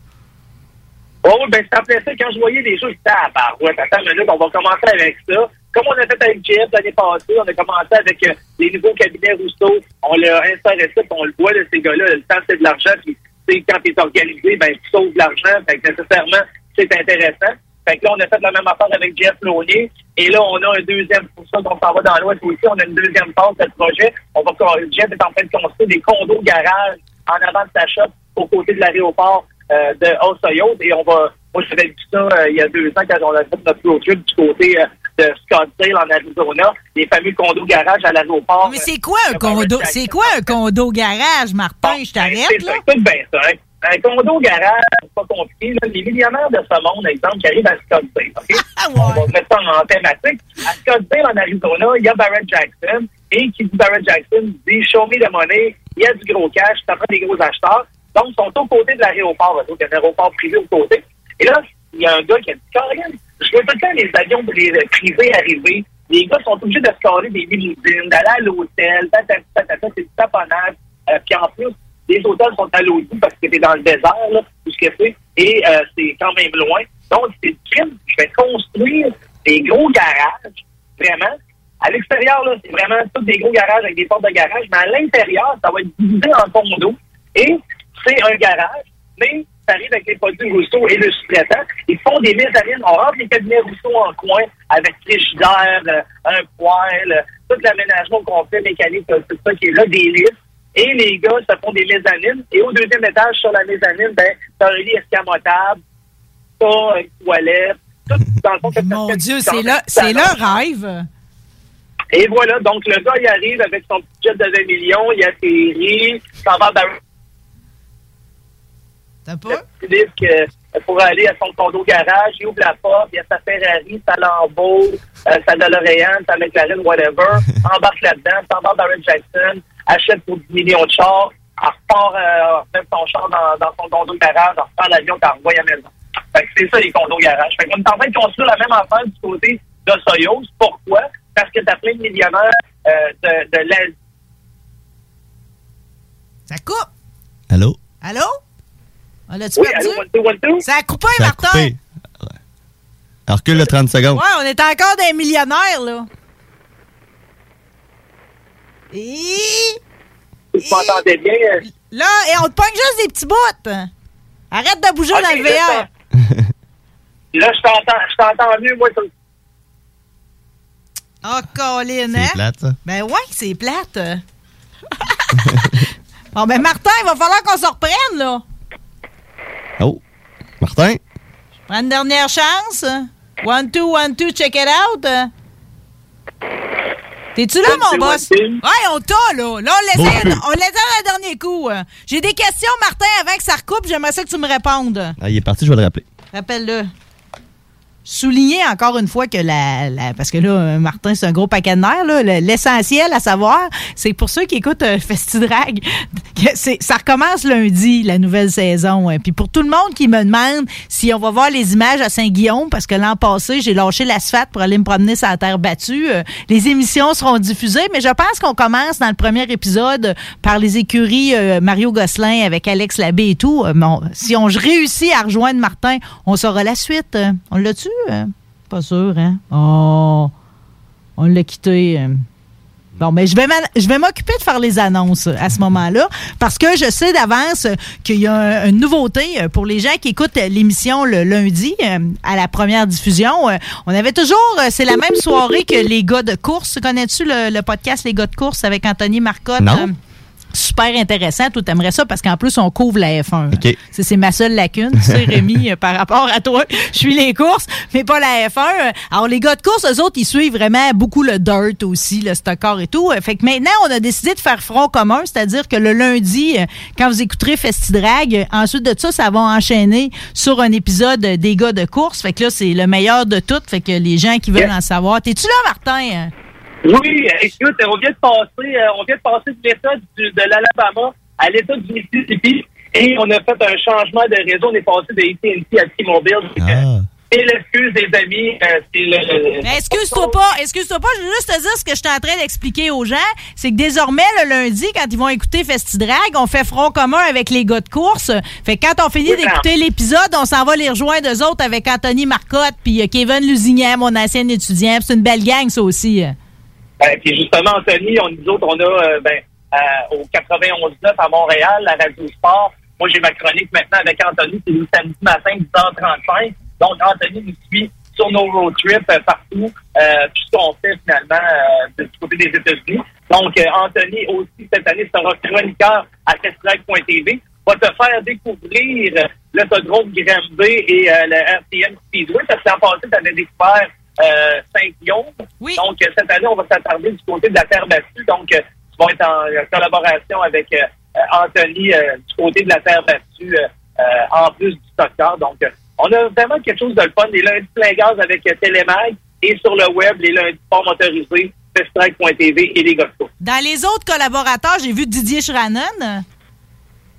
Oh, ben, ça me ça. Quand je voyais les choses, j'étais à part. Ouais, attends une minute, on va commencer avec ça. Comme on a fait avec JF l'année passée, on a commencé avec euh, les nouveaux cabinets Rousseau. On l'a installé ça, puis on le voit, là, ces gars-là, le temps, c'est de l'argent. Puis, quand tu es organisé, ben, tu sauves de l'argent. Fait que nécessairement, c'est intéressant. Fait que là, on a fait la même affaire avec Jeff Launier. Et là, on a un deuxième, pour ça qu'on s'en va dans l'Ouest aussi, on a une deuxième phase de ce projet. On va, Jeff est en train de construire des condos garage en avant de sa shop, aux côtés de l'aéroport euh, de Osayos. Et on va, moi, j'avais vu ça euh, il y a deux ans quand on a fait notre road du côté euh, de Scottsdale en Arizona, les fameux condos garage à l'aéroport. Mais c'est quoi un condo? C'est quoi un condo garage, Martin? Je t'arrête, C'est là? ça, écoute bien ça. hein. Un condo garage, c'est pas compliqué. Là. Les millionnaires de ce monde, exemple, qui arrivent à Scottsdale, OK? [LAUGHS] On va mettre ça en thématique. À Scottsdale, en Arizona, il y a Barrett Jackson. Et qui dit Barrett Jackson dit Show me the money, il y a du gros cash, ça prend des gros acheteurs. Donc, ils sont aux côtés de l'aéroport. Il y a un aéroport privé aux côtés. Et là, il y a un gars qui a dit Carrément, je vois tout le temps les avions les, euh, privés arriver. Les gars sont obligés de se carrer des limousines, d'aller à l'hôtel, tatata, c'est du taponnage. Euh, puis en plus, les hôtels sont à bout parce que t'es dans le désert, là, tout ce que c'est, et euh, c'est quand même loin. Donc, c'est crime. Je vais construire des gros garages, vraiment. À l'extérieur, là, c'est vraiment tous des gros garages avec des portes de garage, mais à l'intérieur, ça va être divisé en condos. Et c'est un garage, mais ça arrive avec les produits Rousseau et le sous-traitant. Ils font des mezzanines. On rentre les cabinets Rousseau en coin avec frigidaire, euh, un poêle, euh, tout l'aménagement complet mécanique, euh, tout ça qui est là, des listes. Et les gars se font des mezzanines. Et au deuxième étage, sur la mezzanine, ben, t'as un lit escamotable, t'as une toilette, tout dans le fond. Mon Dieu, c'est là, c'est leur rêve. Et voilà, donc le gars, il arrive avec son petit jet de 20 millions, il atterrit, s'en va Barry- T'as pas? Il dit que pour aller à son condo garage, il ouvre la porte, il y a sa Ferrari, sa Lambo, euh, sa DeLorean, sa McLaren, whatever, [LAUGHS] embarque là-dedans, s'embarque Barrett Jackson, achète pour 10 millions de chars, elle repart, euh, met son char dans, dans son condo garage, elle reprend l'avion, elle renvoie à la maison. Fait que c'est ça, les condos garage. Fait qu'on est en train de construire la même affaire du côté de Soyuz. Pourquoi? Parce que t'as plein de millionnaires euh, de, de l'Asie. Ça coupe. Allô? Allô? On l'a-tu Oui, perdu? allô, one, two, one, two? Ça a coupé, Ça a Martin. coupé. Alors, recule le 30 secondes. Ouais, on est encore des millionnaires, là. Et... Tu m'entendais bien? euh, Là, et on te pogne juste des petits bouts. Arrête de bouger Ok, dans le VR. [LAUGHS] Là, je t'entends, je t'entends mieux, moi, Oh, Colin, C'est hein? plate, ça. Ben ouais, c'est plate. [LAUGHS] bon, ben Martin, il va falloir qu'on se reprenne, là. Oh. Martin? Prends une dernière chance. One, two, one, two, check it out. T'es-tu là, mon boss? Ouais, on t'a, là. Là, on Bon l'essaie cul. on la dernier coup. J'ai des questions, Martin, avant que ça recoupe. J'aimerais ça que tu me répondes. Ah, il est parti, je vais le rappeler. Rappelle-le. Souligner encore une fois que la, la- parce que là, Martin, c'est un gros paquet de nerfs, l'essentiel à savoir, c'est pour ceux qui écoutent euh, Festidrag, [LAUGHS] ça recommence lundi, la nouvelle saison. hein. Puis pour tout le monde qui me demande si on va voir les images à Saint-Guillaume, parce que l'an passé, j'ai lâché l'asphalte pour aller me promener sur la terre battue, euh, les émissions seront diffusées, mais je pense qu'on commence dans le premier épisode par les écuries euh, Mario Gosselin avec Alex Labbé et tout. Euh, si on réussit à rejoindre Martin, on saura la suite. On l'a-tu? Euh, Pas sûr, hein? Oh, on l'a quitté. euh. Bon, mais je vais m'en- je vais m'occuper de faire les annonces à ce moment-là parce que je sais d'avance qu'il y a un- une nouveauté euh, pour les gens qui écoutent l'émission le lundi à la première diffusion. On avait toujours, c'est la même soirée que les gars de course. Connais-tu le, le podcast Les gars de course avec Anthony Marcotte? Non. Super intéressant. Toi, t'aimerais ça parce qu'en plus, on couvre la F1. OK. C'est ma seule lacune, tu sais, [LAUGHS] Rémi, euh, par rapport à toi. Je suis les courses, mais pas la F1. Euh, Alors, les gars de course, eux autres, ils suivent vraiment beaucoup le dirt aussi, le stockard et tout. Euh, Fait que maintenant, on a décidé de faire front commun, c'est-à-dire que le lundi, euh, quand vous écouterez Festidrag, ensuite de ça, ça va enchaîner sur un épisode des gars de course. Fait que là, c'est le meilleur de tout. Fait que les gens qui veulent en savoir. T'es-tu là, Martin? Oui, écoute, on vient de passer, euh, on vient de passer de l'État du- de l'Alabama à l'État du Mississippi et on a fait un changement de réseau. On est passé de AT&T à T-Mobile. Et l'excuse des amis, euh, c'est le... Mais excuse-toi pas, excuse-toi pas, je veux juste te dire ce que je suis en train d'expliquer aux gens, c'est que désormais le lundi quand ils vont écouter Festidrag, on fait front commun avec les gars de course. Fait que quand on finit Oui, d'écouter l'épisode, on s'en va les rejoindre eux autres avec Anthony Marcotte puis euh, Kevin Lusignan, mon ancien étudiant. C'est une belle gang ça aussi. Ben, puis justement, Anthony, on, nous autres, on a euh, ben, euh, au 91.9 à Montréal, la Radio Sport. Moi, j'ai ma chronique maintenant avec Anthony, c'est le samedi matin, 10h35. Donc, Anthony nous suit sur nos road trips euh, partout, euh, tout ce qu'on fait finalement euh, du côté des États-Unis. Donc, euh, Anthony aussi, cette année, sera chroniqueur à Festival.tv, va te faire découvrir l'autodrome Granby et euh, le RTM Speedway. Parce que l'an passé, tu avais découvert euh, Saint-Guillaume. Donc, euh, cette année, on va s'attarder du côté de la terre battue. Donc, euh, tu vas être en euh, collaboration avec euh, euh, Anthony euh, du côté de la terre battue, euh, euh, en plus du stockard. Donc, euh, on a vraiment quelque chose de le fun. Les lundis plein gaz avec euh, Télémag et sur le web, les lundis sport motorisés, feststrike.tv et les course. Dans les autres collaborateurs, j'ai vu Didier Schranen.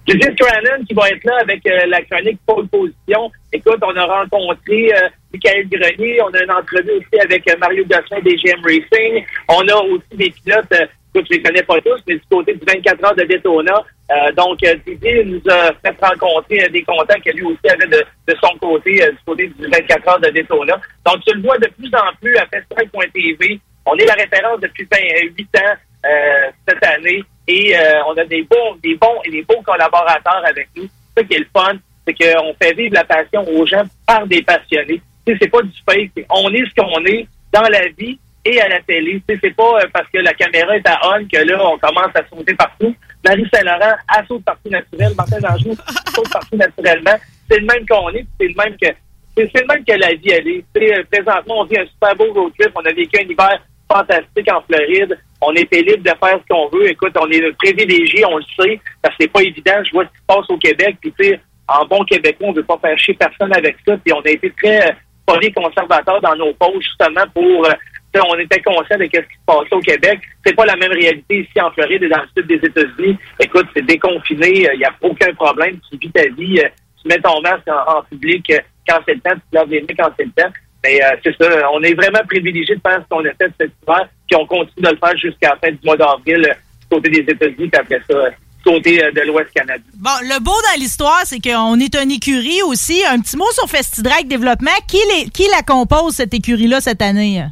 Judith Cranon qui va être là avec euh, la chronique Pole Position. Écoute, on a rencontré euh, Michael Grenier, on a une entrevue aussi avec euh, Mario Gosselin des GM Racing. On a aussi des pilotes, euh, écoute, je les connais pas tous, mais du côté du 24 heures de Daytona. Euh, donc, Didier nous a fait rencontrer des contacts que lui aussi avait de, de son côté, du côté du 24 heures de Daytona. Donc, tu le vois de plus en plus à Festival.tv. On est la référence depuis 28 ans euh, cette année et euh, on a des bons, des bons et des beaux collaborateurs avec nous. Ce qui est le fun, c'est qu'on fait vivre la passion aux gens par des passionnés. Tu sais, c'est pas du fake. On est ce qu'on est dans la vie et à la télé. Tu sais, c'est pas euh, parce que la caméra est à on que là, on commence à sauter partout. Marie Saint-Laurent, elle saute partout naturel. Martin Danjou saute partout naturellement. C'est le même qu'on est, c'est le même que c'est le même que la vie, elle est. Euh, présentement, on vit un super beau road trip. On a vécu un hiver fantastique en Floride. On était libre de faire ce qu'on veut. Écoute, on est privilégié, on le sait, parce que c'est pas évident. Je vois ce qui se passe au Québec, puis tu sais, en bon québécois, on veut pas faire chier personne avec ça. Puis on a été très euh, conservateurs dans nos poches, justement, pour... euh, tu sais, on était conscient de ce qui se passait au Québec. C'est pas la même réalité ici en Floride et dans le sud des États-Unis. Écoute, c'est déconfiné, il n'y a aucun problème. Tu vis ta vie, euh, tu mets ton masque en, public euh, quand c'est le temps, tu te laves quand c'est le temps. Mais euh, c'est ça, on est vraiment privilégié de faire ce qu'on a fait cet hiver, puis on continue de le faire jusqu'à la fin du mois d'avril euh, du côté des États-Unis, puis après ça, euh, du côté de l'Ouest canadien. Bon, le beau dans l'histoire, c'est qu'on est une écurie aussi. Un petit mot sur Festidrag Développement. Qui, les- qui la compose, cette écurie-là, cette année?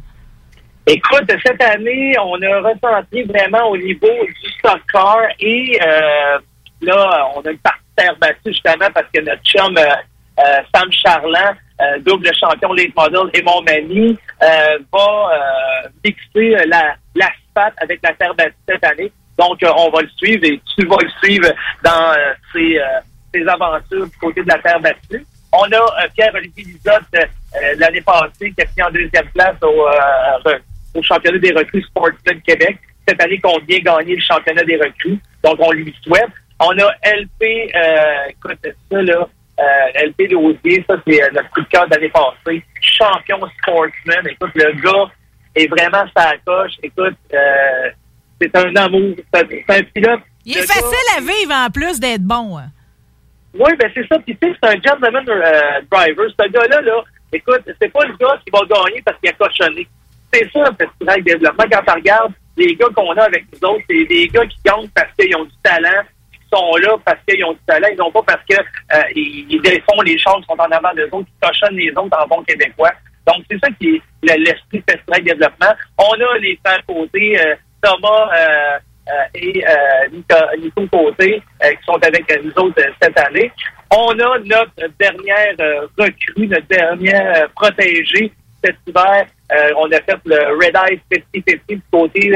Écoute, cette année, on a ressenti vraiment au niveau du stock car et là, on a une partie terre battue justement parce que notre chum euh, euh, Sam Charland, euh, double champion late model et mon mani, euh, va euh, mixer la l'asphalte avec la terre battue cette année. Donc, euh, on va le suivre et tu vas le suivre dans euh, ses, euh, ses aventures du côté de la terre battue. On a euh, Pierre-Olivier Lisotte euh, euh, l'année passée qui a fini en deuxième place au, euh, au championnat des recrues Sports Club Québec. Cette année qu'on vient gagner le championnat des recrues. Donc, on lui souhaite. On a LP, euh, écoute, ça, là, euh, LP Lausier, ça, c'est euh, notre coup de cœur d'année passée. Champion sportsman. Écoute, le gars est vraiment sa coche. Écoute, euh, c'est un amour. C'est un, pilote. Il est facile à vivre en plus d'être bon. hein. Oui, ben c'est ça. Puis tu sais, c'est un gentleman euh, driver. Ce gars-là, là, écoute, c'est pas le gars qui va gagner parce qu'il a cochonné. C'est ça, le festival de développement. Quand on regarde les gars qu'on a avec nous autres, c'est des gars qui gagnent parce qu'ils ont du talent, sont là parce qu'ils ont du talent, ils n'ont pas parce que euh, ils, défont les choses qui sont en avant d'eux autres, qui cochonnent les autres en bon québécois. Donc, c'est ça qui est le- l'esprit festival de développement. On a les frères côté, euh, Thomas euh, euh, et Nico, Côté, qui sont avec nous autres cette année. On a notre dernière recrue, notre dernière protégée cet hiver. On a fait le Red Eye 50-50 du côté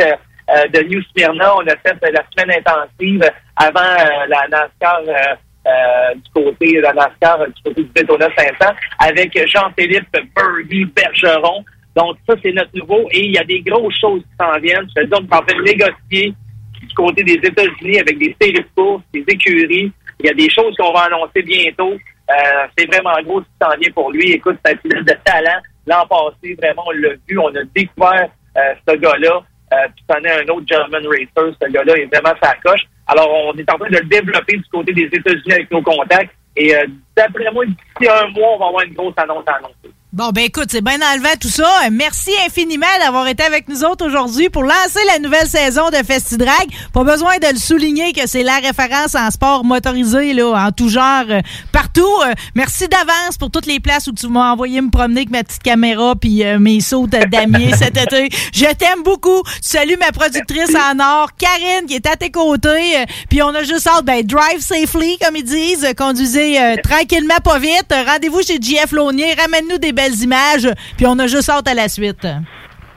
euh, de New Smyrna. On a fait euh, la semaine intensive avant euh, la NASCAR euh, du côté de la NASCAR, du côté du Daytona 500, avec Jean-Philippe Birdie Bergeron. Donc, ça, c'est notre nouveau. Et il y a des grosses choses qui s'en viennent. Je veux dire, on en train de négocier du côté des États-Unis avec des séries de courses, des écuries. Il y a des choses qu'on va annoncer bientôt. Euh, c'est vraiment gros ce qui s'en vient pour lui. Écoute, c'est un pilote de talent. L'an passé, vraiment, on l'a vu. On a découvert euh, ce gars-là. Euh, puis est un autre German Racer. Ce gars-là est vraiment sa coche. Alors, on est en train de le développer du côté des États-Unis avec nos contacts. Et euh, d'après moi, d'ici un mois, on va avoir une grosse annonce à annoncer. Bon, ben écoute, c'est bien enlevé tout ça. Merci infiniment d'avoir été avec nous autres aujourd'hui pour lancer la nouvelle saison de Festidrag. Pas besoin de le souligner que c'est la référence en sport motorisé, là, en tout genre, euh, partout. Euh, merci d'avance pour toutes les places où tu m'as envoyé me promener avec ma petite caméra puis euh, mes sauts damier [LAUGHS] cet été. Je t'aime beaucoup. Tu salues ma productrice en or, Karine, qui est à tes côtés. Puis on a juste hâte, ben, drive safely, comme ils disent. Conduisez tranquillement, pas vite. Rendez-vous chez JF Launier. Ramène-nous des belles images. Puis on a juste hâte à la suite.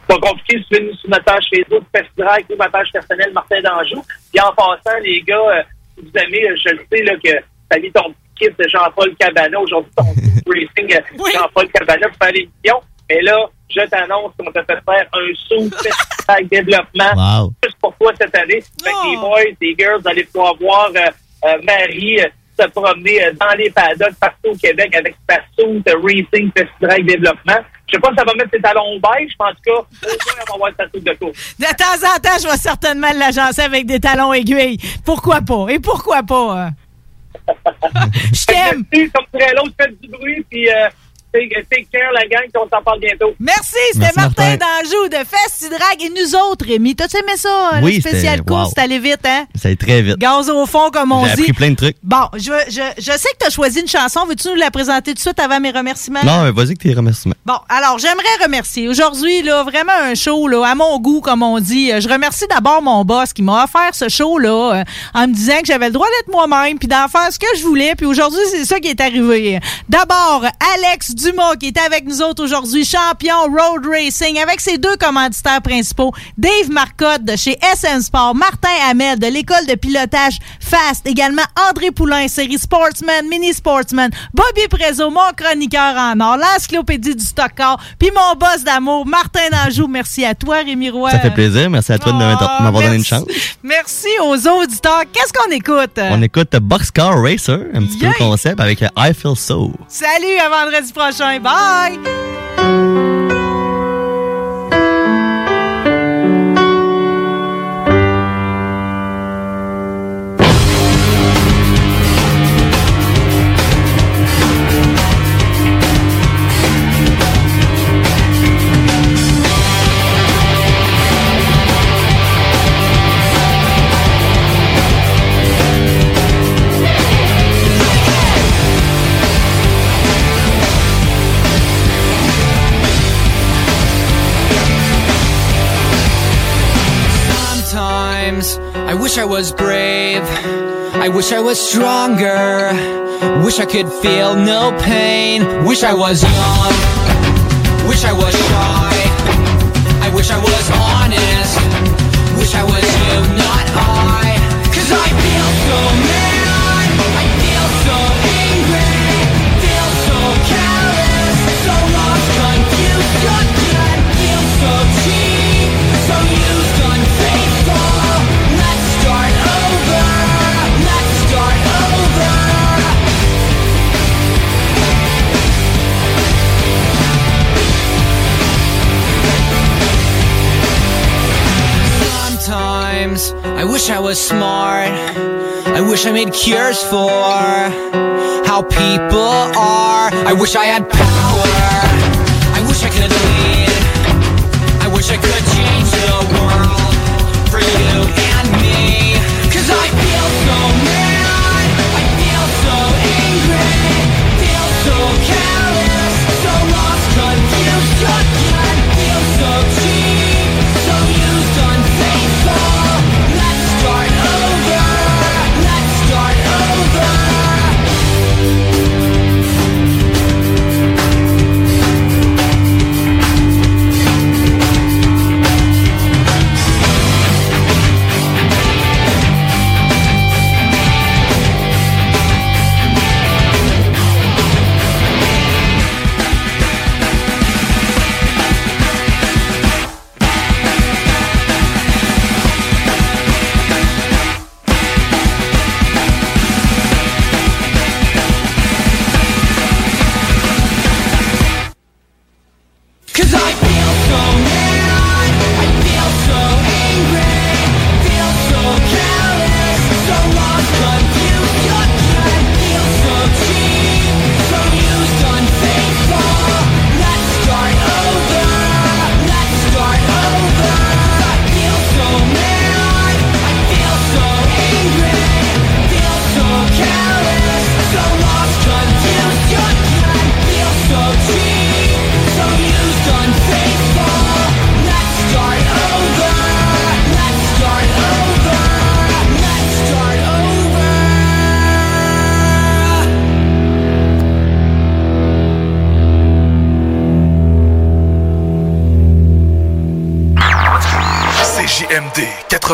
pas compliqué, suivez-nous sur notre page Facebook, Festidrag, ou ma page personnelle, Martin Danjou. Puis en passant, les gars, euh, si vous aimez, euh, je le sais, là, que t'as mis ton petit kit de Jean-Paul Cabana, aujourd'hui, ton [LAUGHS] petit racing euh, Jean-Paul Cabana pour faire l'émission. Mais là, je t'annonce qu'on t'a fait faire un sous Festidrag développement Wow. juste pour toi cette année. Fait que les boys, les girls, vous allez pouvoir voir euh, euh, Marie se promener euh, dans les paddocks partout au Québec avec sa suit de Racing Festival Développement. Je sais pas si ça va mettre ses talons beige, mais en tout cas, au moins, on va avoir sa de course. De temps en temps, je vais certainement l'agencer avec des talons aiguilles. Pourquoi pas? Et pourquoi pas? hein? [LAUGHS] Je t'aime. Comme faites du bruit, puis euh, take, take care, la gang, puis on s'en parle bientôt. Merci, c'était Martin, Martin. Danjou de Festidrag. Et nous autres, Rémi, t'as-tu aimé ça, Oui, le spécial course? wow. C'est allé vite, hein? Ça allait très vite. Gaz au fond, comme on J'ai dit. appris plein de trucs. Bon, je, je, je sais que tu as choisi une chanson. Veux-tu nous la présenter tout de suite avant mes remerciements? Non, mais vas-y que tes remerciements. Bon, alors j'aimerais remercier aujourd'hui là vraiment un show là à mon goût comme on dit. Euh, Je remercie d'abord mon boss qui m'a offert ce show là en me disant que j'avais le droit d'être moi-même puis d'en faire ce que je voulais. Puis aujourd'hui c'est ça qui est arrivé. D'abord Alex Dumas qui est avec nous autres aujourd'hui, champion road racing avec ses deux commanditaires principaux, Dave Marcotte de chez SN Sport, Martin Hamel de l'école de pilotage Fast, également André Poulain, série Sportsman, Mini Sportsman, Bobby Prezo, mon chroniqueur en or, l'encyclopédie du stock car, puis mon boss d'amour, Martin Danjou. Merci à toi, Rémi Roy. Ça fait plaisir. Merci à toi de m'avoir m'avoir donné une chance. Merci aux auditeurs. Qu'est-ce qu'on écoute? On écoute Boxcar Racer, un petit peu le concept avec I Feel So. Salut, à vendredi prochain. Bye! Sometimes wish I was brave. I wish I was stronger. Wish I could feel no pain. Wish I was young. Wish I was shy. I wish I was honest. Wish I was you, not I wish I was smart. I wish I made cures for how people are. I wish I had power. I wish I could lead. I wish I could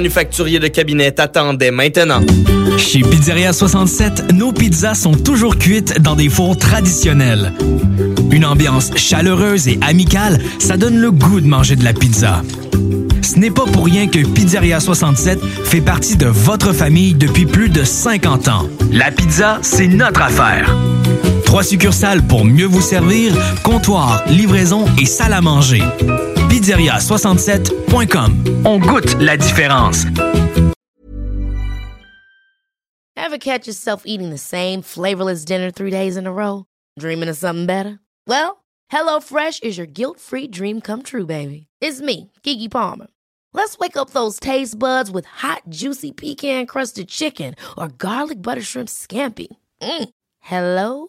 de Cabinet t'attendait maintenant. Chez Pizzeria 67, nos pizzas sont toujours cuites dans des fours traditionnels. Une ambiance chaleureuse et amicale, ça donne le goût de manger de la pizza. Ce n'est pas pour rien que Pizzeria 67 fait partie de votre famille depuis plus de 50 ans. La pizza, c'est notre affaire. Trois succursales pour mieux vous servir, comptoir, livraison et salle à manger. Pizzeria67.com. On goûte la différence. Ever catch yourself eating the same flavorless dinner three days in a row? Dreaming of something better? Well, HelloFresh is your guilt-free dream come true, baby. It's me, Kiki Palmer. Let's wake up those taste buds with hot, juicy pecan-crusted chicken or garlic butter shrimp scampi. Mm. Hello?